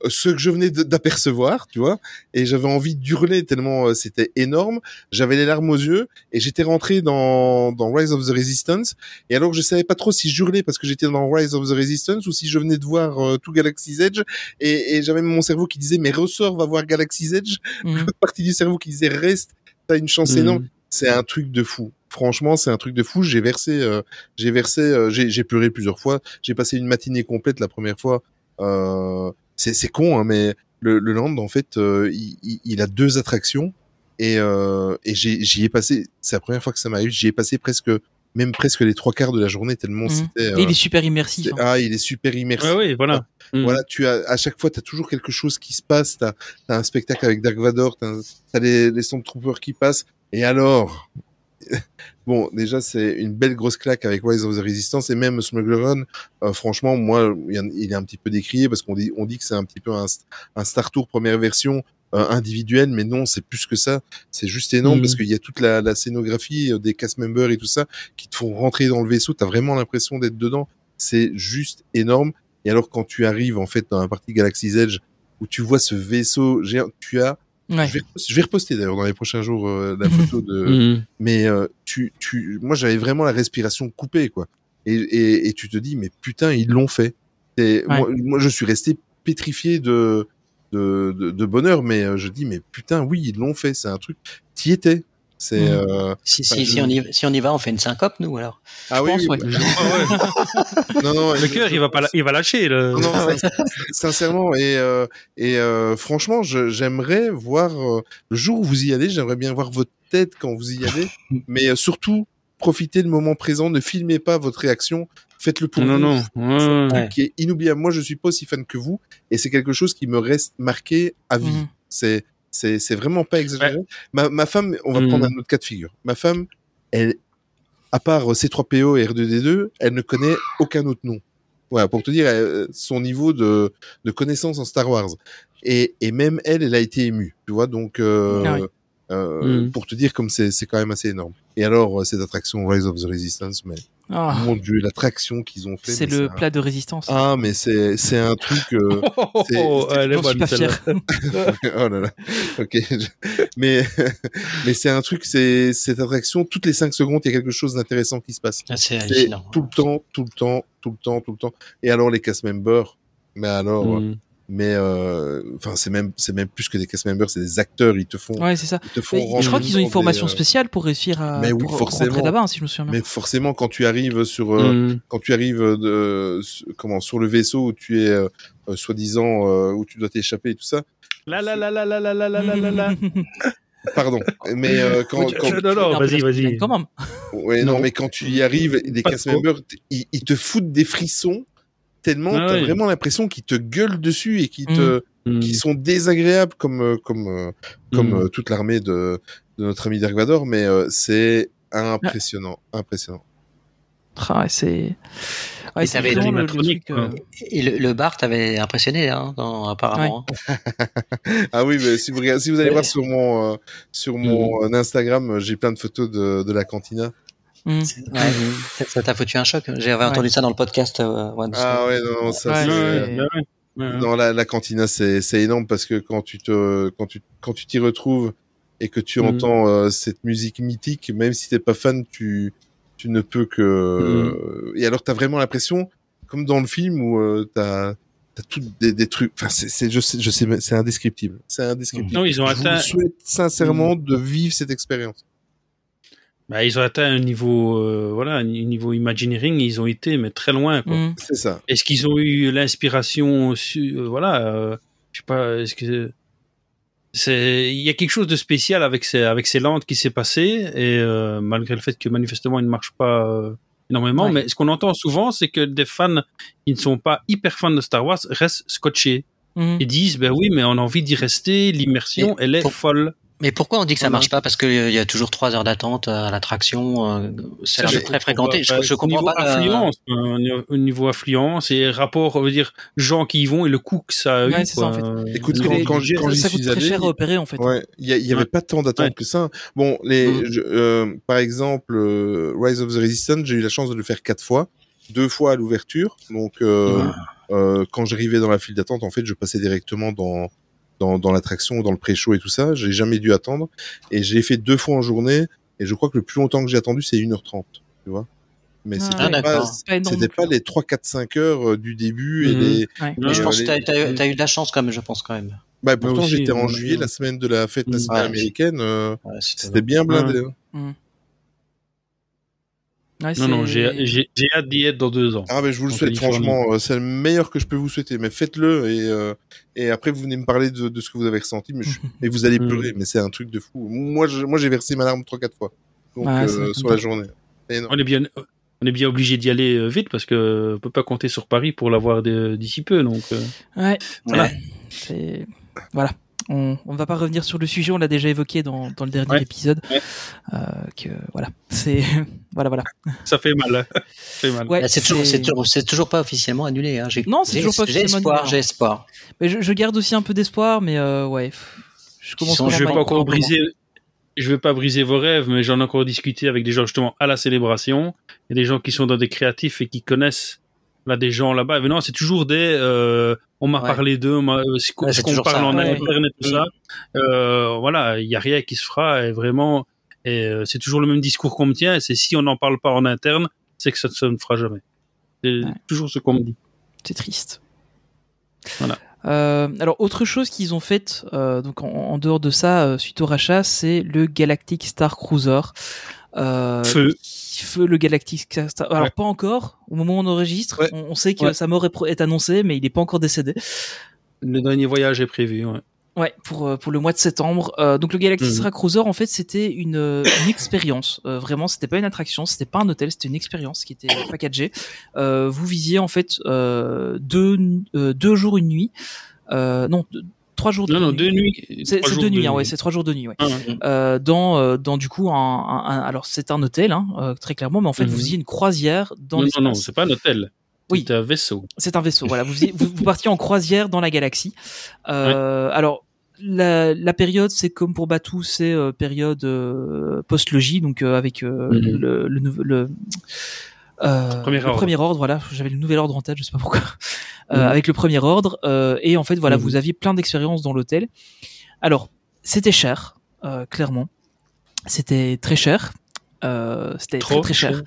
Speaker 3: ce que je venais d'apercevoir, tu vois, et j'avais envie d'hurler tellement euh, c'était énorme. J'avais les larmes aux yeux et j'étais rentré dans, dans Rise of the Resistance. Et alors, je savais pas trop si j'hurlais parce que j'étais dans Rise of the Resistance ou si je venais de voir euh, tout Galaxy's Edge. Et, et j'avais mon cerveau qui disait, mais ressort, va voir Galaxy's Edge
Speaker 2: Mhm.
Speaker 3: l'autre partie du cerveau qui disait reste, t'as une chance
Speaker 8: Mhm.
Speaker 3: énorme. C'est un truc de fou. Franchement, c'est un truc de fou. J'ai versé, euh, j'ai versé, euh, j'ai j'ai pleuré plusieurs fois. J'ai passé une matinée complète la première fois. Euh, c'est c'est con, hein, mais le, le land, en fait, euh, il, il- il a deux attractions et, euh, et j'ai- j'y ai passé. C'est la première fois que ça m'arrive. J'y ai passé presque, même presque les trois quarts de la journée tellement
Speaker 2: Mhm.
Speaker 3: c'était.
Speaker 2: Et
Speaker 3: euh,
Speaker 2: il est super immersif. hein.
Speaker 3: ah, il est super immersif.
Speaker 8: Ouais, oui, voilà. Mm.
Speaker 3: Voilà, tu as à chaque fois, tu as toujours quelque chose qui se passe. Tu as, un spectacle avec Dark Vador, tu as, les, les Stormtroopers qui passent. Et alors Bon, déjà, c'est une belle grosse claque avec Rise of the Resistance et même Smuggler Run. euh, franchement, moi, il est un petit peu décrié parce qu'on dit, on dit que c'est un petit peu un, un Star Tour première version euh, individuelle, mais non, c'est plus que ça. C'est juste énorme
Speaker 8: Mhm.
Speaker 3: parce qu'il y a toute la, la scénographie euh, des cast members et tout ça qui te font rentrer dans le vaisseau. T'as vraiment l'impression d'être dedans. C'est juste énorme. Et alors, quand tu arrives, en fait, dans la partie Galaxy's Edge, où tu vois ce vaisseau géant, tu as,
Speaker 2: Ouais.
Speaker 3: je, vais, je vais reposter d'ailleurs dans les prochains jours euh, la photo de,
Speaker 8: Mm.
Speaker 3: mais euh, tu, tu, moi j'avais vraiment la respiration coupée quoi. Et, et, et tu te dis mais putain ils l'ont fait. Et
Speaker 2: Ouais.
Speaker 3: moi, moi je suis resté pétrifié de de, de, de bonheur, mais euh, je dis mais putain oui ils l'ont fait, c'est un truc. T'y étais, C'est
Speaker 2: Mhm.
Speaker 3: euh,
Speaker 7: Si,
Speaker 3: Enfin,
Speaker 7: si,
Speaker 3: je-
Speaker 7: si, on y, si on y va, on fait une syncope, nous, alors.
Speaker 3: ah oui,
Speaker 2: pense,
Speaker 3: oui,
Speaker 2: ouais.
Speaker 3: bah, non non
Speaker 8: Le cœur, il va pas, la- il va lâcher. Le...
Speaker 3: Non, non, sin- sincèrement et euh, et euh, franchement, j'aimerais voir euh, le jour où vous y allez, j'aimerais bien voir votre tête quand vous y allez, mais euh, surtout profitez du moment présent, ne filmez pas votre réaction, faites-le pour
Speaker 8: non,
Speaker 3: vous.
Speaker 8: non. Ouais. Ouais.
Speaker 3: Qui est inoubliable. Moi, je suis pas aussi fan que vous, et c'est quelque chose qui me reste marqué à vie.
Speaker 2: Mhm.
Speaker 3: C'est c'est c'est vraiment pas exagéré. Ma, ma femme, on va prendre un autre cas de figure. Ma femme, elle, à part C3PO et R2D2, elle ne connaît aucun autre nom. Voilà, pour te dire euh, son niveau de, de connaissance en Star Wars. Et, et même elle, elle a été émue, tu vois. Donc, euh,
Speaker 2: Ah oui.
Speaker 3: euh,
Speaker 8: Mhm.
Speaker 3: pour te dire comme c'est c'est quand même assez énorme. Et alors, euh, cette attraction Rise of the Resistance, mais
Speaker 2: Ah,
Speaker 3: mon dieu, l'attraction qu'ils ont fait.
Speaker 2: c'est le
Speaker 3: un-
Speaker 2: plat de résistance.
Speaker 3: Ah, mais c'est c'est un truc. euh,
Speaker 8: Oh, elle est bonne,
Speaker 2: fier.
Speaker 3: oh là là. Ok. Mais mais c'est un truc. C'est cette attraction. Toutes les cinq secondes, il y a quelque chose d'intéressant qui se passe.
Speaker 7: Ah, C'est
Speaker 3: C'est
Speaker 7: hallucinant.
Speaker 3: tout le temps, tout le temps, tout le temps, tout le temps. Et alors les cast members. Mais alors,
Speaker 8: Mm.
Speaker 3: Mais euh, enfin c'est même c'est même plus que des cast members, c'est des acteurs. Ils te font,
Speaker 2: Ouais, c'est ça.
Speaker 3: ils te font.
Speaker 2: Je crois qu'ils ont une formation
Speaker 3: des, euh,
Speaker 2: spéciale pour réussir à
Speaker 3: Mais oui,
Speaker 2: pour
Speaker 3: forcément.
Speaker 2: rentrer là-bas, hein, si je me souviens bien.
Speaker 3: Mais forcément, quand tu arrives sur euh,
Speaker 8: Mm.
Speaker 3: quand tu arrives de comment sur le vaisseau où tu es euh, euh, soi-disant euh, où tu dois t'échapper et tout ça.
Speaker 8: La la la la la la la la la la.
Speaker 3: Pardon. Mais euh, quand,
Speaker 2: Tu-
Speaker 3: quand
Speaker 8: Non, non, vas-y, vas-y.
Speaker 2: Quand même.
Speaker 3: ouais, non,
Speaker 8: Non.
Speaker 3: mais quand tu y arrives,
Speaker 8: Pas
Speaker 3: cast members, ils, ils te foutent des frissons tellement
Speaker 8: Ah
Speaker 3: t'as
Speaker 8: ouais.
Speaker 3: vraiment l'impression qu'ils te gueulent dessus et qu'ils te
Speaker 8: Mm.
Speaker 3: qui sont désagréables comme euh, comme euh, comme
Speaker 8: Mm.
Speaker 3: euh, toute l'armée de de notre ami Dark Vador, mais euh, c'est impressionnant, impressionnant.
Speaker 2: Ah, ouais, c'est. Ouais,
Speaker 7: Et
Speaker 2: vraiment le, le truc. euh.
Speaker 7: Et le, le bar t'avait impressionné, hein, dans- apparemment. hein.
Speaker 3: Ah oui, mais si vous regardez- si vous allez
Speaker 7: Ouais.
Speaker 3: voir sur mon euh, sur mon euh, Instagram, j'ai plein de photos de de la cantina.
Speaker 7: Ouais, ça- t'a foutu un choc. J'avais entendu ça dans le podcast. euh, One
Speaker 3: Ah ouais, non, non, ça.
Speaker 2: Ouais.
Speaker 3: Dans la, la cantina, c'est c'est énorme parce que quand tu te quand tu quand tu t'y retrouves et que tu
Speaker 8: Mhm.
Speaker 3: entends euh, cette musique mythique, même si t'es pas fan, tu tu ne peux que et alors t'as vraiment l'impression comme dans le film où euh, t'as t'as tout des, des trucs. Enfin, c'est c'est je sais je sais mais c'est indescriptible. C'est indescriptible.
Speaker 8: Non, ils ont
Speaker 3: je
Speaker 8: atteint,
Speaker 3: vous souhaite sincèrement de vivre cette expérience.
Speaker 8: Bah, ils ont atteint un niveau, euh, voilà, un niveau Imagineering, ils ont été, mais très loin, quoi.
Speaker 2: Hum.
Speaker 3: C'est ça.
Speaker 8: Est-ce qu'ils ont eu l'inspiration, su- euh, voilà, euh, je sais pas, est-ce que c'est, il y a quelque chose de spécial avec ces, avec ces landes qui s'est passé, et euh, malgré le fait que manifestement il ne marche pas euh, énormément,
Speaker 2: Ouais.
Speaker 8: mais ce qu'on entend souvent, c'est que des fans qui ne sont pas hyper fans de Star Wars restent scotchés
Speaker 2: Hum.
Speaker 8: et disent, ben oui, mais on a envie d'y rester, l'immersion,
Speaker 7: Et
Speaker 8: elle est
Speaker 7: pour-
Speaker 8: folle.
Speaker 7: Mais pourquoi on dit que ça marche pas? Parce qu'il y a toujours trois heures d'attente à l'attraction. euh, C'est très fréquenté. Je, je comprends
Speaker 8: niveau
Speaker 7: pas. euh,
Speaker 8: Affluence, euh, au niveau affluence et rapport, on veut dire, gens qui y vont et le coût que ça a eu.
Speaker 2: Ouais, c'est ça, en fait.
Speaker 3: Écoute, quand,
Speaker 2: les-
Speaker 3: quand, quand j'y
Speaker 2: ça coûte très
Speaker 3: allé,
Speaker 2: cher à opérer en fait.
Speaker 3: Ouais, il y, a- il y avait
Speaker 8: Ouais.
Speaker 3: pas tant d'attente
Speaker 8: Ouais.
Speaker 3: que ça. Bon, les,
Speaker 7: Mhm.
Speaker 3: je- euh, par exemple, euh, Rise of the Resistance, j'ai eu la chance de le faire quatre fois, deux fois à l'ouverture. Donc, euh, euh, quand j'arrivais dans la file d'attente, en fait, je passais directement dans dans, dans l'attraction, dans le pré-show et tout ça. J'ai jamais dû attendre, et j'ai fait deux fois en journée. Et je crois que le plus longtemps que j'ai attendu, c'est 1h30, tu vois. Mais
Speaker 2: Ah,
Speaker 3: c'était
Speaker 7: ouais.
Speaker 3: pas, c'était les 3, 4, 5 heures euh, du début et
Speaker 8: Mhm.
Speaker 3: les,
Speaker 2: Ouais.
Speaker 8: Non,
Speaker 7: Mais je
Speaker 3: Et,
Speaker 7: pense
Speaker 3: euh,
Speaker 7: que t'as t'as- eu de la chance quand même, je pense quand même.
Speaker 3: bah, pourtant,
Speaker 8: aussi,
Speaker 3: j'étais en
Speaker 8: moi,
Speaker 3: juillet, la semaine de la fête
Speaker 8: Mhm.
Speaker 3: nationale
Speaker 7: Ouais.
Speaker 3: américaine, euh,
Speaker 7: Ouais, c'était
Speaker 3: c'était bien blindé.
Speaker 8: Ouais.
Speaker 3: hein.
Speaker 2: Ouais,
Speaker 8: Non, non, j'ai hâte d'y être dans deux ans.
Speaker 3: Ah ben je vous le souhaite franchement, euh, c'est le meilleur que je peux vous souhaiter, mais faites-le et euh, et après vous venez me parler de, de ce que vous avez ressenti, mais je- et vous allez
Speaker 8: Mhm.
Speaker 3: pleurer, mais c'est un truc de fou. Moi j'ai versé ma larme trois quatre fois, donc
Speaker 2: Ouais,
Speaker 3: euh, sur la journée.
Speaker 8: On est bien, on est bien obligé d'y aller vite parce que on peut pas compter sur Paris pour l'avoir d'ici peu. Donc, euh,
Speaker 2: Ouais.
Speaker 7: Voilà.
Speaker 2: C'est voilà. On on ne va pas revenir sur le sujet, on l'a déjà évoqué dans, dans le dernier
Speaker 8: Ouais.
Speaker 2: épisode.
Speaker 8: Ouais.
Speaker 2: Euh, que voilà, c'est voilà voilà.
Speaker 8: ça fait mal. hein. fait mal.
Speaker 2: Ouais,
Speaker 7: C'est toujours,
Speaker 2: c'est-
Speaker 7: c'est toujours, c'est toujours pas officiellement annulé. Hein.
Speaker 2: Non, c'est toujours pas
Speaker 7: J'ai
Speaker 2: officiellement
Speaker 7: espoir,
Speaker 2: annulé,
Speaker 7: j'ai espoir.
Speaker 2: Mais je, je garde aussi un peu d'espoir, mais euh, ouais, je commence.
Speaker 7: sont-
Speaker 8: je vais pas encore briser. Je vais pas briser vos rêves, mais j'en ai encore discuté avec des gens justement à la célébration. Il y a des gens qui sont dans des créatifs et qui connaissent là des gens là-bas. Mais non, c'est toujours des. euh, on m'a
Speaker 7: Ouais.
Speaker 8: parlé d'eux, on m'a- euh, ce qu'on
Speaker 7: Ouais,
Speaker 8: parle
Speaker 7: ça.
Speaker 8: en
Speaker 2: Ouais.
Speaker 8: interne et tout ça. Euh, voilà, il y a rien qui se fera et vraiment. Et euh, c'est toujours le même discours qu'on me tient. Et c'est si on n'en parle pas en interne, c'est que ça, ça ne fera jamais. C'est toujours ce qu'on me dit.
Speaker 2: C'est triste.
Speaker 8: Voilà.
Speaker 2: Euh, alors autre chose qu'ils ont fait euh, donc en, en dehors de ça euh, suite au rachat, c'est le Galactic Star Cruiser. Euh,
Speaker 8: Feu.
Speaker 2: Feu le Galactic Star. Alors
Speaker 8: Ouais.
Speaker 2: pas encore. Au moment où on enregistre,
Speaker 8: Ouais.
Speaker 2: on, on sait que
Speaker 8: Ouais.
Speaker 2: sa mort est, annoncée, mais il n'est pas encore décédé.
Speaker 8: Le dernier voyage est prévu. Ouais.
Speaker 2: Ouais, pour euh, pour le mois de septembre. Euh, donc le Galactic. Star Cruiser, en fait, c'était une, euh, une expérience. Euh, vraiment, c'était pas une attraction, c'était pas un hôtel, c'était une expérience qui était packagée. Euh, vous visiez en fait euh, deux euh, deux jours une nuit. Euh, non, deux- trois jours.
Speaker 8: Non, non,
Speaker 2: nuit.
Speaker 8: deux nuits.
Speaker 2: C'est
Speaker 8: trois
Speaker 2: c'est
Speaker 8: jours
Speaker 2: deux
Speaker 8: de
Speaker 2: nuits, hein, ouais, c'est trois jours de nuit, ouais.
Speaker 8: Ah, ouais.
Speaker 2: Euh, dans euh, dans du coup un, un- un- alors c'est un hôtel, hein, euh, très clairement, mais en fait
Speaker 8: Mhm.
Speaker 2: vous faisiez une croisière dans
Speaker 8: Non, non,
Speaker 2: l'espace.
Speaker 8: non, c'est pas un hôtel.
Speaker 2: Oui.
Speaker 8: C'est un vaisseau.
Speaker 2: C'est un vaisseau. Voilà, vous, vous, vous partiez en croisière dans la galaxie. Euh, Alors la, la période, c'est comme pour Batou, c'est euh, période euh, post-logis, donc euh, avec
Speaker 8: Mhm.
Speaker 2: le, le, nouveau- le,
Speaker 8: Premier ordre.
Speaker 2: premier ordre. Voilà, j'avais le nouvel ordre en tête, je sais pas pourquoi.
Speaker 8: Mhm.
Speaker 2: Avec le premier ordre, euh, et en fait, voilà,
Speaker 8: Mhm.
Speaker 2: vous aviez plein d'expériences dans l'hôtel. Alors, c'était cher, euh, clairement. C'était très cher. Euh, c'était très très cher.
Speaker 8: cher.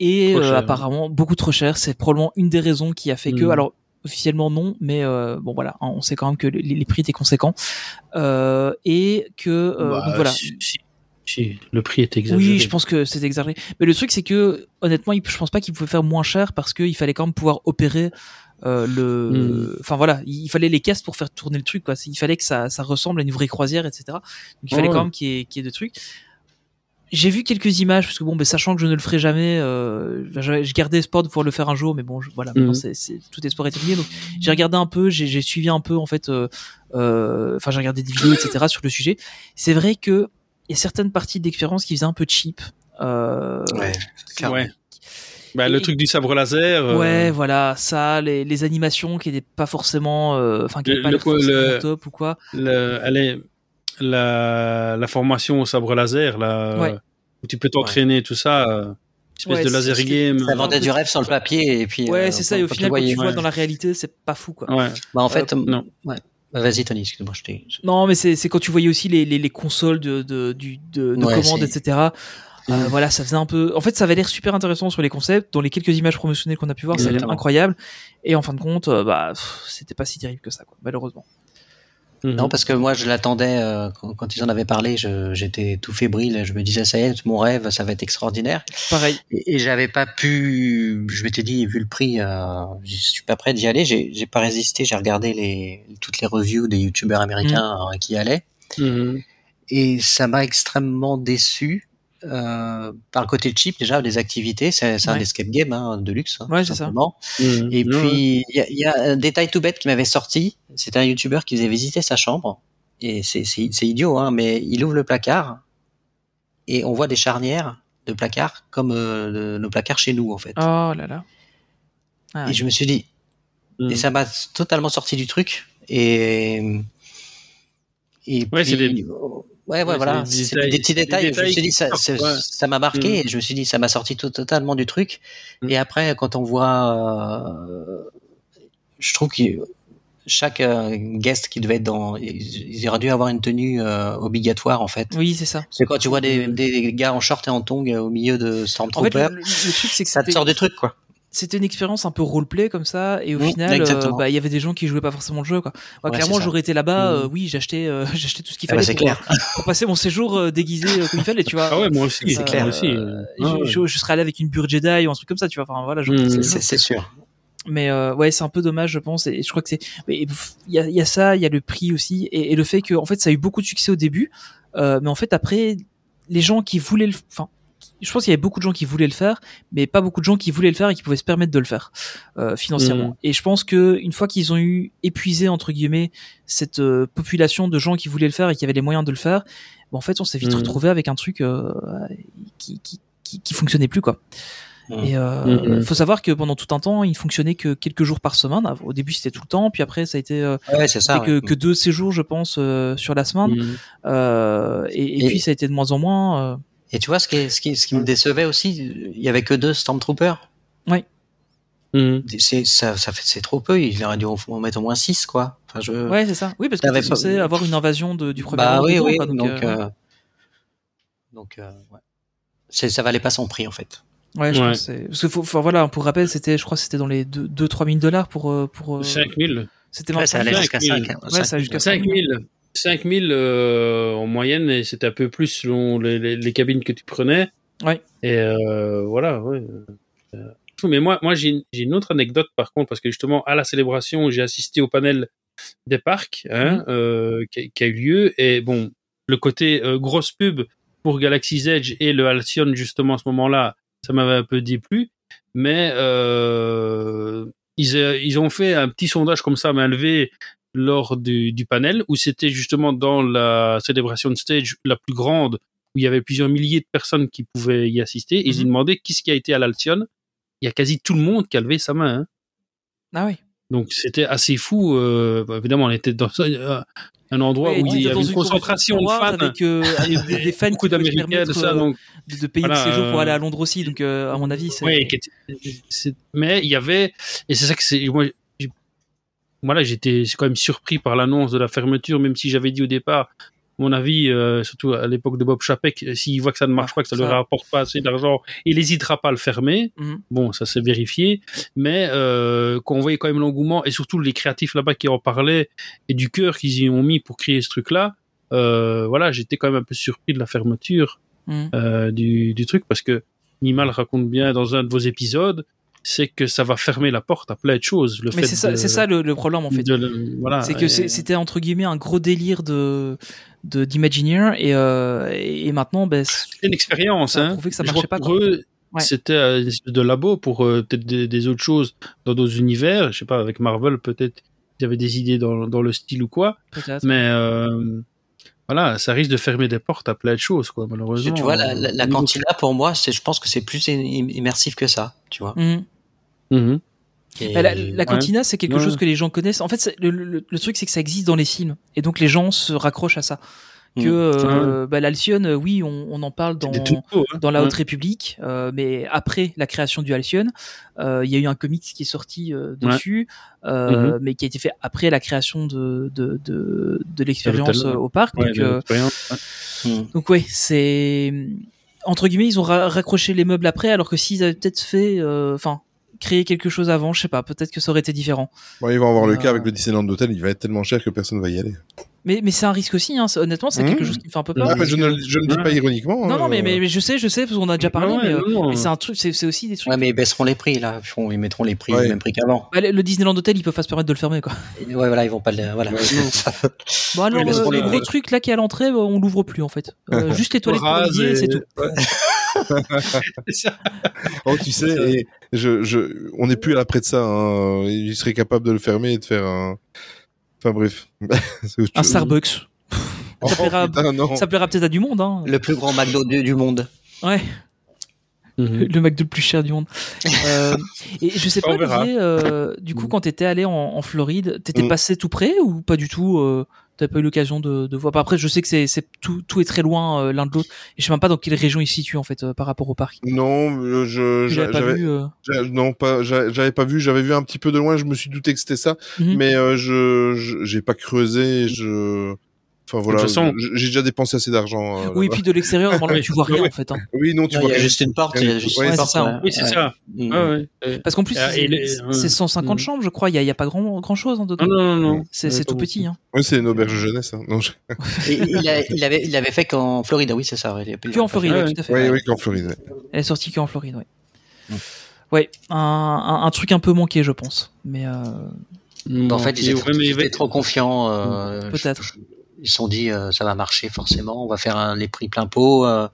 Speaker 2: Et euh,
Speaker 8: cher.
Speaker 2: apparemment beaucoup trop cher. C'est probablement une des raisons qui a fait que.
Speaker 8: Mhm.
Speaker 2: Alors officiellement non, mais euh, bon voilà, hein, on sait quand même que les, les prix étaient conséquents euh, et que euh,
Speaker 8: Bah,
Speaker 2: donc voilà.
Speaker 8: si, si, si, le prix est exagéré.
Speaker 2: Oui, je pense que c'est exagéré. Mais le truc, c'est que honnêtement, je pense pas qu'il pouvait faire moins cher parce qu'il fallait quand même pouvoir opérer euh, le.
Speaker 8: Hmm.
Speaker 2: Enfin voilà, il fallait les caisses pour faire tourner le truc. Quoi. Il fallait que ça, ça ressemble à une vraie croisière, etc. Donc il fallait
Speaker 8: Ouais.
Speaker 2: quand même qu'il y ait, qu'il y ait de trucs. J'ai vu quelques images parce que bon, ben, sachant que je ne le ferai jamais, euh, je, gardais espoir de pouvoir le faire un jour, mais bon, je- voilà, maintenant
Speaker 8: Mhm.
Speaker 2: c'est, c'est, tout espoir est terminé. Donc j'ai regardé un peu, j'ai, j'ai suivi un peu en fait, euh, euh, enfin j'ai regardé des vidéos, etc. sur le sujet. C'est vrai que il y a certaines parties d'expérience qui faisaient un peu cheap. Euh,
Speaker 7: Ouais, clairement.
Speaker 8: Ouais. Bah, le
Speaker 2: Et-
Speaker 8: truc du sabre laser. euh,
Speaker 2: Ouais, voilà, ça, les, les animations qui n'étaient pas forcément, euh, enfin qui n'étaient pas
Speaker 8: le-
Speaker 2: top ou quoi.
Speaker 8: le- allez, la, la formation au sabre laser, là,
Speaker 2: Ouais.
Speaker 8: où tu peux t'entraîner, tout ça, euh, espèce
Speaker 2: Ouais,
Speaker 8: de laser game.
Speaker 7: Ça vendait du rêve sur le papier et puis.
Speaker 2: Ouais,
Speaker 7: euh,
Speaker 2: c'est ça. Et au final, quand tu vois
Speaker 8: ouais.
Speaker 2: dans la réalité, c'est pas fou, quoi.
Speaker 8: Ouais.
Speaker 7: Bah, en fait,
Speaker 2: Euh,
Speaker 8: non.
Speaker 7: ouais. Bah, Vas-y, Tony, excuse-moi, je t'ai.
Speaker 2: Non, mais c'est c'est quand tu voyais aussi les, les, les consoles de, de, du- de, de
Speaker 7: Ouais,
Speaker 2: commandes,
Speaker 7: c'est-
Speaker 2: Euh,
Speaker 8: Mm.
Speaker 2: voilà, ça faisait un peu. En fait, ça avait l'air super intéressant sur les concepts. Dans les quelques images promotionnelles qu'on a pu voir, ça a l'air
Speaker 8: Exactement.
Speaker 2: incroyable. Et en fin de compte, euh, bah, c'était pas si terrible que ça, quoi, malheureusement.
Speaker 8: Mhm.
Speaker 7: Non, parce que moi, je l'attendais euh, quand, quand ils en avaient parlé. J'étais tout fébrile. Je me disais, ça y est, mon rêve, ça va être extraordinaire.
Speaker 2: Pareil.
Speaker 7: Et, et j'avais pas pu. Je m'étais dit, vu le prix, euh, je suis pas prêt d'y aller. J'ai pas résisté. J'ai regardé les toutes les reviews des youtubeurs américains euh, qui y allaient.
Speaker 8: Mhm.
Speaker 7: et ça m'a extrêmement déçu euh, par le côté cheap déjà des activités c'est c'est un escape game hein, de luxe hein,
Speaker 2: Ouais, c'est ça.
Speaker 8: Mhm.
Speaker 7: et
Speaker 8: Ouais.
Speaker 7: puis il y a, il y a un détail tout bête qui m'avait sorti c'était un youtubeur qui faisait visiter sa chambre et c'est c'est c'est idiot hein, mais il ouvre le placard et on voit des charnières de placards comme euh, le- nos placards chez nous en fait
Speaker 2: Oh là là. Ah,
Speaker 7: et je me suis dit
Speaker 8: Mhm.
Speaker 7: et ça m'a totalement sorti du truc et et
Speaker 8: Ouais, c'est des-
Speaker 7: ouais, ouais, voilà,
Speaker 8: c'est des
Speaker 7: petits
Speaker 8: des
Speaker 7: détails. Je me suis dit ça,
Speaker 8: ouais.
Speaker 7: ça m'a marqué.
Speaker 8: Mm.
Speaker 7: Et je me suis dit ça m'a sorti tout- totalement du truc.
Speaker 8: Mm.
Speaker 7: Et après, quand on voit, euh, je trouve que chaque euh, guest qui devait être dans, ils, ils auraient dû avoir une tenue euh, obligatoire en fait.
Speaker 2: Oui, c'est ça.
Speaker 7: C'est quand tu vois des, des gars en short et en tongs au milieu de
Speaker 2: En fait, le,
Speaker 7: Stormtrooper,
Speaker 2: le- le truc, c'est que
Speaker 7: ça te sort des trucs quoi.
Speaker 2: C'était une expérience un peu roleplay comme ça et au
Speaker 7: Mm,
Speaker 2: final euh, bah, il y avait des gens qui jouaient pas forcément le jeu quoi
Speaker 7: Ouais,
Speaker 2: clairement j'aurais été là-bas
Speaker 8: Mm.
Speaker 2: euh, oui j'achetais euh, j'achetais tout ce qu'il
Speaker 7: Ah bah,
Speaker 2: fallait
Speaker 7: c'est
Speaker 2: pour,
Speaker 7: clair.
Speaker 2: pour passer mon séjour euh, déguisé euh, comme il fallait tu vois
Speaker 8: Ah ouais, moi aussi.
Speaker 7: C'est clair.
Speaker 8: aussi.
Speaker 2: Euh,
Speaker 8: Ah
Speaker 2: je,
Speaker 8: ouais.
Speaker 2: je- je serais allé avec une bure Jedi ou un truc comme ça tu vois enfin voilà je
Speaker 8: Mm.
Speaker 2: c'est-
Speaker 7: sûr.
Speaker 2: mais euh, ouais c'est un peu dommage je pense et je crois que c'est il y a, il y a ça il y a le prix aussi et, et le fait que en fait ça a eu beaucoup de succès au début euh, mais en fait après les gens qui voulaient le enfin je pense qu'il y avait beaucoup de gens qui voulaient le faire mais pas beaucoup de gens qui voulaient le faire et qui pouvaient se permettre de le faire euh, financièrement
Speaker 8: Mhm.
Speaker 2: et je pense que une fois qu'ils ont eu épuisé entre guillemets cette euh, population de gens qui voulaient le faire et qui avaient les moyens de le faire bon, en fait on s'est vite
Speaker 8: Mhm.
Speaker 2: retrouvé avec un truc euh, qui, qui, qui, qui fonctionnait plus quoi
Speaker 7: Mhm.
Speaker 2: et euh,
Speaker 8: Mhm.
Speaker 2: faut savoir que pendant tout un temps, il fonctionnait que quelques jours par semaine. Au début, c'était tout le temps, puis après, ça a été euh,
Speaker 7: Ouais, ça.
Speaker 2: que,
Speaker 7: ouais.
Speaker 2: que deux séjours, je pense, euh, sur la semaine. Euh, et, et
Speaker 7: Et-
Speaker 2: puis, ça a été de moins en moins.
Speaker 7: Et tu vois, ce qui, est- ce qui, ce qui me décevait aussi, il y avait que deux Stormtroopers.
Speaker 8: Mhm.
Speaker 7: C'est, ça, ça fait, c'est trop peu. Il aurait dû en mettre au moins 6, quoi. Enfin, je...
Speaker 2: Ouais, c'est ça. Oui, parce que t'es
Speaker 7: pas-
Speaker 2: censé avoir une invasion de, du premier
Speaker 7: bah oui, oui.
Speaker 2: quoi,
Speaker 7: donc,
Speaker 2: donc, euh,
Speaker 7: euh, donc, euh, ouais. Ça valait pas son prix, en fait.
Speaker 2: ouais, je
Speaker 8: ouais.
Speaker 2: pense que parce que faut, faut- voilà, pour rappel, c'était, je crois, que c'était dans les 2-3 000 dollars pour euh, pour euh,
Speaker 8: 5000.
Speaker 2: C'était
Speaker 7: Ouais,
Speaker 2: 25
Speaker 7: ça allait
Speaker 2: 000.
Speaker 7: jusqu'à
Speaker 8: 5000.
Speaker 7: 5.
Speaker 2: Ouais, ça jusqu'à
Speaker 8: 5000 5000 euh, en moyenne et c'était un peu plus selon les, les, les cabines que tu prenais.
Speaker 2: Ouais.
Speaker 8: Et euh, voilà, ouais. Euh, Mais moi, moi j'ai une autre anecdote par contre, parce que justement, à la célébration, j'ai assisté au panel des parcs hein, euh, qui, qui a eu lieu. Et bon, le côté grosse pub pour Galaxy's Edge et le Halcyon, justement, à ce moment-là, ça m'avait un peu déplu. Mais ils, ils ont fait un petit sondage comme ça, main levée, lors du, du panel, où c'était justement dans la célébration de stage la plus grande, où il y avait plusieurs milliers de personnes qui pouvaient y assister. Et ils
Speaker 2: Mhm.
Speaker 8: demandaient qui ce qui a été à l'Alcyon. Il y a quasi tout le monde qui a levé sa main. hein.
Speaker 2: Ah oui.
Speaker 8: Donc c'était assez fou. euh, bah, évidemment, on était dans un, un endroit où il y avait une
Speaker 2: une
Speaker 8: concentration de fans.
Speaker 2: avec, euh, avec des, des fans
Speaker 8: beaucoup d'Américains, de ça.
Speaker 2: euh,
Speaker 8: Donc,
Speaker 2: de, de payer
Speaker 8: Voilà,
Speaker 2: le séjour pour
Speaker 8: euh,
Speaker 2: aller à Londres aussi. Donc, euh, à mon avis, c'est.
Speaker 8: Mais il y avait, et c'est ça que c'est, voilà, j'étais quand même surpris par l'annonce de la fermeture, même si j'avais dit au départ, mon avis, euh, surtout à l'époque de Bob Chapek, s'il voit que ça ne marche
Speaker 2: Ah,
Speaker 8: pas, que ça,
Speaker 2: ça-
Speaker 8: lui rapporte pas assez d'argent, il n'hésitera pas à le fermer.
Speaker 2: Mhm.
Speaker 8: Bon, ça s'est vérifié, mais euh, quand on voyait quand même l'engouement et surtout les créatifs là-bas qui en parlaient et du cœur qu'ils y ont mis pour créer ce truc-là, euh, voilà, j'étais quand même un peu surpris de la fermeture
Speaker 2: Mhm.
Speaker 8: euh, du, du truc parce que Nima le raconte bien dans un de vos épisodes, c'est que ça va fermer la porte à plein de choses. Le
Speaker 2: Mais
Speaker 8: fait
Speaker 2: c'est ça, le, le problème en fait.
Speaker 8: de le- voilà,
Speaker 2: C'est que
Speaker 8: et-
Speaker 2: c'était entre guillemets un gros délire de de- d'Imagineer et, euh, et maintenant ben,
Speaker 8: c'est une expérience. hein.
Speaker 2: que ça
Speaker 8: Je
Speaker 2: marchait pas,
Speaker 8: pour eux,
Speaker 2: Ouais.
Speaker 8: C'était de labo pour euh, peut-être des, des autres choses dans d'autres univers. Je sais pas, avec Marvel, peut-être ils avaient des idées dans, dans le style ou quoi. Mais euh, voilà, ça risque de fermer des portes à plein de choses, quoi, malheureusement.
Speaker 7: Tu vois, la, la, cantina, pour moi, c'est, je pense que c'est plus im- immersif que ça, tu vois.
Speaker 2: Mhm.
Speaker 8: Mhm.
Speaker 7: Et-
Speaker 2: Bah, la, la cantina, c'est quelque
Speaker 8: Ouais.
Speaker 2: chose que les gens connaissent. En fait, le, le- le truc, c'est que ça existe dans les films. Et donc, les gens se raccrochent à ça. Que
Speaker 7: Mm.
Speaker 2: euh, bah, l'Alcyon, euh, oui, on, on en parle dans,
Speaker 8: hein.
Speaker 2: dans la
Speaker 8: Ouais.
Speaker 2: Haute République, euh, mais après la création du Halcyon, euh, il y a eu un comics qui est sorti euh, dessus, euh, mais qui a été fait après la création de, de, de, de l'expérience au parc.
Speaker 8: Ouais,
Speaker 2: donc, euh,
Speaker 8: ouais.
Speaker 7: Mm.
Speaker 2: donc ouais, c'est entre guillemets, ils ont ra- raccroché les meubles après, alors que s'ils avaient peut-être fait, euh, créé quelque chose avant, je sais pas, peut-être que ça aurait été différent.
Speaker 3: Bon, ils vont avoir le
Speaker 2: Euh,
Speaker 3: cas avec le Disneyland d'hôtel, il va être tellement cher que personne va y aller.
Speaker 2: Mais, mais c'est un risque aussi, hein. honnêtement, c'est
Speaker 3: Mmh.
Speaker 2: quelque chose qui me fait un peu peur.
Speaker 3: Ah, mais je ne, je ne dis pas ironiquement.
Speaker 2: Non, non, mais,
Speaker 3: euh,
Speaker 2: mais, mais je sais, je sais, parce qu'on a déjà parlé,
Speaker 8: Ouais,
Speaker 2: mais, euh, mais c'est un truc, c'est aussi des trucs.
Speaker 7: Ouais, mais ils baisseront les prix, là. Ils mettront les prix,
Speaker 3: Ouais.
Speaker 7: le même prix qu'avant.
Speaker 2: Bah, le Disneyland Hotel, ils peuvent pas se permettre de le fermer, quoi.
Speaker 7: Et Ouais, voilà, ils vont pas le, voilà.
Speaker 2: Bon, alors,
Speaker 7: mais
Speaker 2: euh, le
Speaker 7: les
Speaker 2: truc, là, qui est à l'entrée, bah, on l'ouvre plus, en fait. Euh, juste les toilettes pour c'est tout.
Speaker 3: Oh, tu sais, et je, je, on n'est plus à l'après de ça. Hein. Il serait capable de le fermer et de faire un. Enfin bref.
Speaker 2: Un. Starbucks.
Speaker 3: Oh,
Speaker 2: ça plaira-
Speaker 3: putain, non.
Speaker 2: Ça plaira peut-être à du monde, hein.
Speaker 7: le plus grand McDo du, du monde.
Speaker 2: Ouais.
Speaker 8: Mhm.
Speaker 2: le McDo le plus cher du monde. Euh, et je sais pas. Olivier, euh, du coup, quand t'étais allé en, en Floride, t'étais
Speaker 3: Mm.
Speaker 2: passé tout près ou pas du tout euh, T'as pas eu l'occasion de, de voir. Bah, Après, je sais que c'est, c'est tout, tout est très loin euh, l'un de l'autre. Et je sais même pas dans quelle région il se situe en fait euh, par rapport au parc.
Speaker 3: Non, euh, je,
Speaker 2: l'avais pas
Speaker 3: j'avais,
Speaker 2: vu. euh,
Speaker 3: non pas, j'a- j'avais pas vu. J'avais vu un petit peu de loin. Je me suis douté que c'était ça,
Speaker 2: Mhm.
Speaker 3: mais euh, je, je- j'ai pas creusé. Je, enfin voilà.
Speaker 8: toute façon-
Speaker 3: j'ai déjà dépensé assez d'argent. euh,
Speaker 2: Oui,
Speaker 3: là-bas.
Speaker 2: puis de l'extérieur,
Speaker 8: Oui.
Speaker 2: tu vois rien
Speaker 8: Oui.
Speaker 2: en fait. hein.
Speaker 3: oui, non, tu
Speaker 7: Non,
Speaker 3: vois.
Speaker 7: il y a
Speaker 3: rien.
Speaker 7: juste une porte, il y a juste
Speaker 3: Ouais,
Speaker 7: une
Speaker 2: c'est
Speaker 7: porte.
Speaker 2: ça.
Speaker 7: ouais.
Speaker 8: Oui, c'est
Speaker 7: Ouais.
Speaker 8: ça.
Speaker 7: Mm.
Speaker 8: Ouais, ouais.
Speaker 2: Parce qu'en plus,
Speaker 8: Ah,
Speaker 2: c'est,
Speaker 8: et les-
Speaker 2: c'est
Speaker 8: ouais.
Speaker 2: 150
Speaker 8: Mhm.
Speaker 2: chambres, je crois. Il y a, il pas grand, grand chose en dedans.
Speaker 8: Non, non, non.
Speaker 2: C'est, tout petit. Hein.
Speaker 3: Oui, c'est une auberge de jeunesse. Hein. Non, je...
Speaker 7: Et il, a- il avait, il avait fait qu'en Floride, oui, c'est ça. il
Speaker 2: Que en Floride, tout à fait.
Speaker 3: Oui, oui, qu'en Floride.
Speaker 2: Elle est sortie que en Floride, ouais.
Speaker 7: Mm.
Speaker 2: Ouais, un, truc un peu manqué, je pense. Mais euh,
Speaker 7: En fait,
Speaker 8: Et
Speaker 7: ils étaient trop confiants. euh,
Speaker 2: Peut-être.
Speaker 7: Ils se sont dit, euh, ça va marcher forcément. On va faire un, les prix plein pot. euh,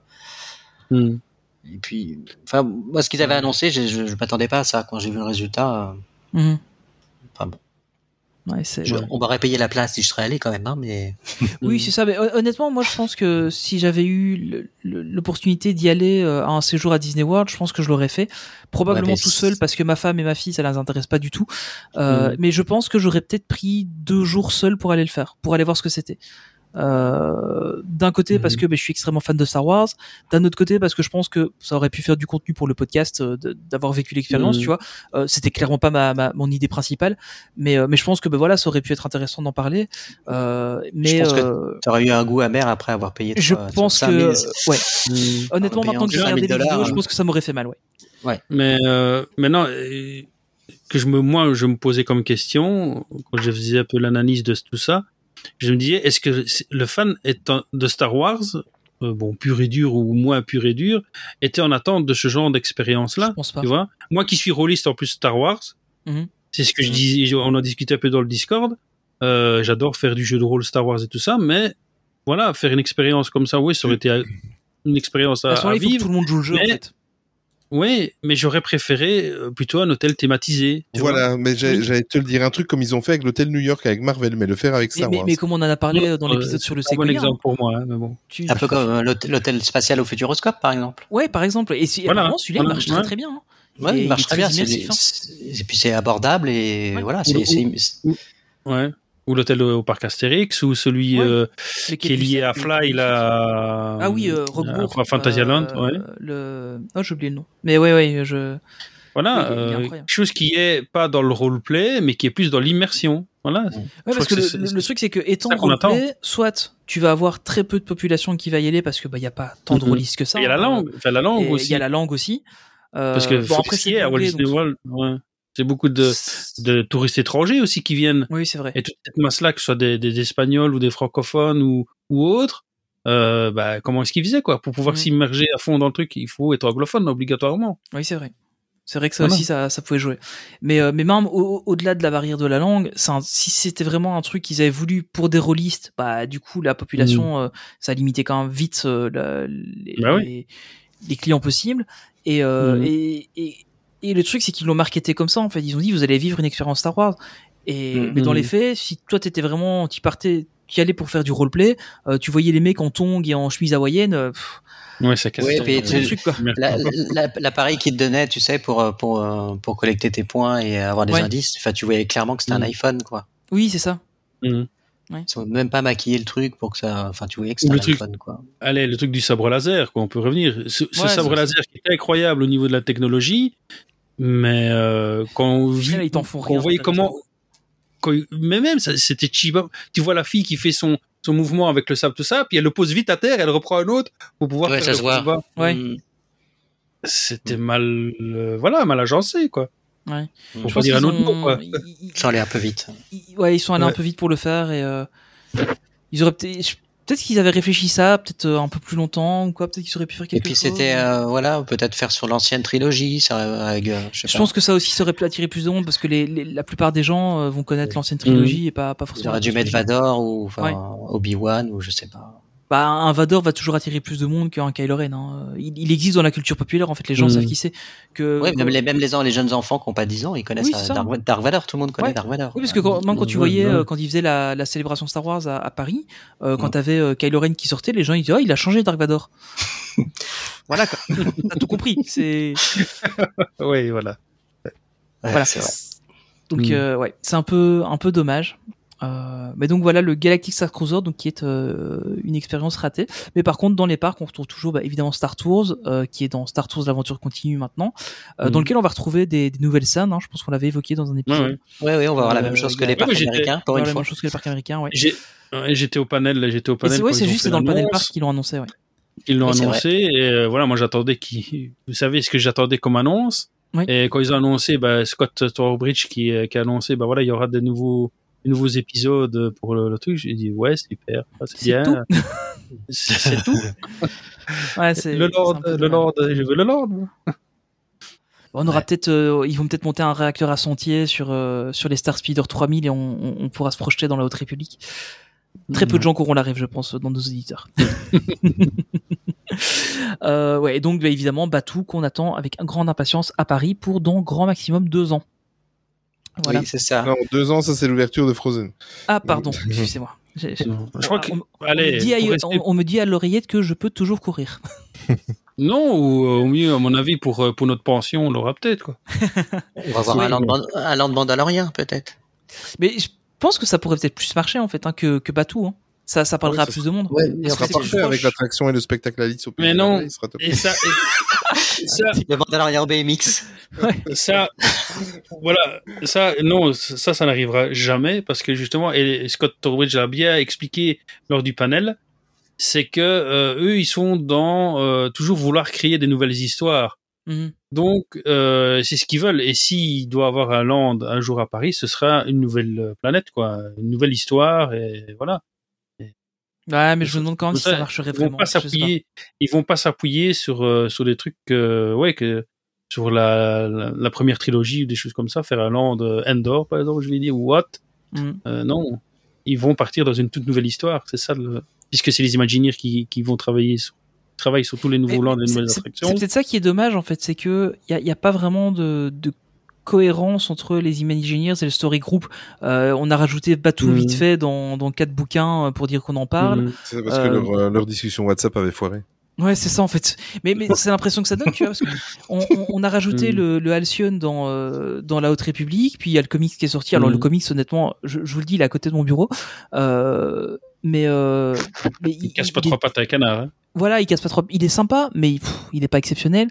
Speaker 8: Mhm.
Speaker 7: et puis, enfin, moi, ce qu'ils avaient annoncé, je, je, je m'attendais pas à ça. Quand j'ai vu le résultat, euh, bon.
Speaker 2: Ouais,
Speaker 7: je- on m'aurait payé la place si je serais allé quand même, hein, mais
Speaker 2: Oui, c'est ça. Mais hon- honnêtement, moi, je pense que si j'avais eu l'opportunité d'y aller euh, à un séjour à Disney World, je pense que je l'aurais fait. Probablement
Speaker 7: Ouais,
Speaker 2: tout seul parce que ma femme et ma fille, ça les intéresse pas du tout. Euh,
Speaker 8: Mhm.
Speaker 2: Mais je pense que j'aurais peut-être pris deux jours seul pour aller le faire, pour aller voir ce que c'était. Euh, d'un côté parce
Speaker 8: Mhm.
Speaker 2: que ben, je suis extrêmement fan de Star Wars, d'un autre côté parce que je pense que ça aurait pu faire du contenu pour le podcast, euh, d'avoir vécu l'expérience,
Speaker 8: Mhm.
Speaker 2: tu vois. Euh, C'était clairement pas ma, ma- mon idée principale, mais euh, mais je pense que ben voilà, ça aurait pu être intéressant d'en parler. Euh, mais
Speaker 7: pense que tu aurais eu un goût amer après avoir payé.
Speaker 2: je
Speaker 7: toi,
Speaker 2: pense
Speaker 7: 5 000.
Speaker 2: que ouais. Honnêtement, maintenant que j'ai
Speaker 7: 5 000
Speaker 2: regardé les vidéos, je pense que ça m'aurait fait mal, ouais.
Speaker 8: Mais euh, maintenant, euh, que je me, moi, je me posais comme question quand je faisais un peu l'analyse de tout ça. Je me disais, est-ce que le fan est de Star Wars, euh, bon, pur et dur ou moins pur et dur, était en attente de ce genre d'expérience-là
Speaker 2: Je pense pas.
Speaker 8: Tu vois? Moi qui suis rôliste en plus Star Wars,
Speaker 2: Mhm.
Speaker 8: c'est ce que je dis, on en discutait un peu dans le Discord. Euh, J'adore faire du jeu de rôle Star Wars et tout ça, mais voilà, faire une expérience comme ça, oui, ça aurait été une expérience à,
Speaker 2: À
Speaker 8: à vivre.
Speaker 2: tout le monde joue le jeu, en
Speaker 8: mais-
Speaker 2: fait.
Speaker 8: Oui, mais j'aurais préféré euh, plutôt un hôtel thématisé. tu vois.
Speaker 3: Voilà, mais j'allais te le dire un truc comme ils ont fait avec l'hôtel New York avec Marvel, mais le faire avec
Speaker 2: Mais,
Speaker 3: Star
Speaker 2: mais,
Speaker 3: Wars.
Speaker 2: mais comme on en a parlé dans
Speaker 8: Euh,
Speaker 2: l'épisode sur le
Speaker 8: c'est un bon exemple pour moi, hein, mais bon.
Speaker 2: tu-
Speaker 7: Un peu comme euh, l'hôtel spatial au Futuroscope, par exemple.
Speaker 2: Ouais, par exemple. Et si,
Speaker 8: Voilà,
Speaker 2: celui-là, il
Speaker 8: voilà,
Speaker 2: marche
Speaker 8: ouais.
Speaker 2: très très bien. hein.
Speaker 7: Ouais, il marche très bien.
Speaker 2: hein.
Speaker 7: Et puis c'est abordable et
Speaker 2: Ouais.
Speaker 7: voilà. C'est-
Speaker 8: Ouais. Ou l'hôtel au parc Astérix, ou celui
Speaker 2: Ouais.
Speaker 8: euh, qui est lié à Fly, là.
Speaker 2: Ah oui, euh, Roquebourg.
Speaker 8: à Fantasyland,
Speaker 2: euh,
Speaker 8: ouais.
Speaker 2: Le... Oh, j'ai oublié le nom. Mais ouais, ouais, je.
Speaker 8: Voilà,
Speaker 2: Oui,
Speaker 8: euh, quelque chose qui est pas dans le roleplay, mais qui est plus dans l'immersion. Voilà.
Speaker 2: Ouais, parce que,
Speaker 8: que
Speaker 2: le, truc, c'est que étant roleplay, soit tu vas avoir très peu de population qui va y aller parce que bah y a pas tant de
Speaker 8: Mhm.
Speaker 2: rôlistes que ça.
Speaker 8: Il y a la
Speaker 2: hein.
Speaker 8: langue, enfin la langue
Speaker 2: Et
Speaker 8: aussi.
Speaker 2: Il y a la langue aussi. Euh,
Speaker 8: Parce que
Speaker 2: bon, après,
Speaker 8: c'est à Walt Disney
Speaker 2: donc-
Speaker 8: World, ouais. C'est beaucoup de, de touristes étrangers aussi qui viennent.
Speaker 2: Oui, c'est vrai.
Speaker 8: Et toute cette masse-là, que ce soit des, des Espagnols ou des francophones ou, ou autres, euh, bah, comment est-ce qu'ils faisaient quoi? Pour pouvoir s'immerger à fond dans le truc, il faut être anglophone obligatoirement.
Speaker 2: Oui, c'est vrai. C'est vrai que ça
Speaker 8: Voilà.
Speaker 2: aussi, ça, ça pouvait jouer. Mais, euh, mais même au- au-delà de la barrière de la langue, un- si c'était vraiment un truc qu'ils avaient voulu pour des rôlistes, bah, du coup, la population, euh, ça limitait quand même vite euh, la- les,
Speaker 8: Bah oui.
Speaker 2: les, les clients possibles. Et, et, et, et le truc, c'est qu'ils l'ont marketé comme ça, en fait. Ils ont dit, vous allez vivre une expérience Star Wars. Et,
Speaker 8: Mhm.
Speaker 2: mais dans les faits, si toi, t'étais vraiment, tu partais, tu allais pour faire du roleplay, euh, tu voyais les mecs en tongs et en chemise hawaïenne, euh, pff,
Speaker 8: Ouais, ça casse
Speaker 7: Ouais,
Speaker 8: ton-
Speaker 7: puis
Speaker 8: ton
Speaker 7: tu-
Speaker 2: le truc, quoi.
Speaker 7: La- la- L'appareil qui te donnait, tu sais, pour, euh, pour, pour collecter tes points et avoir des
Speaker 2: Ouais.
Speaker 7: indices, enfin, tu voyais clairement que c'était
Speaker 8: Mm.
Speaker 7: un iPhone, quoi.
Speaker 2: Oui, c'est ça.
Speaker 8: Mhm.
Speaker 7: Ils ont même pas maquillé le truc pour que ça, enfin, tu voyais que c'était
Speaker 8: Le
Speaker 7: un
Speaker 8: truc-
Speaker 7: iPhone, quoi.
Speaker 8: Allez, le truc du sabre laser, quoi, on peut revenir. Ce, ce
Speaker 2: Ouais,
Speaker 8: sabre laser qui était incroyable au niveau de la technologie, mais euh, quand on, vit-
Speaker 2: ils t'en font
Speaker 8: quand
Speaker 2: rien,
Speaker 8: on voyait comment, quand- mais même ça, c'était cheap. Tu vois la fille qui fait son son mouvement avec le sable tout ça, puis elle le pose vite à terre, elle reprend un autre pour pouvoir
Speaker 7: Ouais,
Speaker 8: faire
Speaker 7: ça
Speaker 8: le
Speaker 7: se voit.
Speaker 2: Ouais.
Speaker 7: Mm.
Speaker 8: C'était mal, euh, voilà, mal agencé, quoi.
Speaker 2: Ouais.
Speaker 8: Pour
Speaker 2: Je pense
Speaker 8: dire un mot, quoi.
Speaker 2: ils- ils-
Speaker 7: Ça allait un peu vite.
Speaker 2: ils- ouais, ils sont allés
Speaker 3: Ouais.
Speaker 2: un peu vite pour le faire et euh, ils auraient peut-être peut-être qu'ils avaient réfléchi ça peut-être euh, un peu plus longtemps ou quoi, peut-être qu'ils auraient pu faire
Speaker 7: Et
Speaker 2: quelque
Speaker 7: puis
Speaker 2: chose.
Speaker 7: c'était, euh, voilà, peut-être faire sur l'ancienne trilogie, ça, avec, euh, je sais
Speaker 2: Je
Speaker 7: pas.
Speaker 2: pense que ça aussi ça aurait pu attirer plus de monde parce que les, les- la plupart des gens vont connaître l'ancienne trilogie et pas pas
Speaker 7: Ils
Speaker 2: forcément.
Speaker 7: auraient
Speaker 2: la
Speaker 7: dû mettre. Vador ou enfin,
Speaker 2: Ouais.
Speaker 7: Obi-Wan ou je sais pas.
Speaker 2: Bah, un Vador va toujours attirer plus de monde qu'un Kylo Ren. Hein. Il, il existe dans la culture populaire en fait, les gens
Speaker 8: Mhm.
Speaker 2: savent qui c'est. Que
Speaker 7: Ouais, même les, même les, les jeunes enfants qui n'ont pas 10 ans, ils connaissent
Speaker 2: Oui.
Speaker 7: Dark, Dark Vador, tout le monde connaît
Speaker 2: Ouais.
Speaker 7: Dark Vador.
Speaker 2: Oui, parce que quand, même quand tu voyais, euh, quand ils faisaient la, la célébration Star Wars à, à Paris, euh, quand
Speaker 7: Ouais.
Speaker 2: t'avais euh, Kylo Ren qui sortait, les gens ils disaient, oh, il a changé Dark Vador. voilà, quoi. T'as tout compris. C'est,
Speaker 8: Oui, voilà.
Speaker 7: Ouais,
Speaker 2: voilà.
Speaker 7: c'est vrai.
Speaker 2: Donc,
Speaker 8: Mm.
Speaker 2: euh, ouais, c'est un peu, un peu dommage. Euh, mais donc voilà le Galactic Star Cruiser donc qui est euh, une expérience ratée mais par contre dans les parcs on retrouve toujours bah, évidemment Star Tours euh, qui est dans Star Tours l'aventure continue maintenant euh,
Speaker 8: Mhm.
Speaker 2: dans lequel on va retrouver des, des nouvelles scènes hein, je pense qu'on l'avait évoqué dans un épisode
Speaker 8: ouais.
Speaker 7: Ouais, ouais, on va voir la même chose que les parcs américains, pour une
Speaker 2: la même chose que les parcs américains ouais
Speaker 8: J'étais au panel, j'étais au panel.
Speaker 2: c'est juste dans le panel parc qu'ils l'ont annoncé ouais.
Speaker 8: Ils l'ont
Speaker 7: Oui,
Speaker 8: annoncé et euh, voilà, moi j'attendais qui, vous savez ce que j'attendais comme annonce?
Speaker 2: Oui.
Speaker 8: Et quand ils ont annoncé, bah, Scott Torbridge qui, qui a annoncé, bah voilà, il y aura des nouveaux, nouveaux épisodes pour le, le truc. J'ai dit ouais, super, ah, c'est bien. C'est tout.
Speaker 2: Ouais,
Speaker 8: Le Lord, le. Lord, je veux le Lord.
Speaker 2: On aura peut-être, euh, ils vont peut-être monter un réacteur à sentier sur euh, sur les Star Speeder 3000 et on, on, on pourra se projeter dans la Haute République. Très peu de gens qui auront la rêve, je pense, dans nos auditeurs. euh, ouais, et donc bah, évidemment Batou qu'on attend avec grande impatience à Paris pour dans grand maximum deux ans. Voilà.
Speaker 7: Oui, c'est ça.
Speaker 3: Non, deux ans, ça c'est l'ouverture de Frozen.
Speaker 2: Ah pardon, excusez-moi.
Speaker 8: Je crois que,
Speaker 2: on, on
Speaker 8: allez,
Speaker 2: me dit à-
Speaker 8: pour rester-
Speaker 2: on- on me dit à l'oreillette que je peux toujours courir.
Speaker 8: non, ou euh, au mieux, à mon avis, pour, euh, pour notre pension, on l'aura peut-être, quoi.
Speaker 7: On va voir
Speaker 8: Oui.
Speaker 7: un land, Mand- un land Mandalorien, peut-être.
Speaker 2: Mais je pense que ça pourrait peut-être plus marcher en fait hein, que, que Batou. Hein. Ça, ça parlera
Speaker 3: Ouais,
Speaker 2: à
Speaker 3: ça
Speaker 2: plus de monde.
Speaker 7: Ouais,
Speaker 3: Il sera parfait avec l'attraction et le spectacle Alice au Pays
Speaker 8: Mais non.
Speaker 3: Il sera top.
Speaker 8: Et ça, et- ça,
Speaker 7: au BMX.
Speaker 8: ça, voilà, ça, non, ça, ça n'arrivera jamais parce que justement, et Scott Torbridge l'a bien expliqué lors du panel, c'est que euh, eux, ils sont dans euh, toujours vouloir créer des nouvelles histoires.
Speaker 2: Mhm.
Speaker 8: Donc, euh, c'est ce qu'ils veulent. Et s'il doit avoir un land un jour à Paris, ce sera une nouvelle planète, quoi, une nouvelle histoire, et voilà.
Speaker 2: Ouais, mais je me demande quand même si
Speaker 8: Ça,
Speaker 2: ça marcherait
Speaker 8: Ils vont
Speaker 2: vraiment.
Speaker 8: pas
Speaker 2: je sais
Speaker 8: s'appuyer. Ils vont pas s'appuyer sur euh, sur des trucs, euh, ouais, que sur la, la, la première trilogie ou des choses comme ça, faire un land euh, Endor, par exemple, je vais dire, ou what. Euh, Non, ils vont partir dans une toute nouvelle histoire. C'est ça, le... puisque c'est les Imagineers qui qui vont travailler sur travaillent sur tous les nouveaux lands et les nouvelles attractions.
Speaker 2: C'est peut-être ça qui est dommage en fait, c'est que il y a, y a pas vraiment de, de cohérence entre les Imagineers et le Story Group. Euh, on a rajouté Batou
Speaker 8: Mhm.
Speaker 2: vite fait dans, dans quatre bouquins euh, pour dire qu'on en parle.
Speaker 8: Mhm.
Speaker 3: C'est parce
Speaker 2: Euh,
Speaker 3: que leur, euh, leur discussion WhatsApp avait foiré.
Speaker 2: Ouais, c'est ça en fait. Mais, mais c'est l'impression que ça donne, tu vois, parce que on, on- on a rajouté
Speaker 8: Mm.
Speaker 2: le, le Halcyon dans euh, dans la Haute République, puis il y a le comics qui est sorti. Alors
Speaker 8: Mm.
Speaker 2: le comics, honnêtement, je, je vous le dis, il est à côté de mon bureau. Euh, mais euh, mais
Speaker 8: Il casse pas
Speaker 2: il
Speaker 8: trois pattes à un canard. Hein.
Speaker 2: voilà, il casse pas trop. Il est sympa, mais pff, il est pas exceptionnel.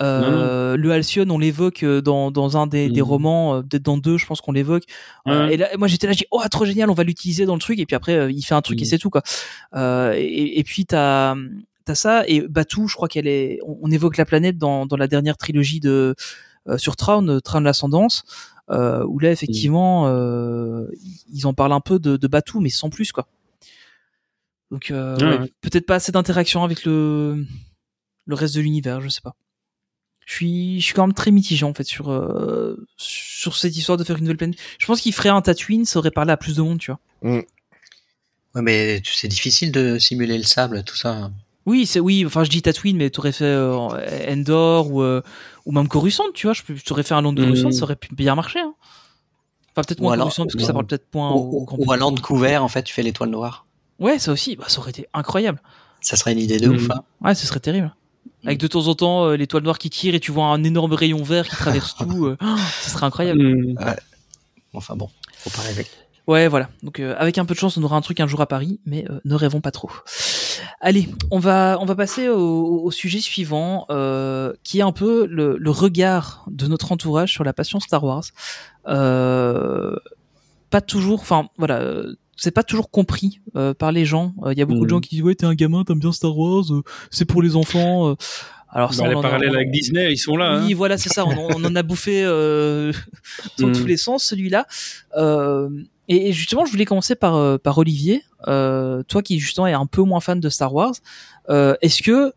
Speaker 2: Euh, Le Halcyon, on l'évoque euh, dans, dans un des, des
Speaker 8: Mhm.
Speaker 2: romans, euh, peut-être dans deux, je pense qu'on l'évoque. Euh,
Speaker 8: Ouais.
Speaker 2: et là, moi j'étais là, j'ai dit, oh trop génial, on va l'utiliser dans le truc. Et puis après, il fait un truc et c'est tout quoi. Euh, et, et puis t'as t'as ça et Batou, je crois qu'elle est. On, on évoque la planète dans, dans la dernière trilogie de euh, sur Traun, euh, Train de l'ascendance. Euh, où là effectivement euh, ils en parlent un peu de, de Batou mais sans plus quoi donc euh,
Speaker 8: Ouais,
Speaker 2: ouais,
Speaker 8: ouais.
Speaker 2: peut-être pas assez d'interaction avec le le reste de l'univers, je sais pas. Je suis je suis quand même très mitigé en fait sur euh, sur cette histoire de faire une nouvelle planète. Je pense qu'il ferait un Tatooine, ça aurait parlé à plus de monde, tu vois.
Speaker 7: Ouais, mais tu- c'est difficile de simuler le sable, tout ça.
Speaker 2: Oui, c'est oui, enfin je dis Tatooine mais t'aurais fait euh, Endor ou euh, ou même Coruscant, tu vois, je t'aurais fait un land de. Coruscant, ça aurait pu bien marcher hein. Enfin peut-être
Speaker 7: Ou
Speaker 2: moins
Speaker 7: alors-
Speaker 2: Coruscant parce que
Speaker 7: ou-
Speaker 2: ça parle peut-être point au, au
Speaker 7: Ou, ou à land couvert, en fait, tu fais l'étoile noire.
Speaker 2: Ouais, ça aussi, bah ça aurait été incroyable.
Speaker 7: Ça serait une idée de
Speaker 8: Mhm.
Speaker 7: ouf. Hein.
Speaker 2: Ouais, ce serait terrible. Avec de temps en temps euh, l'étoile noire qui tire et tu vois un énorme rayon vert qui traverse tout, euh, oh, ce serait incroyable.
Speaker 8: Mhm.
Speaker 7: Enfin bon, faut pas rêver.
Speaker 2: Ouais, voilà. Donc euh, avec un peu de chance, on aura un truc un jour à Paris, mais euh, ne rêvons pas trop. Allez, on va on va passer au, au sujet suivant, euh, qui est un peu le, le regard de notre entourage sur la passion Star Wars. Euh, pas toujours, enfin voilà, euh, c'est pas toujours compris euh, par les gens. Il y a beaucoup de
Speaker 8: Mhm.
Speaker 2: gens qui disent ouais t'es un gamin, t'aimes bien Star Wars, euh, c'est pour les enfants. Alors ça,
Speaker 8: Bah,
Speaker 2: on
Speaker 8: les
Speaker 2: a-
Speaker 8: parallèles avec Disney, ils sont là.
Speaker 2: oui,
Speaker 8: hein.
Speaker 2: voilà, c'est ça. On, en- on en a bouffé euh, dans
Speaker 8: Mm.
Speaker 2: tous les sens, celui-là. Euh, et, et justement, je voulais commencer par, euh, par Olivier. Euh, toi qui, justement, est un peu moins fan de Star Wars. Euh, est-ce que...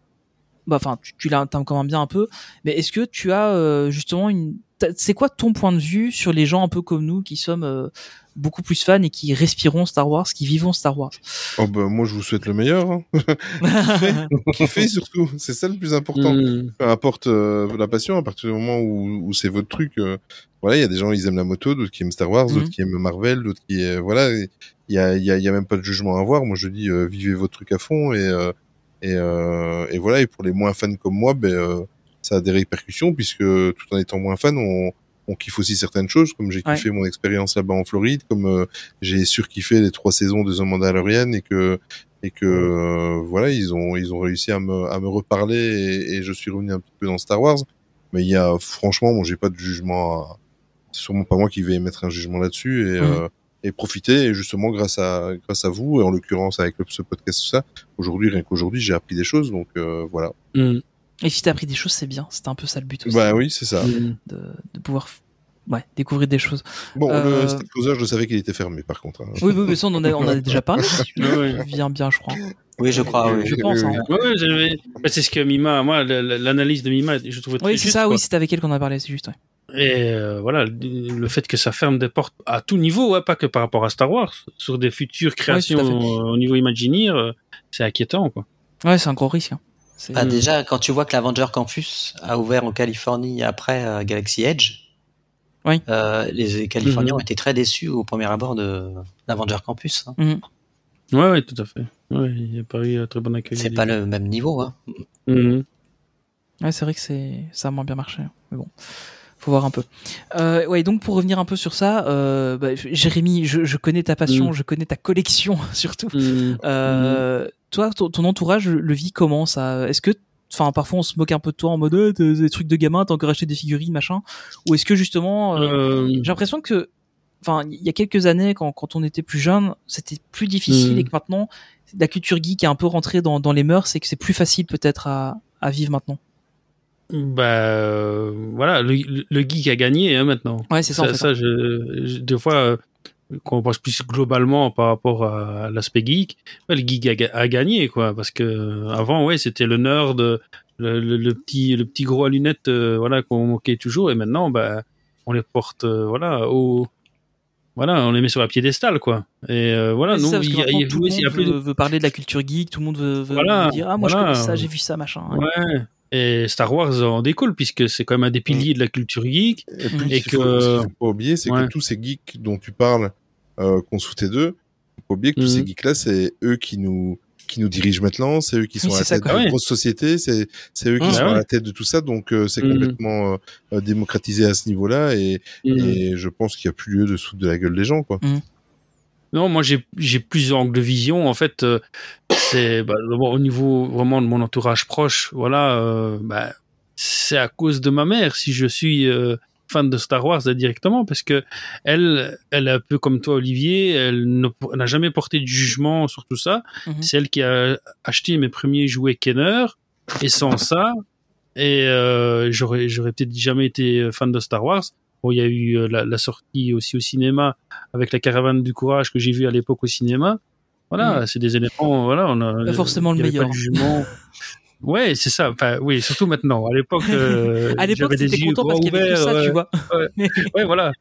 Speaker 2: bah, Enfin, tu, tu l'as quand même bien un peu. Mais est-ce que tu as euh, justement une... C'est quoi ton point de vue sur les gens un peu comme nous qui sommes euh, beaucoup plus fans et qui respirons Star Wars, qui vivons Star Wars?
Speaker 3: Oh bah, moi, je vous souhaite le meilleur. Hein. Kiffez surtout, c'est ça le plus important.
Speaker 8: Mhm.
Speaker 3: peu importe euh, la passion, à partir du moment où, où c'est votre truc, euh, voilà, il y a des gens ils aiment la moto, d'autres qui aiment Star Wars, d'autres qui aiment Marvel, d'autres qui euh, voilà, il y a, il y, a, il y a même pas de jugement à avoir. Moi je dis euh, vivez votre truc à fond et euh, et, euh, et voilà. Et pour les moins fans comme moi, ben euh, ça a des répercussions puisque tout en étant moins fan, on on kiffe aussi certaines choses, comme j'ai
Speaker 2: Ouais.
Speaker 3: kiffé mon expérience là-bas en Floride, comme euh, j'ai surkiffé les trois saisons de The Mandalorian et que et que euh, voilà ils ont ils ont réussi à me à me reparler et, et je suis revenu un petit peu dans Star Wars mais il y a franchement moi j'ai pas de jugement à- c'est sûrement pas moi qui vais émettre un jugement là-dessus et euh, et profiter et justement grâce à grâce à vous et en l'occurrence avec ce podcast tout ça aujourd'hui rien qu'aujourd'hui j'ai appris des choses donc euh, voilà
Speaker 8: Mhm.
Speaker 2: Et si t'as appris des choses, c'est bien. C'était un peu ça le but aussi.
Speaker 3: bah oui c'est ça
Speaker 8: Mhm.
Speaker 2: de, de pouvoir ouais, découvrir des choses.
Speaker 3: bon
Speaker 2: Euh,
Speaker 3: le Star Closer je savais qu'il était fermé par contre hein.
Speaker 2: Oui, oui, mais ça, on en a, on en a déjà parlé.
Speaker 8: Ouais.
Speaker 2: viens bien, je crois.
Speaker 7: Oui, je crois. oui.
Speaker 2: Je pense.
Speaker 3: oui,
Speaker 2: hein.
Speaker 8: Ouais, ouais, j'avais- bah, c'est ce que Mima, moi, l'analyse de Mima, je trouvais très
Speaker 2: Oui, c'est ça,
Speaker 8: quoi.
Speaker 2: oui, c'était avec elle qu'on a parlé, c'est juste. ouais.
Speaker 8: Et euh, voilà, le fait que ça ferme des portes à tout niveau, ouais, pas que par rapport à Star Wars, sur des futures créations euh, au niveau Imagineer, euh, c'est inquiétant, quoi.
Speaker 2: Ouais, c'est un gros risque. hein.
Speaker 7: Bah, déjà, quand tu vois que l'Avenger Campus a ouvert en Californie après euh, Galaxy Edge,
Speaker 2: Oui.
Speaker 7: euh, les Californiens
Speaker 8: Mhm.
Speaker 7: ont été très déçus au premier abord de l'Avenger Campus. hein.
Speaker 8: Ouais, ouais, tout à fait. Ouais, il n'y a pas eu un très bon accueil.
Speaker 7: C'est pas le même niveau. Hein.
Speaker 8: Mhm.
Speaker 2: Ouais, c'est vrai que c'est ça a moins bien marché. hein. Mais bon, faut voir un peu. Euh, ouais, donc pour revenir un peu sur ça, euh, bah, Jérémy, je, je connais ta passion, je connais ta collection surtout.
Speaker 8: Mhm.
Speaker 2: Euh, Toi, ton, ton entourage le, le vit comment ça? Est-ce que, enfin, parfois on se moque un peu de toi en mode euh, des trucs de gamin, t'as encore acheté des figurines, machin? Ou est-ce que justement, euh,
Speaker 8: Euh,
Speaker 2: j'ai l'impression que, enfin, il y a quelques années, quand, quand on était plus jeune, c'était plus difficile
Speaker 8: Mm.
Speaker 2: et que maintenant, la culture geek est un peu rentrée dans, dans les mœurs et que c'est plus facile peut-être à, à vivre maintenant.
Speaker 8: Bah euh, voilà, le, le- geek a gagné hein, maintenant.
Speaker 2: Ouais, c'est ça, en
Speaker 8: Ça,
Speaker 2: fait.
Speaker 8: ça, je, je- des fois, euh, quand on pense plus globalement par rapport à l'aspect geek, ouais, le geek a, ga- a gagné quoi, parce que euh, avant, ouais, c'était le nerd, le, le, le petit, le petit gros à lunettes, euh, voilà, qu'on moquait toujours, et maintenant, bah, on les porte, euh, voilà, au, voilà, on les met sur la piédestal quoi. Et euh, voilà,
Speaker 2: ça, parce
Speaker 8: il
Speaker 2: que
Speaker 8: y a, il y a-
Speaker 2: maintenant, tout
Speaker 8: oui,
Speaker 2: le
Speaker 8: il y a
Speaker 2: monde
Speaker 8: de-
Speaker 2: veut, parler de la culture geek, tout le monde veut, veut-
Speaker 8: Voilà,
Speaker 2: veut dire ah moi je
Speaker 8: voilà.
Speaker 2: connais ça, j'ai vu ça machin. ouais.
Speaker 8: Ouais. Et Star Wars en découle puisque c'est quand même un des piliers de la culture geek.
Speaker 3: Et puis,
Speaker 8: Et
Speaker 3: ce qu'il faut-
Speaker 8: que-
Speaker 3: ce qu'il faut pas oublier, c'est
Speaker 8: Ouais.
Speaker 3: que tous ces geeks dont tu parles, euh, qu'on sous tes deux, faut pas oublier que tous
Speaker 8: Mhm.
Speaker 3: ces geeks-là, c'est eux qui nous qui nous dirigent maintenant, c'est eux qui sont
Speaker 2: Oui,
Speaker 3: à la tête
Speaker 8: Ouais.
Speaker 3: grosse société, c'est c'est eux qui
Speaker 8: Mhm.
Speaker 3: sont
Speaker 8: Ah
Speaker 3: à la tête de tout ça, donc euh, c'est
Speaker 8: Mhm.
Speaker 3: complètement euh, euh, démocratisé à ce niveau-là, et,
Speaker 8: Mm.
Speaker 3: et je pense qu'il y a plus lieu de foutre de la gueule des gens, quoi.
Speaker 8: Non, moi j'ai j'ai plusieurs angles de vision. En fait, euh, c'est bah, d'abord au niveau vraiment de mon entourage proche. Voilà, euh, bah, c'est à cause de ma mère si je suis euh, fan de Star Wars directement parce que elle, elle est un peu comme toi Olivier. Elle n'a jamais porté de jugement sur tout ça.
Speaker 2: Mhm.
Speaker 8: C'est elle qui a acheté mes premiers jouets Kenner. Et sans ça, et euh, j'aurais j'aurais peut-être jamais été fan de Star Wars. Bon, il y a eu euh, la, la sortie aussi au cinéma avec la caravane du courage que j'ai vu à l'époque au cinéma. Voilà, c'est des éléments. Voilà, on a
Speaker 2: Pas forcément le meilleur.
Speaker 8: Pas de jugement. ouais, c'est ça. Enfin, oui, surtout maintenant. À l'époque, euh,
Speaker 2: à l'époque
Speaker 8: j'avais des
Speaker 2: c'était
Speaker 8: yeux
Speaker 2: content parce qu'il y avait tout ça, tu
Speaker 8: ouais.
Speaker 2: vois.
Speaker 8: ouais, voilà.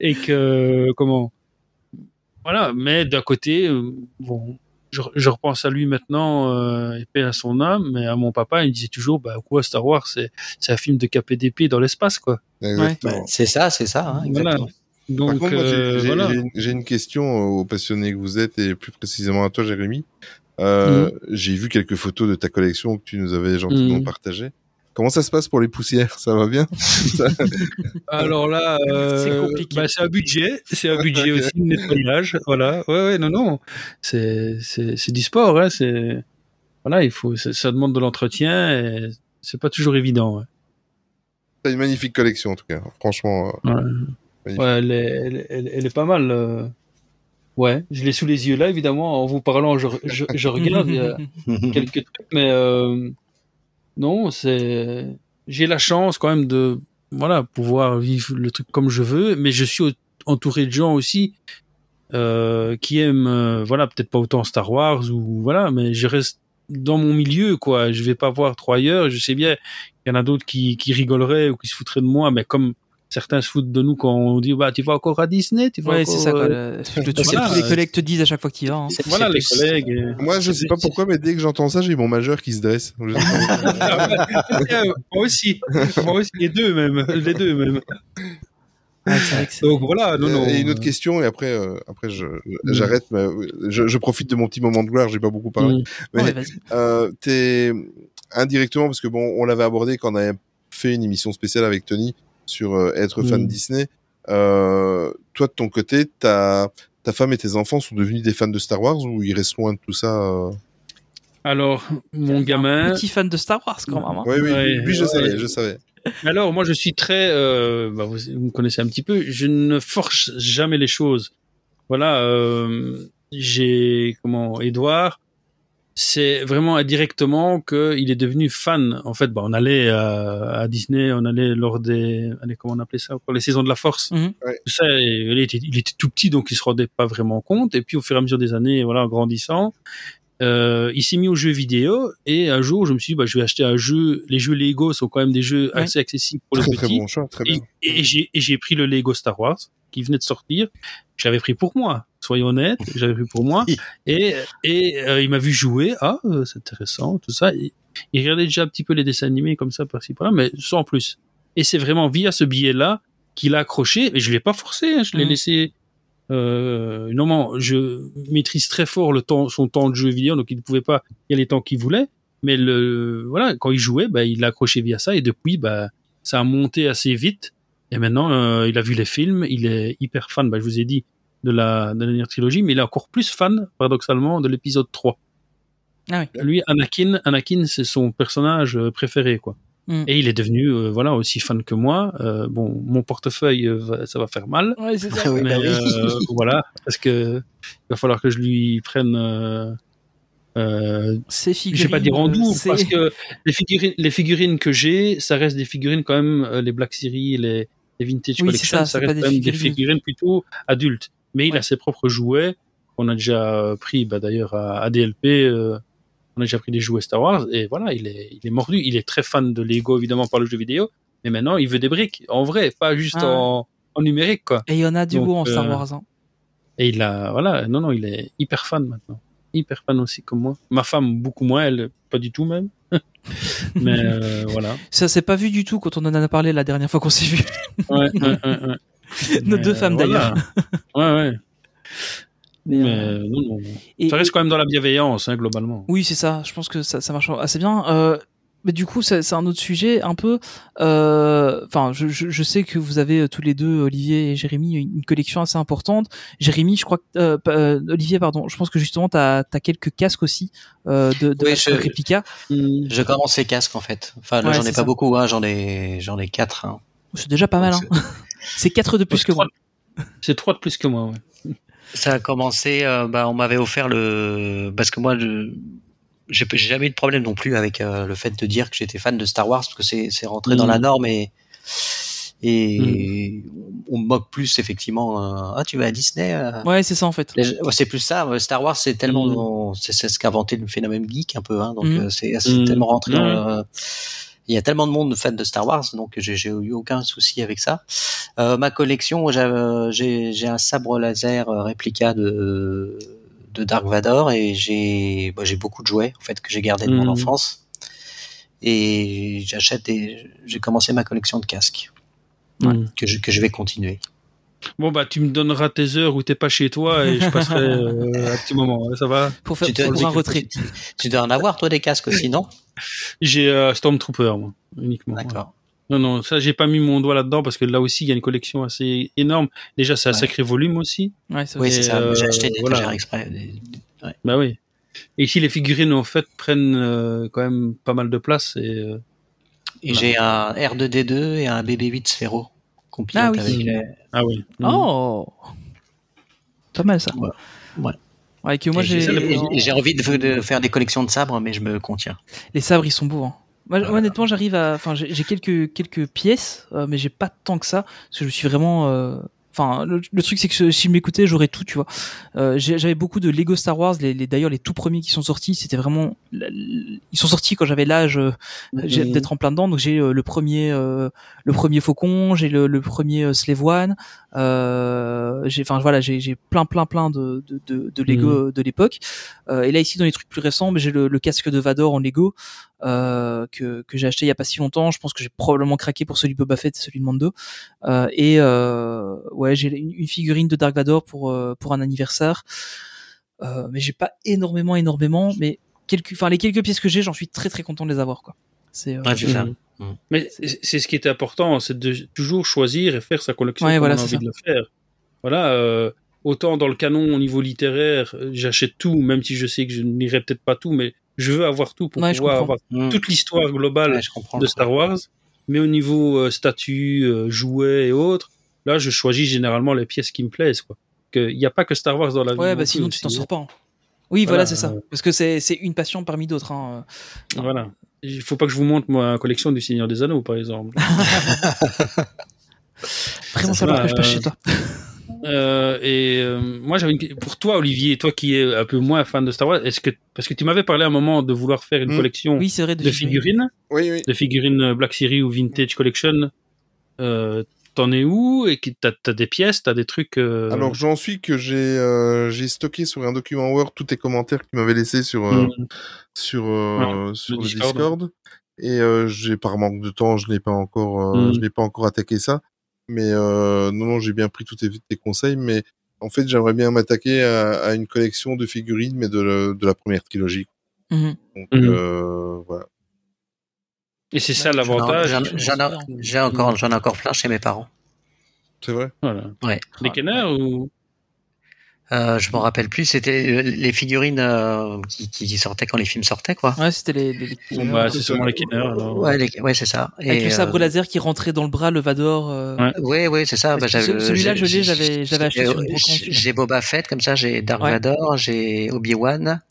Speaker 8: Et que comment Voilà, mais d'un côté, euh, bon, je, je repense à lui maintenant, euh, et paix à son âme, mais à mon papa, il disait toujours, bah quoi, Star Wars, c'est c'est un film de KPDP dans l'espace, quoi.
Speaker 3: Exactement.
Speaker 7: Bah, c'est ça, c'est ça, hein,
Speaker 8: Voilà.
Speaker 7: exactement.
Speaker 3: Par
Speaker 8: Donc,
Speaker 3: contre, moi, j'ai-
Speaker 8: euh,
Speaker 3: j'ai
Speaker 8: voilà.
Speaker 3: j'ai une- j'ai une question euh, aux passionnés que vous êtes et plus précisément à toi, Jérémy. Euh, J'ai vu quelques photos de ta collection que tu nous avais gentiment
Speaker 8: Mhm.
Speaker 3: partagées. Comment ça se passe pour les poussières? Ça va bien?
Speaker 8: Alors là, euh,
Speaker 2: C'est compliqué.
Speaker 8: bah, c'est un budget, c'est un budget aussi de nettoyage, voilà. Ouais, ouais, non, non, c'est du sport, hein, c'est voilà, il faut, ça, demande de l'entretien et c'est pas toujours évident. Ouais.
Speaker 3: T'as une magnifique collection en tout cas. Franchement, euh,
Speaker 8: Ouais.
Speaker 3: Magnifique.
Speaker 8: Ouais, elle, est, elle, est- elle, elle est pas mal. Ouais, je l'ai sous les yeux là, évidemment. En vous parlant, je, je, je regarde quelques trucs, mais euh, non, c'est. J'ai la chance quand même de voilà pouvoir vivre le truc comme je veux, mais je suis entouré de gens aussi euh, qui aiment euh, voilà peut-être pas autant Star Wars ou voilà, mais je reste dans mon milieu quoi. Je vais pas voir trop ailleurs. Je sais bien il y en a d'autres qui, qui rigoleraient ou qui se foutraient de moi, mais comme certains se foutent de nous quand on dit bah tu vas encore à Disney, tu vas
Speaker 2: Ouais,
Speaker 8: encore,
Speaker 2: c'est ça. Quoi,
Speaker 8: euh,
Speaker 2: le, le truc
Speaker 8: voilà,
Speaker 2: que les
Speaker 8: euh,
Speaker 2: collègues te disent à chaque fois que tu y vas. hein.
Speaker 7: C'est-
Speaker 8: voilà les
Speaker 7: plus-
Speaker 8: collègues. et-
Speaker 3: moi je sais pas pourquoi, mais dès que j'entends ça, j'ai mon majeur qui se dresse.
Speaker 8: Euh, moi aussi, moi aussi, les deux même, les deux même. Donc voilà, non, non.
Speaker 3: et une autre question, et après, euh, après je j'arrête. mais, euh, Je, je profite de mon petit moment de gloire. J'ai pas beaucoup parlé.
Speaker 8: Mm.
Speaker 3: Mais,
Speaker 2: Ouais, vas-y.
Speaker 3: euh, t'es indirectement parce que bon, on l'avait abordé quand on avait fait une émission spéciale avec Tony sur euh, être fan de Disney. Euh, toi de ton côté, ta ta femme et tes enfants sont devenus des fans de Star Wars ou ils restent loin de tout ça euh
Speaker 8: Alors, mon gamin.
Speaker 2: Petit fan de Star Wars quand même. hein.
Speaker 3: Oui, oui,
Speaker 8: Ouais,
Speaker 3: lui, je
Speaker 8: ouais.
Speaker 3: savais, je savais.
Speaker 8: Alors, moi, je suis très. euh, bah, vous, vous me connaissez un petit peu. Je ne force jamais les choses. Voilà. euh, J'ai comment Edouard. C'est vraiment indirectement qu'il est devenu fan. En fait, bah, on allait à, à Disney, on allait lors des, allez, comment on appelait ça, les saisons de la Force.
Speaker 3: Ouais.
Speaker 8: Tout ça, il était, il était tout petit, donc il se rendait pas vraiment compte. Et puis, au fur et à mesure des années, voilà, en grandissant, euh, il s'est mis aux jeux vidéo. Et un jour, je me suis dit, bah, je vais acheter un jeu. Les jeux Lego sont quand même des jeux
Speaker 2: Ouais.
Speaker 8: assez accessibles pour les
Speaker 3: Très
Speaker 8: petits.
Speaker 3: très bon choix, très bien.
Speaker 8: Et, et j'ai et j'ai pris le Lego Star Wars qui venait de sortir. Je l'avais pris pour moi, soyons honnêtes. J'avais pris pour moi. Et, et euh, il m'a vu jouer. Ah, euh, c'est intéressant, tout ça. Et, il regardait déjà un petit peu les dessins animés comme ça, par-ci, par-là, mais sans plus. Et c'est vraiment via ce billet-là qu'il a accroché. Et je l'ai pas forcé, hein, je l'ai
Speaker 2: Mhm.
Speaker 8: laissé. Euh, normalement, je maîtrise très fort le temps, son temps de jeu vidéo, donc il ne pouvait pas y aller tant qu'il voulait. Mais le, voilà, quand il jouait, bah, il l'a accroché via ça. Et depuis, bah, ça a monté assez vite. Et maintenant, euh, il a vu les films, il est hyper fan, bah, je vous ai dit, de la, de la dernière trilogie, mais il est encore plus fan, paradoxalement, de l'épisode 3.
Speaker 2: Ah oui.
Speaker 8: Lui, Anakin, Anakin, c'est son personnage euh, préféré, quoi.
Speaker 2: Mm.
Speaker 8: Et il est devenu, euh, voilà, aussi fan que moi. Euh, bon, mon portefeuille, va- ça va faire mal.
Speaker 2: Ouais, c'est ça.
Speaker 7: Oui,
Speaker 8: mais
Speaker 7: bah oui.
Speaker 8: euh, voilà, parce que il va falloir que je lui prenne euh, Euh,
Speaker 2: Ces
Speaker 8: je
Speaker 2: figurines.
Speaker 8: vais pas dire en doux parce que les figurines, les figurines que j'ai, ça reste des figurines quand même euh, les Black Series, les, les Vintage
Speaker 2: Oui,
Speaker 8: Collection,
Speaker 2: ça,
Speaker 8: ça, reste quand même des
Speaker 2: figurines.
Speaker 8: plutôt adultes. Mais il a ses propres jouets. On a déjà pris, bah, d'ailleurs à ADLP, euh, on a déjà pris des jouets Star Wars et voilà, il est, il est mordu. Il est très fan de Lego évidemment par le jeu vidéo, mais maintenant il veut des briques en vrai, pas juste
Speaker 2: Ah.
Speaker 8: en, en numérique quoi.
Speaker 2: Et il y en a du
Speaker 8: Donc,
Speaker 2: beau en Star
Speaker 8: euh,
Speaker 2: Wars. hein.
Speaker 8: Et il a, voilà, non, non, il est hyper fan maintenant. Hyper fan aussi comme moi. Ma femme, beaucoup moins, elle, pas du tout même. Mais euh, voilà.
Speaker 2: Ça s'est pas vu du tout quand on en a parlé la dernière fois qu'on s'est vu.
Speaker 8: Ouais, ouais, ouais, ouais.
Speaker 2: Nos deux femmes
Speaker 8: euh, voilà.
Speaker 2: d'ailleurs.
Speaker 8: Ouais, ouais.
Speaker 2: Mais,
Speaker 8: Mais
Speaker 2: euh,
Speaker 8: euh, non, non.
Speaker 2: et-
Speaker 8: ça reste quand même dans la bienveillance, hein, globalement.
Speaker 2: Oui, c'est ça. Je pense que ça, ça marche assez bien. Euh, mais du coup, c'est un autre sujet un peu. euh, Enfin, je, je, je sais que vous avez euh, tous les deux, Olivier et Jérémy, une collection assez importante. Jérémy, je crois que euh, Olivier, pardon. Je pense que justement, t'as as quelques casques aussi euh, de, de
Speaker 7: Oui, je-
Speaker 2: réplica.
Speaker 7: Je commence les casques en fait. Enfin, là,
Speaker 2: Ouais,
Speaker 7: j'en ai pas
Speaker 2: ça.
Speaker 7: beaucoup, hein. j'en ai, j'en ai quatre. Hein.
Speaker 2: C'est déjà pas mal. Hein. C'est quatre de plus que moi.
Speaker 8: C'est trois de plus que moi, ouais.
Speaker 7: Ça a commencé, euh, bah, on m'avait offert le, parce que moi, je, j'ai jamais eu de problème non plus avec euh, le fait de dire que j'étais fan de Star Wars parce que c'est, rentré dans
Speaker 8: Mm.
Speaker 7: la norme et et on me moque plus effectivement. euh, ah, tu vas à Disney euh,
Speaker 2: Ouais, c'est ça en fait.
Speaker 7: C'est plus ça. Star Wars, c'est tellement,
Speaker 8: Mm.
Speaker 7: on- c'est ce qu'a inventé le phénomène geek un peu. Hein, donc
Speaker 2: Mm.
Speaker 7: euh, c'est
Speaker 8: Mm.
Speaker 7: tellement rentré. dans Il y a tellement de monde fan de Star Wars, donc j'ai eu aucun souci avec ça. Euh, ma collection, j'ai un sabre laser euh, réplica de de Dark Vador et j'ai bah, j'ai beaucoup de jouets en fait que j'ai gardé de mon
Speaker 8: Mm.
Speaker 7: enfance. Et j'achète des. J'ai commencé ma collection de casques
Speaker 8: Mm.
Speaker 7: que je que je vais continuer.
Speaker 8: Bon, bah, tu me donneras tes heures où t'es pas chez toi et je passerai euh, un petit moment. Ça va
Speaker 2: Pour faire
Speaker 7: Tu dois-
Speaker 2: pour un retrait.
Speaker 7: Tu, tu dois en avoir toi des casques aussi, non?
Speaker 8: J'ai euh, Stormtrooper, moi, uniquement. ouais. Non, non, ça, j'ai pas mis mon doigt là-dedans parce que là aussi, il y a une collection assez énorme. Déjà, c'est un
Speaker 7: Ouais.
Speaker 8: sacré volume aussi.
Speaker 2: Ouais,
Speaker 7: Oui, c'est ça.
Speaker 8: euh,
Speaker 7: J'ai acheté des
Speaker 8: voilà.
Speaker 7: étagères exprès. des-
Speaker 8: Bah oui. Et ici, les figurines, en fait, prennent euh, quand même pas mal de place. Et, euh,
Speaker 7: Et
Speaker 8: Voilà.
Speaker 7: j'ai un R2D2 et un BB8 Sphero.
Speaker 2: Ah oui.
Speaker 7: pilote avec les-
Speaker 8: Ah oui.
Speaker 2: Oh, pas mal ça.
Speaker 7: Ouais. Ouais.
Speaker 2: Ouais, que moi
Speaker 7: j'ai envie de, de faire des collections de sabres, mais je me contiens.
Speaker 2: les sabres ils sont beaux. Hein. Moi, honnêtement, j'arrive à. Enfin, j'ai j'ai quelques quelques pièces, euh, mais j'ai pas tant que ça parce que je suis vraiment. euh, Enfin, le, le truc c'est que si je m'écoutais, j'aurais tout, tu vois. Euh, j'ai- j'avais beaucoup de Lego Star Wars, les, les d'ailleurs les tout premiers qui sont sortis, c'était vraiment. Ils sont sortis quand j'avais l'âge euh, j'ai-
Speaker 8: Mhm.
Speaker 2: d'être en plein dedans. Donc j'ai euh, le premier, euh, le premier Faucon, j'ai le, le premier Slave One. Euh, j'ai, enfin voilà, j'ai j'ai plein plein plein de de, de, de Lego de l'époque. Euh, et là ici dans les trucs plus récents, mais j'ai le, le casque de Vador en Lego euh, que que j'ai acheté il y a pas si longtemps. Je pense que j'ai probablement craqué pour celui de Boba Fett et celui de Mando. Euh, et euh, ouais, j'ai une, une figurine de Dark Vador pour euh, pour un anniversaire. Euh, mais j'ai pas énormément énormément, mais quelques, enfin les quelques pièces que j'ai, j'en suis très très content de les avoir quoi. C'est euh.
Speaker 8: Mhm. Mais c'est ce qui était important, c'est de toujours choisir et faire sa collection
Speaker 2: Ouais,
Speaker 8: comme
Speaker 2: voilà,
Speaker 8: on a
Speaker 2: c'est
Speaker 8: envie de le faire. Voilà, euh, autant dans le canon au niveau littéraire, euh, j'achète tout, même si je sais que je n'irai peut-être pas tout, mais je veux avoir tout pour
Speaker 2: Ouais, je
Speaker 8: pouvoir avoir
Speaker 7: Mm.
Speaker 8: toute l'histoire globale
Speaker 7: Ouais, je comprends.
Speaker 8: de Star Wars. Mais au niveau euh, statut, euh, jouets et autres, là, je choisis généralement les pièces qui me plaisent. Quoi. Il n'y a pas que Star Wars dans la vie.
Speaker 2: Ouais, bah sinon tu t'en sors pas. hein. Oui,
Speaker 8: Voilà,
Speaker 2: voilà, c'est ça. Parce que c'est c'est une passion parmi d'autres. Hein.
Speaker 8: Voilà. Il faut pas que je vous montre ma collection du Seigneur des Anneaux, par exemple.
Speaker 2: Vraiment
Speaker 7: Ça,
Speaker 8: ça,
Speaker 2: que je passe
Speaker 8: euh,
Speaker 2: chez toi.
Speaker 8: Euh, et euh, moi, j'avais une... pour toi, Olivier, toi qui es un peu moins fan de Star Wars, est-ce que parce que tu m'avais parlé à un moment de vouloir faire une
Speaker 3: Mm.
Speaker 8: collection
Speaker 2: Oui,
Speaker 8: de figurines,
Speaker 3: Oui, oui.
Speaker 8: de figurines Black Series ou Vintage Collection, euh, t'en es où et qui- t'as as des pièces, t'as des trucs. euh,
Speaker 3: Alors j'en suis que j'ai euh, j'ai stocké sur un document Word tous tes commentaires que tu m'avais laissés sur euh,
Speaker 8: mm,
Speaker 3: sur euh, sur
Speaker 8: le
Speaker 3: le
Speaker 8: Discord.
Speaker 3: Discord. Et euh, j'ai par manque de temps, je n'ai pas encore euh,
Speaker 8: Mm.
Speaker 3: je n'ai pas encore attaqué ça. Mais euh, non non, j'ai bien pris tous tes, tes conseils. Mais en fait, j'aimerais bien m'attaquer à, à une collection de figurines, mais de, la- de la première trilogie.
Speaker 2: Mhm.
Speaker 3: Donc euh, voilà.
Speaker 8: Et c'est ça
Speaker 7: J'en-
Speaker 8: l'avantage.
Speaker 7: j'en- ai- j'ai encore, j'en ai encore plein chez mes parents.
Speaker 3: C'est vrai.
Speaker 8: Voilà.
Speaker 7: Ouais.
Speaker 8: Les Kenner ou?
Speaker 7: Euh, je m'en rappelle plus. C'était les figurines euh, qui, qui sortaient quand les films sortaient, quoi.
Speaker 2: Ouais, c'était les. les, les-
Speaker 8: Bon, bah, c'est sûrement les Kenner.
Speaker 7: Ouais, les- ouais, c'est ça.
Speaker 2: Avec
Speaker 7: Et,
Speaker 2: le sabre
Speaker 7: euh,
Speaker 2: laser qui rentrait dans le bras, le Vador. euh,
Speaker 8: Ouais.
Speaker 7: Ouais, ouais, c'est ça. Bah,
Speaker 2: que
Speaker 7: j'avais-
Speaker 2: ce- celui-là, je
Speaker 7: j'ai-
Speaker 2: l'ai, j'avais- j'avais acheté
Speaker 7: j'ai-
Speaker 2: sur une brocante.
Speaker 7: J'ai Boba Fett, comme ça, j'ai Dark
Speaker 2: Ouais.
Speaker 7: Vador, j'ai Obi-Wan.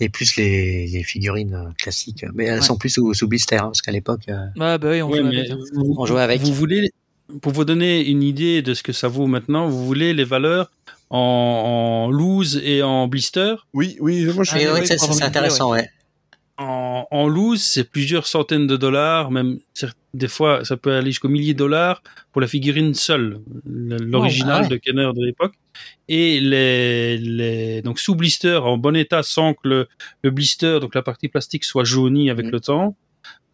Speaker 7: Et plus les, les figurines euh, classiques. Mais elles
Speaker 2: Ouais.
Speaker 7: sont plus sous, sous blister, hein, parce qu'à l'époque,
Speaker 2: Ah bah oui, on
Speaker 8: Ouais,
Speaker 2: joue
Speaker 8: mais
Speaker 2: avec, hein.
Speaker 8: vous,
Speaker 7: on jouait avec.
Speaker 8: vous voulez, pour vous donner une idée de ce que ça vaut maintenant, vous voulez les valeurs en, en loose et en blister?
Speaker 3: Oui, oui, moi je
Speaker 2: Ah, oui,
Speaker 7: c'est intéressant, ouais.
Speaker 8: En, en loose, c'est plusieurs centaines de dollars, même des fois, ça peut aller jusqu'au millier de dollars pour la figurine seule, le- l'original
Speaker 7: ouais.
Speaker 8: de Kenner de l'époque. Et les, les donc sous blister en bon état sans que le, le blister, donc la partie plastique, soit jaunie avec
Speaker 7: Mm.
Speaker 8: le temps.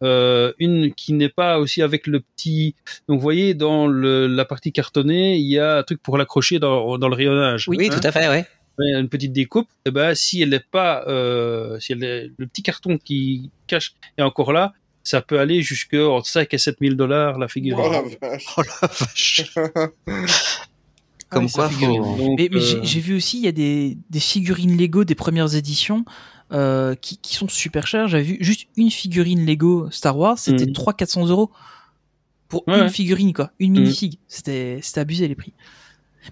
Speaker 8: Euh, une qui n'est pas aussi avec le petit. Donc, vous voyez, dans le, la partie cartonnée, il y a un truc pour l'accrocher dans, dans le rayonnage.
Speaker 7: Oui,
Speaker 8: hein.
Speaker 7: tout à fait, ouais.
Speaker 8: Ouais, une petite découpe, et ben si elle n'est pas, euh, si elle est, le petit carton qui cache est encore là, ça peut aller jusque entre 5 et 7 000 dollars la figurine.
Speaker 3: Oh la vache.
Speaker 7: Oh la vache.
Speaker 2: Ah
Speaker 7: Comme quoi, faut...
Speaker 8: Donc,
Speaker 2: Mais, mais
Speaker 8: euh,
Speaker 2: j'ai j'ai vu aussi, il y a des, des figurines Lego des premières éditions euh, qui, qui sont super chères. J'avais vu juste une figurine Lego Star Wars, c'était
Speaker 8: Mhm.
Speaker 2: 300-400 euros pour
Speaker 8: Ouais,
Speaker 2: une figurine, quoi. Une
Speaker 8: Mhm.
Speaker 2: minifig. C'était c'était abusé les prix.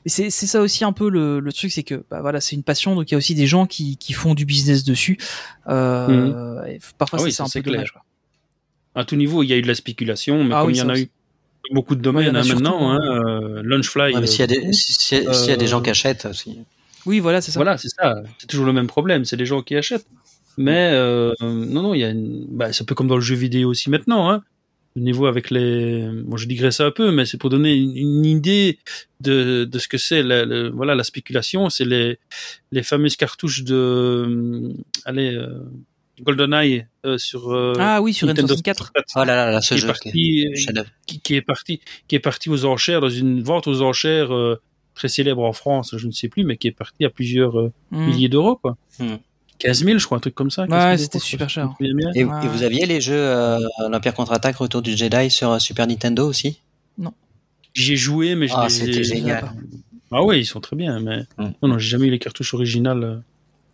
Speaker 2: Mais c'est c'est ça aussi un peu le, le truc, c'est que bah, voilà, c'est une passion, donc il y a aussi des gens qui, qui font du business dessus. Euh, et parfois,
Speaker 8: Ah oui,
Speaker 2: c'est un
Speaker 8: c'est
Speaker 2: peu dommage.
Speaker 8: clair.
Speaker 2: Quoi.
Speaker 8: À tout niveau, il y a eu de la spéculation, mais
Speaker 2: Ah
Speaker 8: comme
Speaker 2: oui,
Speaker 8: il y en a
Speaker 2: aussi.
Speaker 8: eu beaucoup de domaines
Speaker 2: il y en a
Speaker 8: hein, maintenant,
Speaker 2: hein.
Speaker 8: euh, Launchfly.
Speaker 7: Ouais, mais s'il y a
Speaker 8: euh,
Speaker 7: des, si- si- s'il y a des gens
Speaker 8: Euh,
Speaker 7: qui achètent aussi.
Speaker 2: Oui, voilà, c'est ça.
Speaker 8: Voilà, c'est ça. C'est toujours le même problème. C'est les gens qui achètent. Mais euh, non, non, il y a une... bah, c'est un peu comme dans le jeu vidéo aussi maintenant. Hein. Le niveau avec les, bon, je digresse un peu, mais c'est pour donner une, une idée de, de ce que c'est. la- le- voilà, la spéculation, c'est les les fameuses cartouches de, euh, allez, euh, GoldenEye euh, sur euh,
Speaker 2: Ah oui, sur
Speaker 8: Nintendo
Speaker 2: N64.
Speaker 8: 64,
Speaker 7: Oh là là, là ce
Speaker 8: qui est
Speaker 7: jeu.
Speaker 8: parti,
Speaker 7: chef-d'œuvre.
Speaker 8: qui, qui est parti, qui est parti aux enchères dans une vente aux enchères euh, très célèbre en France, je ne sais plus, mais qui est parti à plusieurs euh,
Speaker 2: Mhm.
Speaker 8: milliers d'euros, quoi.
Speaker 7: Hmm.
Speaker 8: 15 000, je crois, un truc comme ça. 15 000
Speaker 2: Ouais, c'était super cher.
Speaker 7: Et,
Speaker 2: Ouais,
Speaker 7: et vous
Speaker 2: ouais.
Speaker 7: aviez les jeux euh, l'Empire contre-attaque, Retour du Jedi sur euh, Super Nintendo aussi?
Speaker 8: J'ai joué, mais je
Speaker 7: Ah, c'était génial.
Speaker 8: Ah oui, ils sont très bien, mais
Speaker 7: Hmm.
Speaker 8: non, non, j'ai jamais eu les cartouches originales. euh.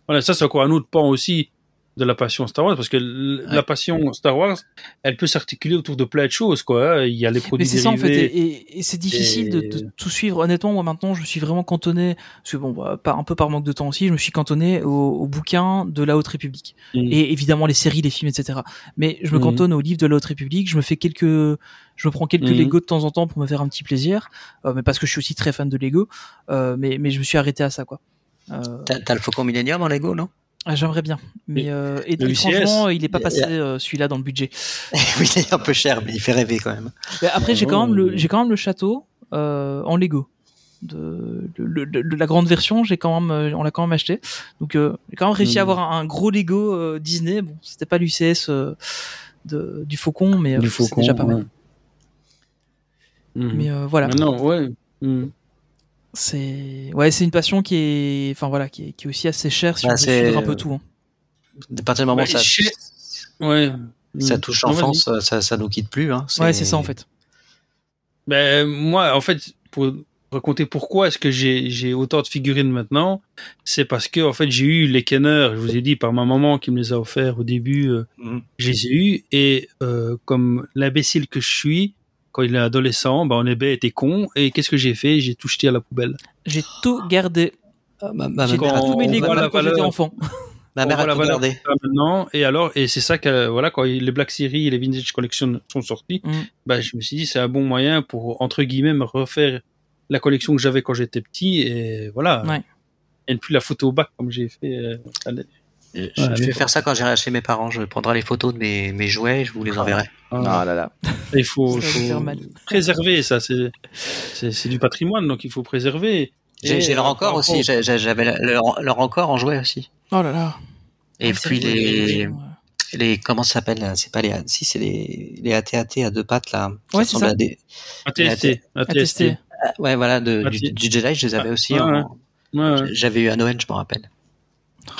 Speaker 8: Voilà, ça c'est encore un autre pan aussi de la passion Star Wars, parce que
Speaker 7: Ouais.
Speaker 8: la passion Star Wars, elle peut s'articuler autour de plein de choses, quoi. Il y a les
Speaker 2: Mais
Speaker 8: produits
Speaker 2: c'est ça en fait,
Speaker 8: dérivés.
Speaker 2: et, et- et c'est difficile de,
Speaker 8: Et-
Speaker 2: de tout suivre. Honnêtement, moi maintenant, je me suis vraiment cantonné, parce que bon, bah, par, un peu par manque de temps aussi, je me suis cantonné au, au bouquin de la Haute République.
Speaker 8: Mm.
Speaker 2: Et évidemment les séries, les films, etc. Mais je me
Speaker 8: Mhm.
Speaker 2: cantonne au livre de la Haute République, je me fais quelques, je me prends quelques
Speaker 8: Mhm.
Speaker 2: Lego de temps en temps pour me faire un petit plaisir, euh, mais parce que je suis aussi très fan de Lego, euh, mais, mais je me suis arrêté à ça, quoi. Euh,
Speaker 7: T'as le Faucon Millennium en Lego, non?
Speaker 2: J'aimerais bien, mais
Speaker 8: Et-
Speaker 2: euh, et, et franchement, il pas
Speaker 7: Il y a-
Speaker 2: passé euh, celui-là dans le budget.
Speaker 7: Oui, il est un peu cher, mais il fait rêver quand même.
Speaker 2: Après, j'ai
Speaker 8: Oh,
Speaker 2: quand même le, j'ai quand même le château euh, en Lego. De, la grande version, j'ai quand même, euh, on l'a quand même acheté. Donc, euh, j'ai quand même réussi à
Speaker 8: Mm.
Speaker 2: avoir un, un gros Lego euh, Disney. Bon, c'était pas l'UCS euh, du Faucon, mais euh, c'est déjà pas mal.
Speaker 8: ouais.
Speaker 2: Mais euh, voilà,
Speaker 8: Maintenant, ouais. Mhm.
Speaker 2: C'est, ouais, c'est une passion qui est, enfin voilà, qui est, qui est aussi assez chère si
Speaker 7: Bah,
Speaker 2: on veut un peu tout. hein.
Speaker 7: À partir du moment où
Speaker 8: Ouais,
Speaker 7: ça,
Speaker 8: chez- Ouais.
Speaker 7: ça touche
Speaker 8: Non, vas-y.
Speaker 7: l'enfance, ça, ça, ça nous quitte plus. Hein.
Speaker 2: Ouais, c'est ça en fait.
Speaker 8: Ben, moi, en fait, pour raconter pourquoi est-ce que j'ai j'ai autant de figurines maintenant, c'est parce que en fait j'ai eu les Kenner, je vous ai dit par ma maman qui me les a offerts au début, euh,
Speaker 7: Mhm.
Speaker 8: je les ai eus et euh, comme l'imbécile que je suis, quand il est adolescent, ben on est bête et con et qu'est-ce que j'ai fait? J'ai tout jeté à la poubelle.
Speaker 2: J'ai tout gardé.
Speaker 7: Ah, ma, ma
Speaker 2: J'ai
Speaker 7: tout-
Speaker 2: Lego
Speaker 8: voit la
Speaker 2: quand j'étais enfant.
Speaker 7: ma
Speaker 8: On
Speaker 7: mère a
Speaker 8: la
Speaker 7: tout gardé.
Speaker 8: maintenant et alors et c'est ça que voilà quand les Black Series et les Vintage Collection sont sortis,
Speaker 2: Mhm.
Speaker 8: ben je me suis dit c'est un bon moyen pour entre guillemets me refaire la collection que j'avais quand j'étais petit et voilà.
Speaker 2: Ouais.
Speaker 8: Et ne plus la photo au bac comme j'ai fait. euh,
Speaker 7: Je,
Speaker 8: Ouais,
Speaker 7: je vais faire ça quand j'irai chez mes parents. Je prendrai les photos de mes, mes jouets et je vous les enverrai.
Speaker 2: Ah là là.
Speaker 8: Il faut, préserver ça, c'est c'est c'est du patrimoine donc il faut préserver.
Speaker 7: J'ai leur
Speaker 8: euh,
Speaker 7: encore aussi. J'avais leur, leur encore en jouet aussi.
Speaker 2: Oh là là.
Speaker 7: Et
Speaker 2: c'est
Speaker 7: puis les,
Speaker 2: Ouais.
Speaker 7: les comment ça s'appelle C'est pas les si c'est les les AT-AT à deux pattes là.
Speaker 2: Ouais, c'est ça.
Speaker 7: des
Speaker 8: ATST. ATST.
Speaker 7: Ah, ouais voilà de,
Speaker 8: Ah,
Speaker 7: du, Jedi je les avais
Speaker 8: Ah,
Speaker 7: aussi.
Speaker 8: ouais,
Speaker 7: en-
Speaker 8: Ouais, ouais.
Speaker 7: J'avais eu à Noël je me rappelle.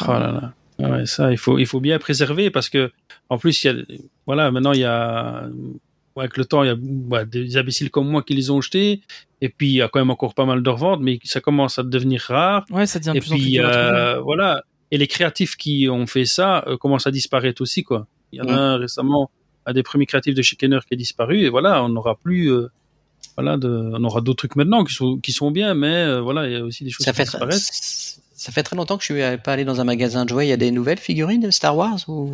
Speaker 8: Oh là là. Ah Ouais, ça, il faut, il faut bien préserver parce que, en plus, il y a, voilà, maintenant, il y a, avec le temps, il y a ouais, des imbéciles comme moi qui les ont jetés. Et puis, il y a quand même encore pas mal de reventes, mais ça commence à devenir rare.
Speaker 2: Ouais, ça devient de
Speaker 8: Et
Speaker 2: plus en plus
Speaker 8: puis,
Speaker 2: à trouver.
Speaker 8: euh, voilà. Et les créatifs qui ont fait ça euh, commencent à disparaître aussi, quoi. Il y en a un récemment, un des premiers créatifs de chez Kenner qui est disparu. Et voilà, on n'aura plus, euh, voilà, de, on aura d'autres trucs maintenant qui sont, qui sont bien, mais euh, voilà, il y a aussi des choses
Speaker 7: Ça
Speaker 8: qui
Speaker 7: fait
Speaker 8: disparaissent.
Speaker 7: Ça fait très longtemps que je suis pas allé dans un magasin de jouets. Il y a des nouvelles figurines de Star Wars ou?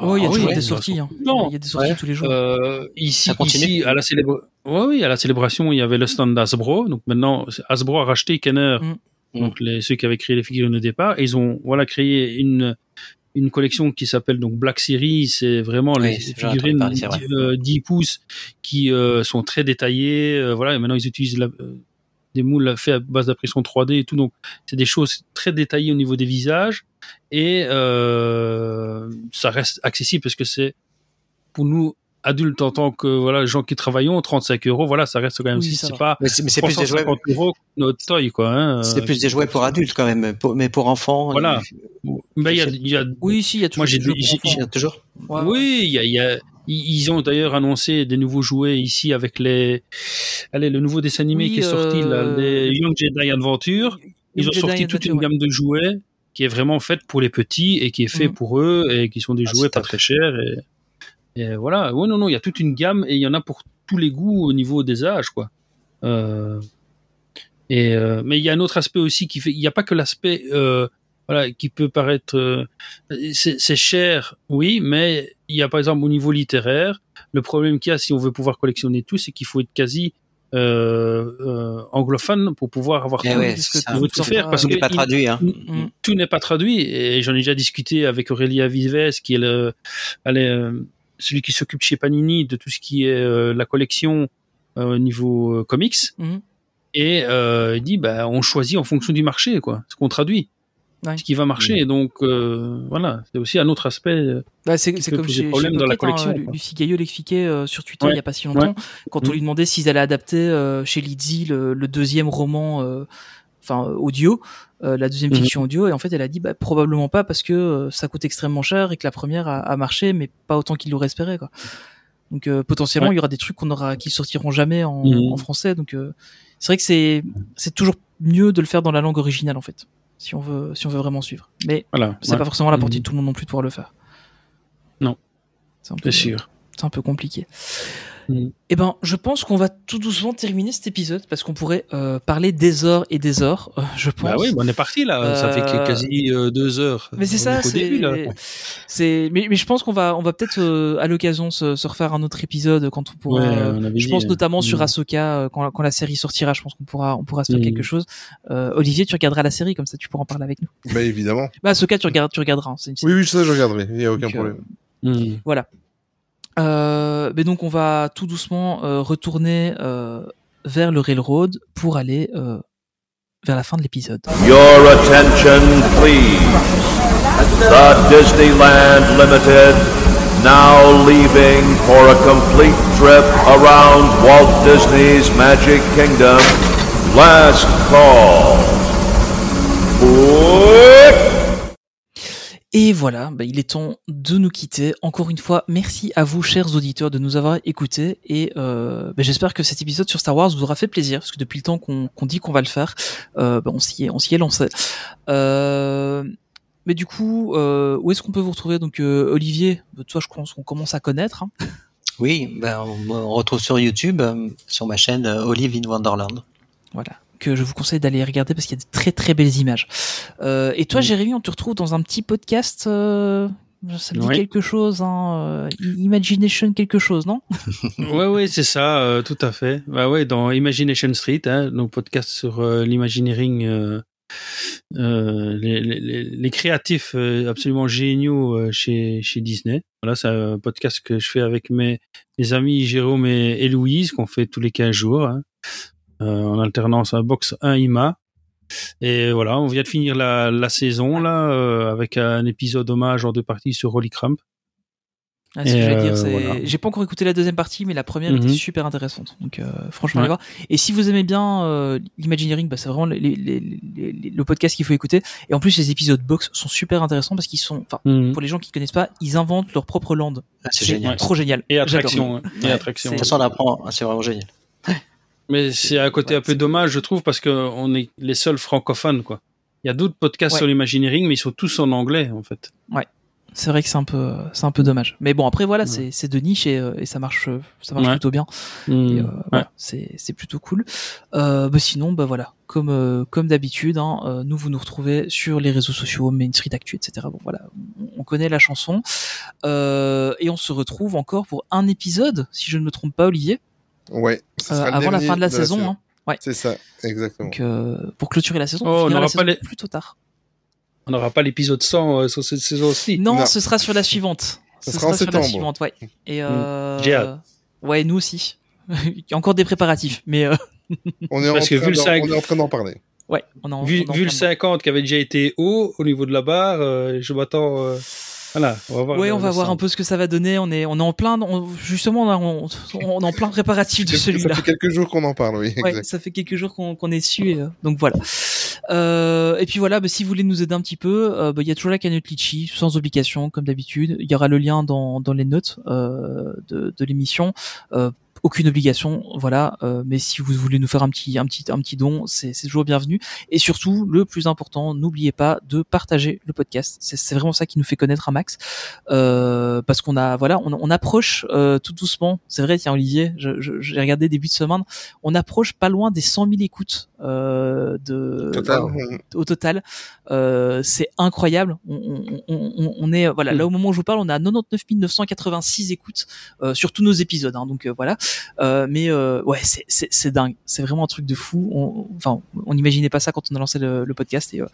Speaker 2: Oh, il y a
Speaker 8: Ah
Speaker 2: toujours
Speaker 8: oui,
Speaker 2: des
Speaker 8: de
Speaker 2: sorties. hein.
Speaker 8: Non.
Speaker 2: Il y a des sorties
Speaker 7: Ouais.
Speaker 2: tous les jours.
Speaker 8: Euh, ici,
Speaker 7: Ça continue?
Speaker 8: ici à la célébration, oui, à la célébration, il y avait le stand d'Asbro. Donc maintenant, Hasbro a racheté Kenner,
Speaker 2: Mm.
Speaker 8: donc les, ceux qui avaient créé les figurines au départ. Et ils ont voilà créé une une collection qui s'appelle donc Black Series. C'est vraiment
Speaker 7: Oui,
Speaker 8: les figurines
Speaker 7: parler, c'est vrai.
Speaker 8: 10, euh, 10 pouces qui euh, sont très détaillées. euh, voilà, et maintenant ils utilisent la- euh, des moules faits à base d'impression 3D et tout. Donc c'est des choses très détaillées au niveau des visages et euh, ça reste accessible parce que c'est pour nous adultes en tant que voilà gens qui travaillons 35 euros voilà ça reste quand même
Speaker 2: Oui,
Speaker 8: si c'est pas
Speaker 7: Mais c'est mais c'est plus des jouets.
Speaker 8: 350 euros notre toy quoi hein,
Speaker 7: C'est plus des jouets pour adultes quand même, pour- mais pour enfants.
Speaker 8: Voilà.
Speaker 7: il-
Speaker 8: mais il y a, y a
Speaker 2: Oui, si, il y a toujours
Speaker 8: Moi, j'ai
Speaker 7: toujours.
Speaker 2: Ouais,
Speaker 8: oui il y a, y a- ils ont d'ailleurs annoncé des nouveaux jouets ici avec les allez le nouveau dessin animé
Speaker 2: Oui,
Speaker 8: qui est sorti là
Speaker 2: euh,
Speaker 8: les Young Jedi Adventure ils
Speaker 2: Young
Speaker 8: ont
Speaker 2: Jedi
Speaker 8: sorti toute une
Speaker 2: ouais.
Speaker 8: gamme de jouets qui est vraiment faite pour les petits et qui est fait
Speaker 2: Mhm.
Speaker 8: pour eux et qui sont des
Speaker 7: Ah,
Speaker 8: jouets pas très chers et, et voilà oui non non il y a toute une gamme et il y en a pour tous les goûts au niveau des âges quoi Euh, et euh, mais il y a un autre aspect aussi qui fait il n'y a pas que l'aspect euh, voilà qui peut paraître euh, c'est c'est cher oui mais il y a par exemple au niveau littéraire le problème qu'il y a si on veut pouvoir collectionner tout c'est qu'il faut être quasi euh, euh, anglophone pour pouvoir avoir
Speaker 7: Eh
Speaker 8: tout.
Speaker 7: ouais, c'est
Speaker 2: que
Speaker 8: faut tout
Speaker 2: Tout
Speaker 8: faire parce
Speaker 7: Tout
Speaker 8: que
Speaker 7: n'est pas
Speaker 8: il-
Speaker 7: traduit. Hein.
Speaker 2: Mm.
Speaker 8: tout n'est pas traduit et j'en ai déjà discuté avec Aurélia Vives qui est le allez, euh, celui qui s'occupe chez Panini de tout ce qui est euh, la collection euh, au niveau euh, comics
Speaker 2: Mhm.
Speaker 8: et euh, il dit bah on choisit en fonction du marché quoi ce qu'on traduit
Speaker 2: Ouais.
Speaker 8: ce qui va marcher donc euh, voilà c'est aussi un autre aspect euh,
Speaker 2: Bah, c'est comme chez,
Speaker 8: problème dans la
Speaker 2: Pocket, hein,
Speaker 8: collection, quoi.
Speaker 2: Lucie Gaillot l'expliquait euh, sur Twitter
Speaker 8: Ouais.
Speaker 2: il y a pas si longtemps quand on lui demandait s'ils allaient adapter euh, chez Lizzie le, le deuxième roman euh, enfin euh, audio euh, la deuxième
Speaker 8: Mhm.
Speaker 2: fiction audio et en fait elle a dit bah, probablement pas parce que euh, ça coûte extrêmement cher et que la première a, a marché mais pas autant qu'il l'aurait espéré quoi donc euh, potentiellement
Speaker 8: Ouais.
Speaker 2: il y aura des trucs qu'on aura qui sortiront jamais en,
Speaker 8: Mhm.
Speaker 2: en français donc euh, c'est vrai que c'est c'est toujours mieux de le faire dans la langue originale en fait si on veut si on veut vraiment suivre mais
Speaker 8: voilà
Speaker 2: c'est
Speaker 8: ouais,
Speaker 2: pas forcément la portée
Speaker 8: Mhm.
Speaker 2: de tout le monde non plus de pouvoir le faire
Speaker 8: Non.
Speaker 2: c'est
Speaker 8: sûr
Speaker 2: c'est un peu compliqué. Eh ben, je pense qu'on va tout doucement terminer cet épisode parce qu'on pourrait euh, parler des heures et des heures, euh, je pense.
Speaker 8: bah oui bah on est parti là ça fait
Speaker 2: Euh,
Speaker 8: quasi euh, deux heures
Speaker 2: Mais c'est ça, c'est,
Speaker 8: début, là.
Speaker 2: c'est, mais, mais je pense qu'on va, on va peut-être euh, à l'occasion se, se refaire un autre épisode quand on pourra.
Speaker 8: Ouais, on avait
Speaker 2: je
Speaker 8: dit,
Speaker 2: pense
Speaker 8: euh,
Speaker 2: notamment sur
Speaker 8: mhm.
Speaker 2: Ahsoka quand, la- quand la série sortira. Je pense qu'on pourra, on pourra se faire
Speaker 8: Mhm.
Speaker 2: quelque chose. Euh, Olivier, tu regarderas la série comme ça, tu pourras en parler avec nous.
Speaker 3: Bah, évidemment.
Speaker 2: Bah, Ahsoka, tu regardes, tu regarderas. hein, c'est une
Speaker 3: Oui, oui, ça, je regarderai. Il n'y a aucun
Speaker 2: Donc, euh,
Speaker 3: problème.
Speaker 8: Mhm.
Speaker 2: Voilà. Euh, mais donc on va tout doucement euh, retourner euh, vers le railroad pour aller euh, vers la fin de l'épisode.
Speaker 4: Your attention, please. The Disneyland Limited now leaving for a complete trip around Walt Disney's Magic Kingdom. Last call.
Speaker 2: Et voilà, bah, il est temps de nous quitter. Encore une fois, merci à vous, chers auditeurs, de nous avoir écoutés. Et euh, bah, j'espère que cet épisode sur Star Wars vous aura fait plaisir, parce que depuis le temps qu'on dit qu'on va le faire, euh, bah, on s'y est, on s'y est lancé. Euh, mais du coup, où est-ce qu'on peut vous retrouver? Donc Olivier, toi, je pense qu'on commence à connaître. hein.
Speaker 7: Oui, on me retrouve sur YouTube, sur ma chaîne Olive in Wonderland.
Speaker 2: Voilà. Que je vous conseille d'aller regarder parce qu'il y a de très très belles images. Euh, et toi,
Speaker 8: Mm.
Speaker 2: Jérémy, on te retrouve dans un petit podcast. Euh, ça me dit
Speaker 8: Oui.
Speaker 2: quelque chose, hein, euh, Imagination quelque chose, non?
Speaker 8: Ouais, ouais, c'est ça, euh, tout à fait. Bah ouais, dans Imagination Street, hein, donc podcast sur l'imagineering, les, les, les- les créatifs absolument géniaux chez, chez Disney. Voilà, c'est un podcast que je fais avec mes, mes amis Jérôme et, et Louise, qu'on fait tous les 15 jours, hein, en alternance à Box 1 IMA. Et voilà, on vient de finir la, la saison là euh, avec un épisode hommage en deux parties sur Holy Cramp.
Speaker 2: Ah, ce que
Speaker 8: Et,
Speaker 2: j'allais dire,
Speaker 8: euh,
Speaker 2: c'est-
Speaker 8: voilà.
Speaker 2: J'ai pas encore écouté la deuxième partie, mais la première
Speaker 8: Mhm.
Speaker 2: était super intéressante. Donc, euh, franchement,
Speaker 8: Ouais.
Speaker 2: allez voir. Et si vous aimez bien euh, l'Imagineering, bah, c'est vraiment les- les- les- les- les- le podcast qu'il faut écouter. Et en plus, les épisodes box sont super intéressants parce qu'ils sont, enfin,
Speaker 8: Mhm.
Speaker 2: pour les gens qui connaissent pas, ils inventent leur propre land.
Speaker 7: Ah, c'est génial.
Speaker 2: Trop génial.
Speaker 8: Et attraction. hein. Et attraction.
Speaker 7: De toute façon, on apprend, ah, c'est vraiment génial.
Speaker 8: Mais c'est à côté
Speaker 2: Ouais,
Speaker 8: un peu dommage, je trouve, parce que on est les seuls francophones, quoi. Il y a d'autres podcasts
Speaker 2: Ouais.
Speaker 8: sur l'imagineering, mais ils sont tous en anglais, en fait.
Speaker 2: c'est vrai que c'est un peu, c'est un peu dommage. Mais bon, après voilà,
Speaker 8: Ouais.
Speaker 2: c'est, c'est de niche et, euh, et ça marche, ça marche
Speaker 8: Ouais.
Speaker 2: plutôt bien.
Speaker 8: Hmm.
Speaker 2: euh,
Speaker 8: Ouais.
Speaker 2: voilà, c'est, c'est plutôt cool. Euh, bah sinon, bah voilà, comme, euh, comme d'habitude, hein, nous vous nous retrouvez sur les réseaux sociaux, Main Street Actu, etc. Bon voilà, on, on connaît la chanson et on se retrouve encore pour un épisode, si je ne me trompe pas, Olivier,
Speaker 3: Ouais.
Speaker 2: euh,
Speaker 3: sera
Speaker 2: avant la fin de la saison. Hein. Ouais.
Speaker 3: C'est ça, exactement.
Speaker 2: Donc euh, pour clôturer la saison,
Speaker 8: Oh,
Speaker 2: on
Speaker 8: on
Speaker 2: finira la
Speaker 8: n'aura pas
Speaker 2: saison
Speaker 8: les-
Speaker 2: plutôt tard.
Speaker 8: On n'aura pas l'épisode 100 euh, sur cette saison aussi.
Speaker 2: Non,
Speaker 3: Non.
Speaker 2: ce sera sur la suivante.
Speaker 3: Ça
Speaker 2: Ce
Speaker 3: sera en
Speaker 2: sur la
Speaker 3: septembre.
Speaker 2: suivante, ouais. Et euh...
Speaker 8: J'ai hâte.
Speaker 2: Ouais, nous aussi. Il y a encore des préparatifs, mais euh,
Speaker 3: On est, en
Speaker 8: Parce que
Speaker 3: train
Speaker 8: vu le
Speaker 3: d'en-
Speaker 8: cinq-
Speaker 3: on est en train d'en parler.
Speaker 2: ouais, on en,
Speaker 8: Vu,
Speaker 2: on en
Speaker 8: vu le
Speaker 2: parle.
Speaker 8: 50 qui avait déjà été haut au niveau de la barre, euh, je m'attends. euh, Voilà, on va voir.
Speaker 2: Ouais,
Speaker 8: le-
Speaker 2: on va voir
Speaker 8: 100.
Speaker 2: un peu ce que ça va donner. On est, on est en plein, on- justement, on, on, on est en plein préparatif de
Speaker 3: Ça
Speaker 2: celui-là.
Speaker 3: fait quelques jours qu'on en parle, oui.
Speaker 2: Ouais, ça fait quelques jours qu'on qu'on est dessus, et, euh, donc voilà. Euh, et puis voilà, bah, si vous voulez nous aider un petit peu, euh, bah, il y a toujours la cagnotte Litchi, sans obligation, comme d'habitude. Il y aura le lien dans, dans les notes euh, de, de l'émission. Aucune obligation, voilà. Euh, mais si vous voulez nous faire un petit, un petit, un petit don, c'est toujours bienvenu. Et surtout, le plus important, n'oubliez pas de partager le podcast. C'est vraiment ça qui nous fait connaître un max, euh, parce qu'on a, voilà, on, approche euh, tout doucement. C'est vrai, tiens Olivier, j'ai regardé début de semaine, on approche pas loin des 100 000 écoutes euh, de
Speaker 3: Total.
Speaker 2: au total. Euh, c'est incroyable. On, on- on- on- est voilà là au moment où je vous parle, on a 99 986 écoutes euh, sur tous nos épisodes. hein, donc euh, voilà. Euh, mais euh, ouais, c'est c'est c'est dingue. C'est vraiment un truc de fou. On, enfin, on n'imaginait pas ça quand on a lancé le, le podcast et euh,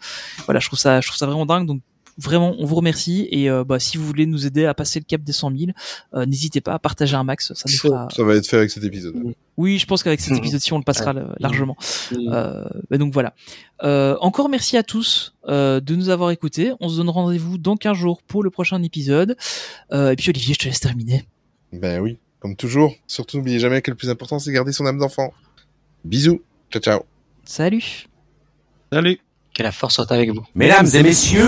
Speaker 2: voilà, je trouve ça je trouve ça vraiment dingue. Donc Vraiment, on vous remercie et euh, bah, si vous voulez nous aider à passer le cap des 100 000, euh, n'hésitez pas à partager un max, ça nous fera.
Speaker 3: Ça va être fait avec cet épisode.
Speaker 2: Oui, je pense qu'avec cet
Speaker 7: Mhm.
Speaker 2: épisode-ci, on le passera largement.
Speaker 8: Mhm.
Speaker 2: Euh, bah donc voilà. Euh, encore merci à tous euh, de nous avoir écoutés. On se donne rendez-vous dans 15 jours pour le prochain épisode. Euh, et puis Olivier, je te laisse terminer.
Speaker 3: Ben oui, comme toujours. Surtout, n'oubliez jamais que le plus important, c'est garder son âme d'enfant. Bisous. Ciao, ciao.
Speaker 2: Salut.
Speaker 8: Salut.
Speaker 7: Que la force soit avec vous.
Speaker 1: Mesdames et messieurs,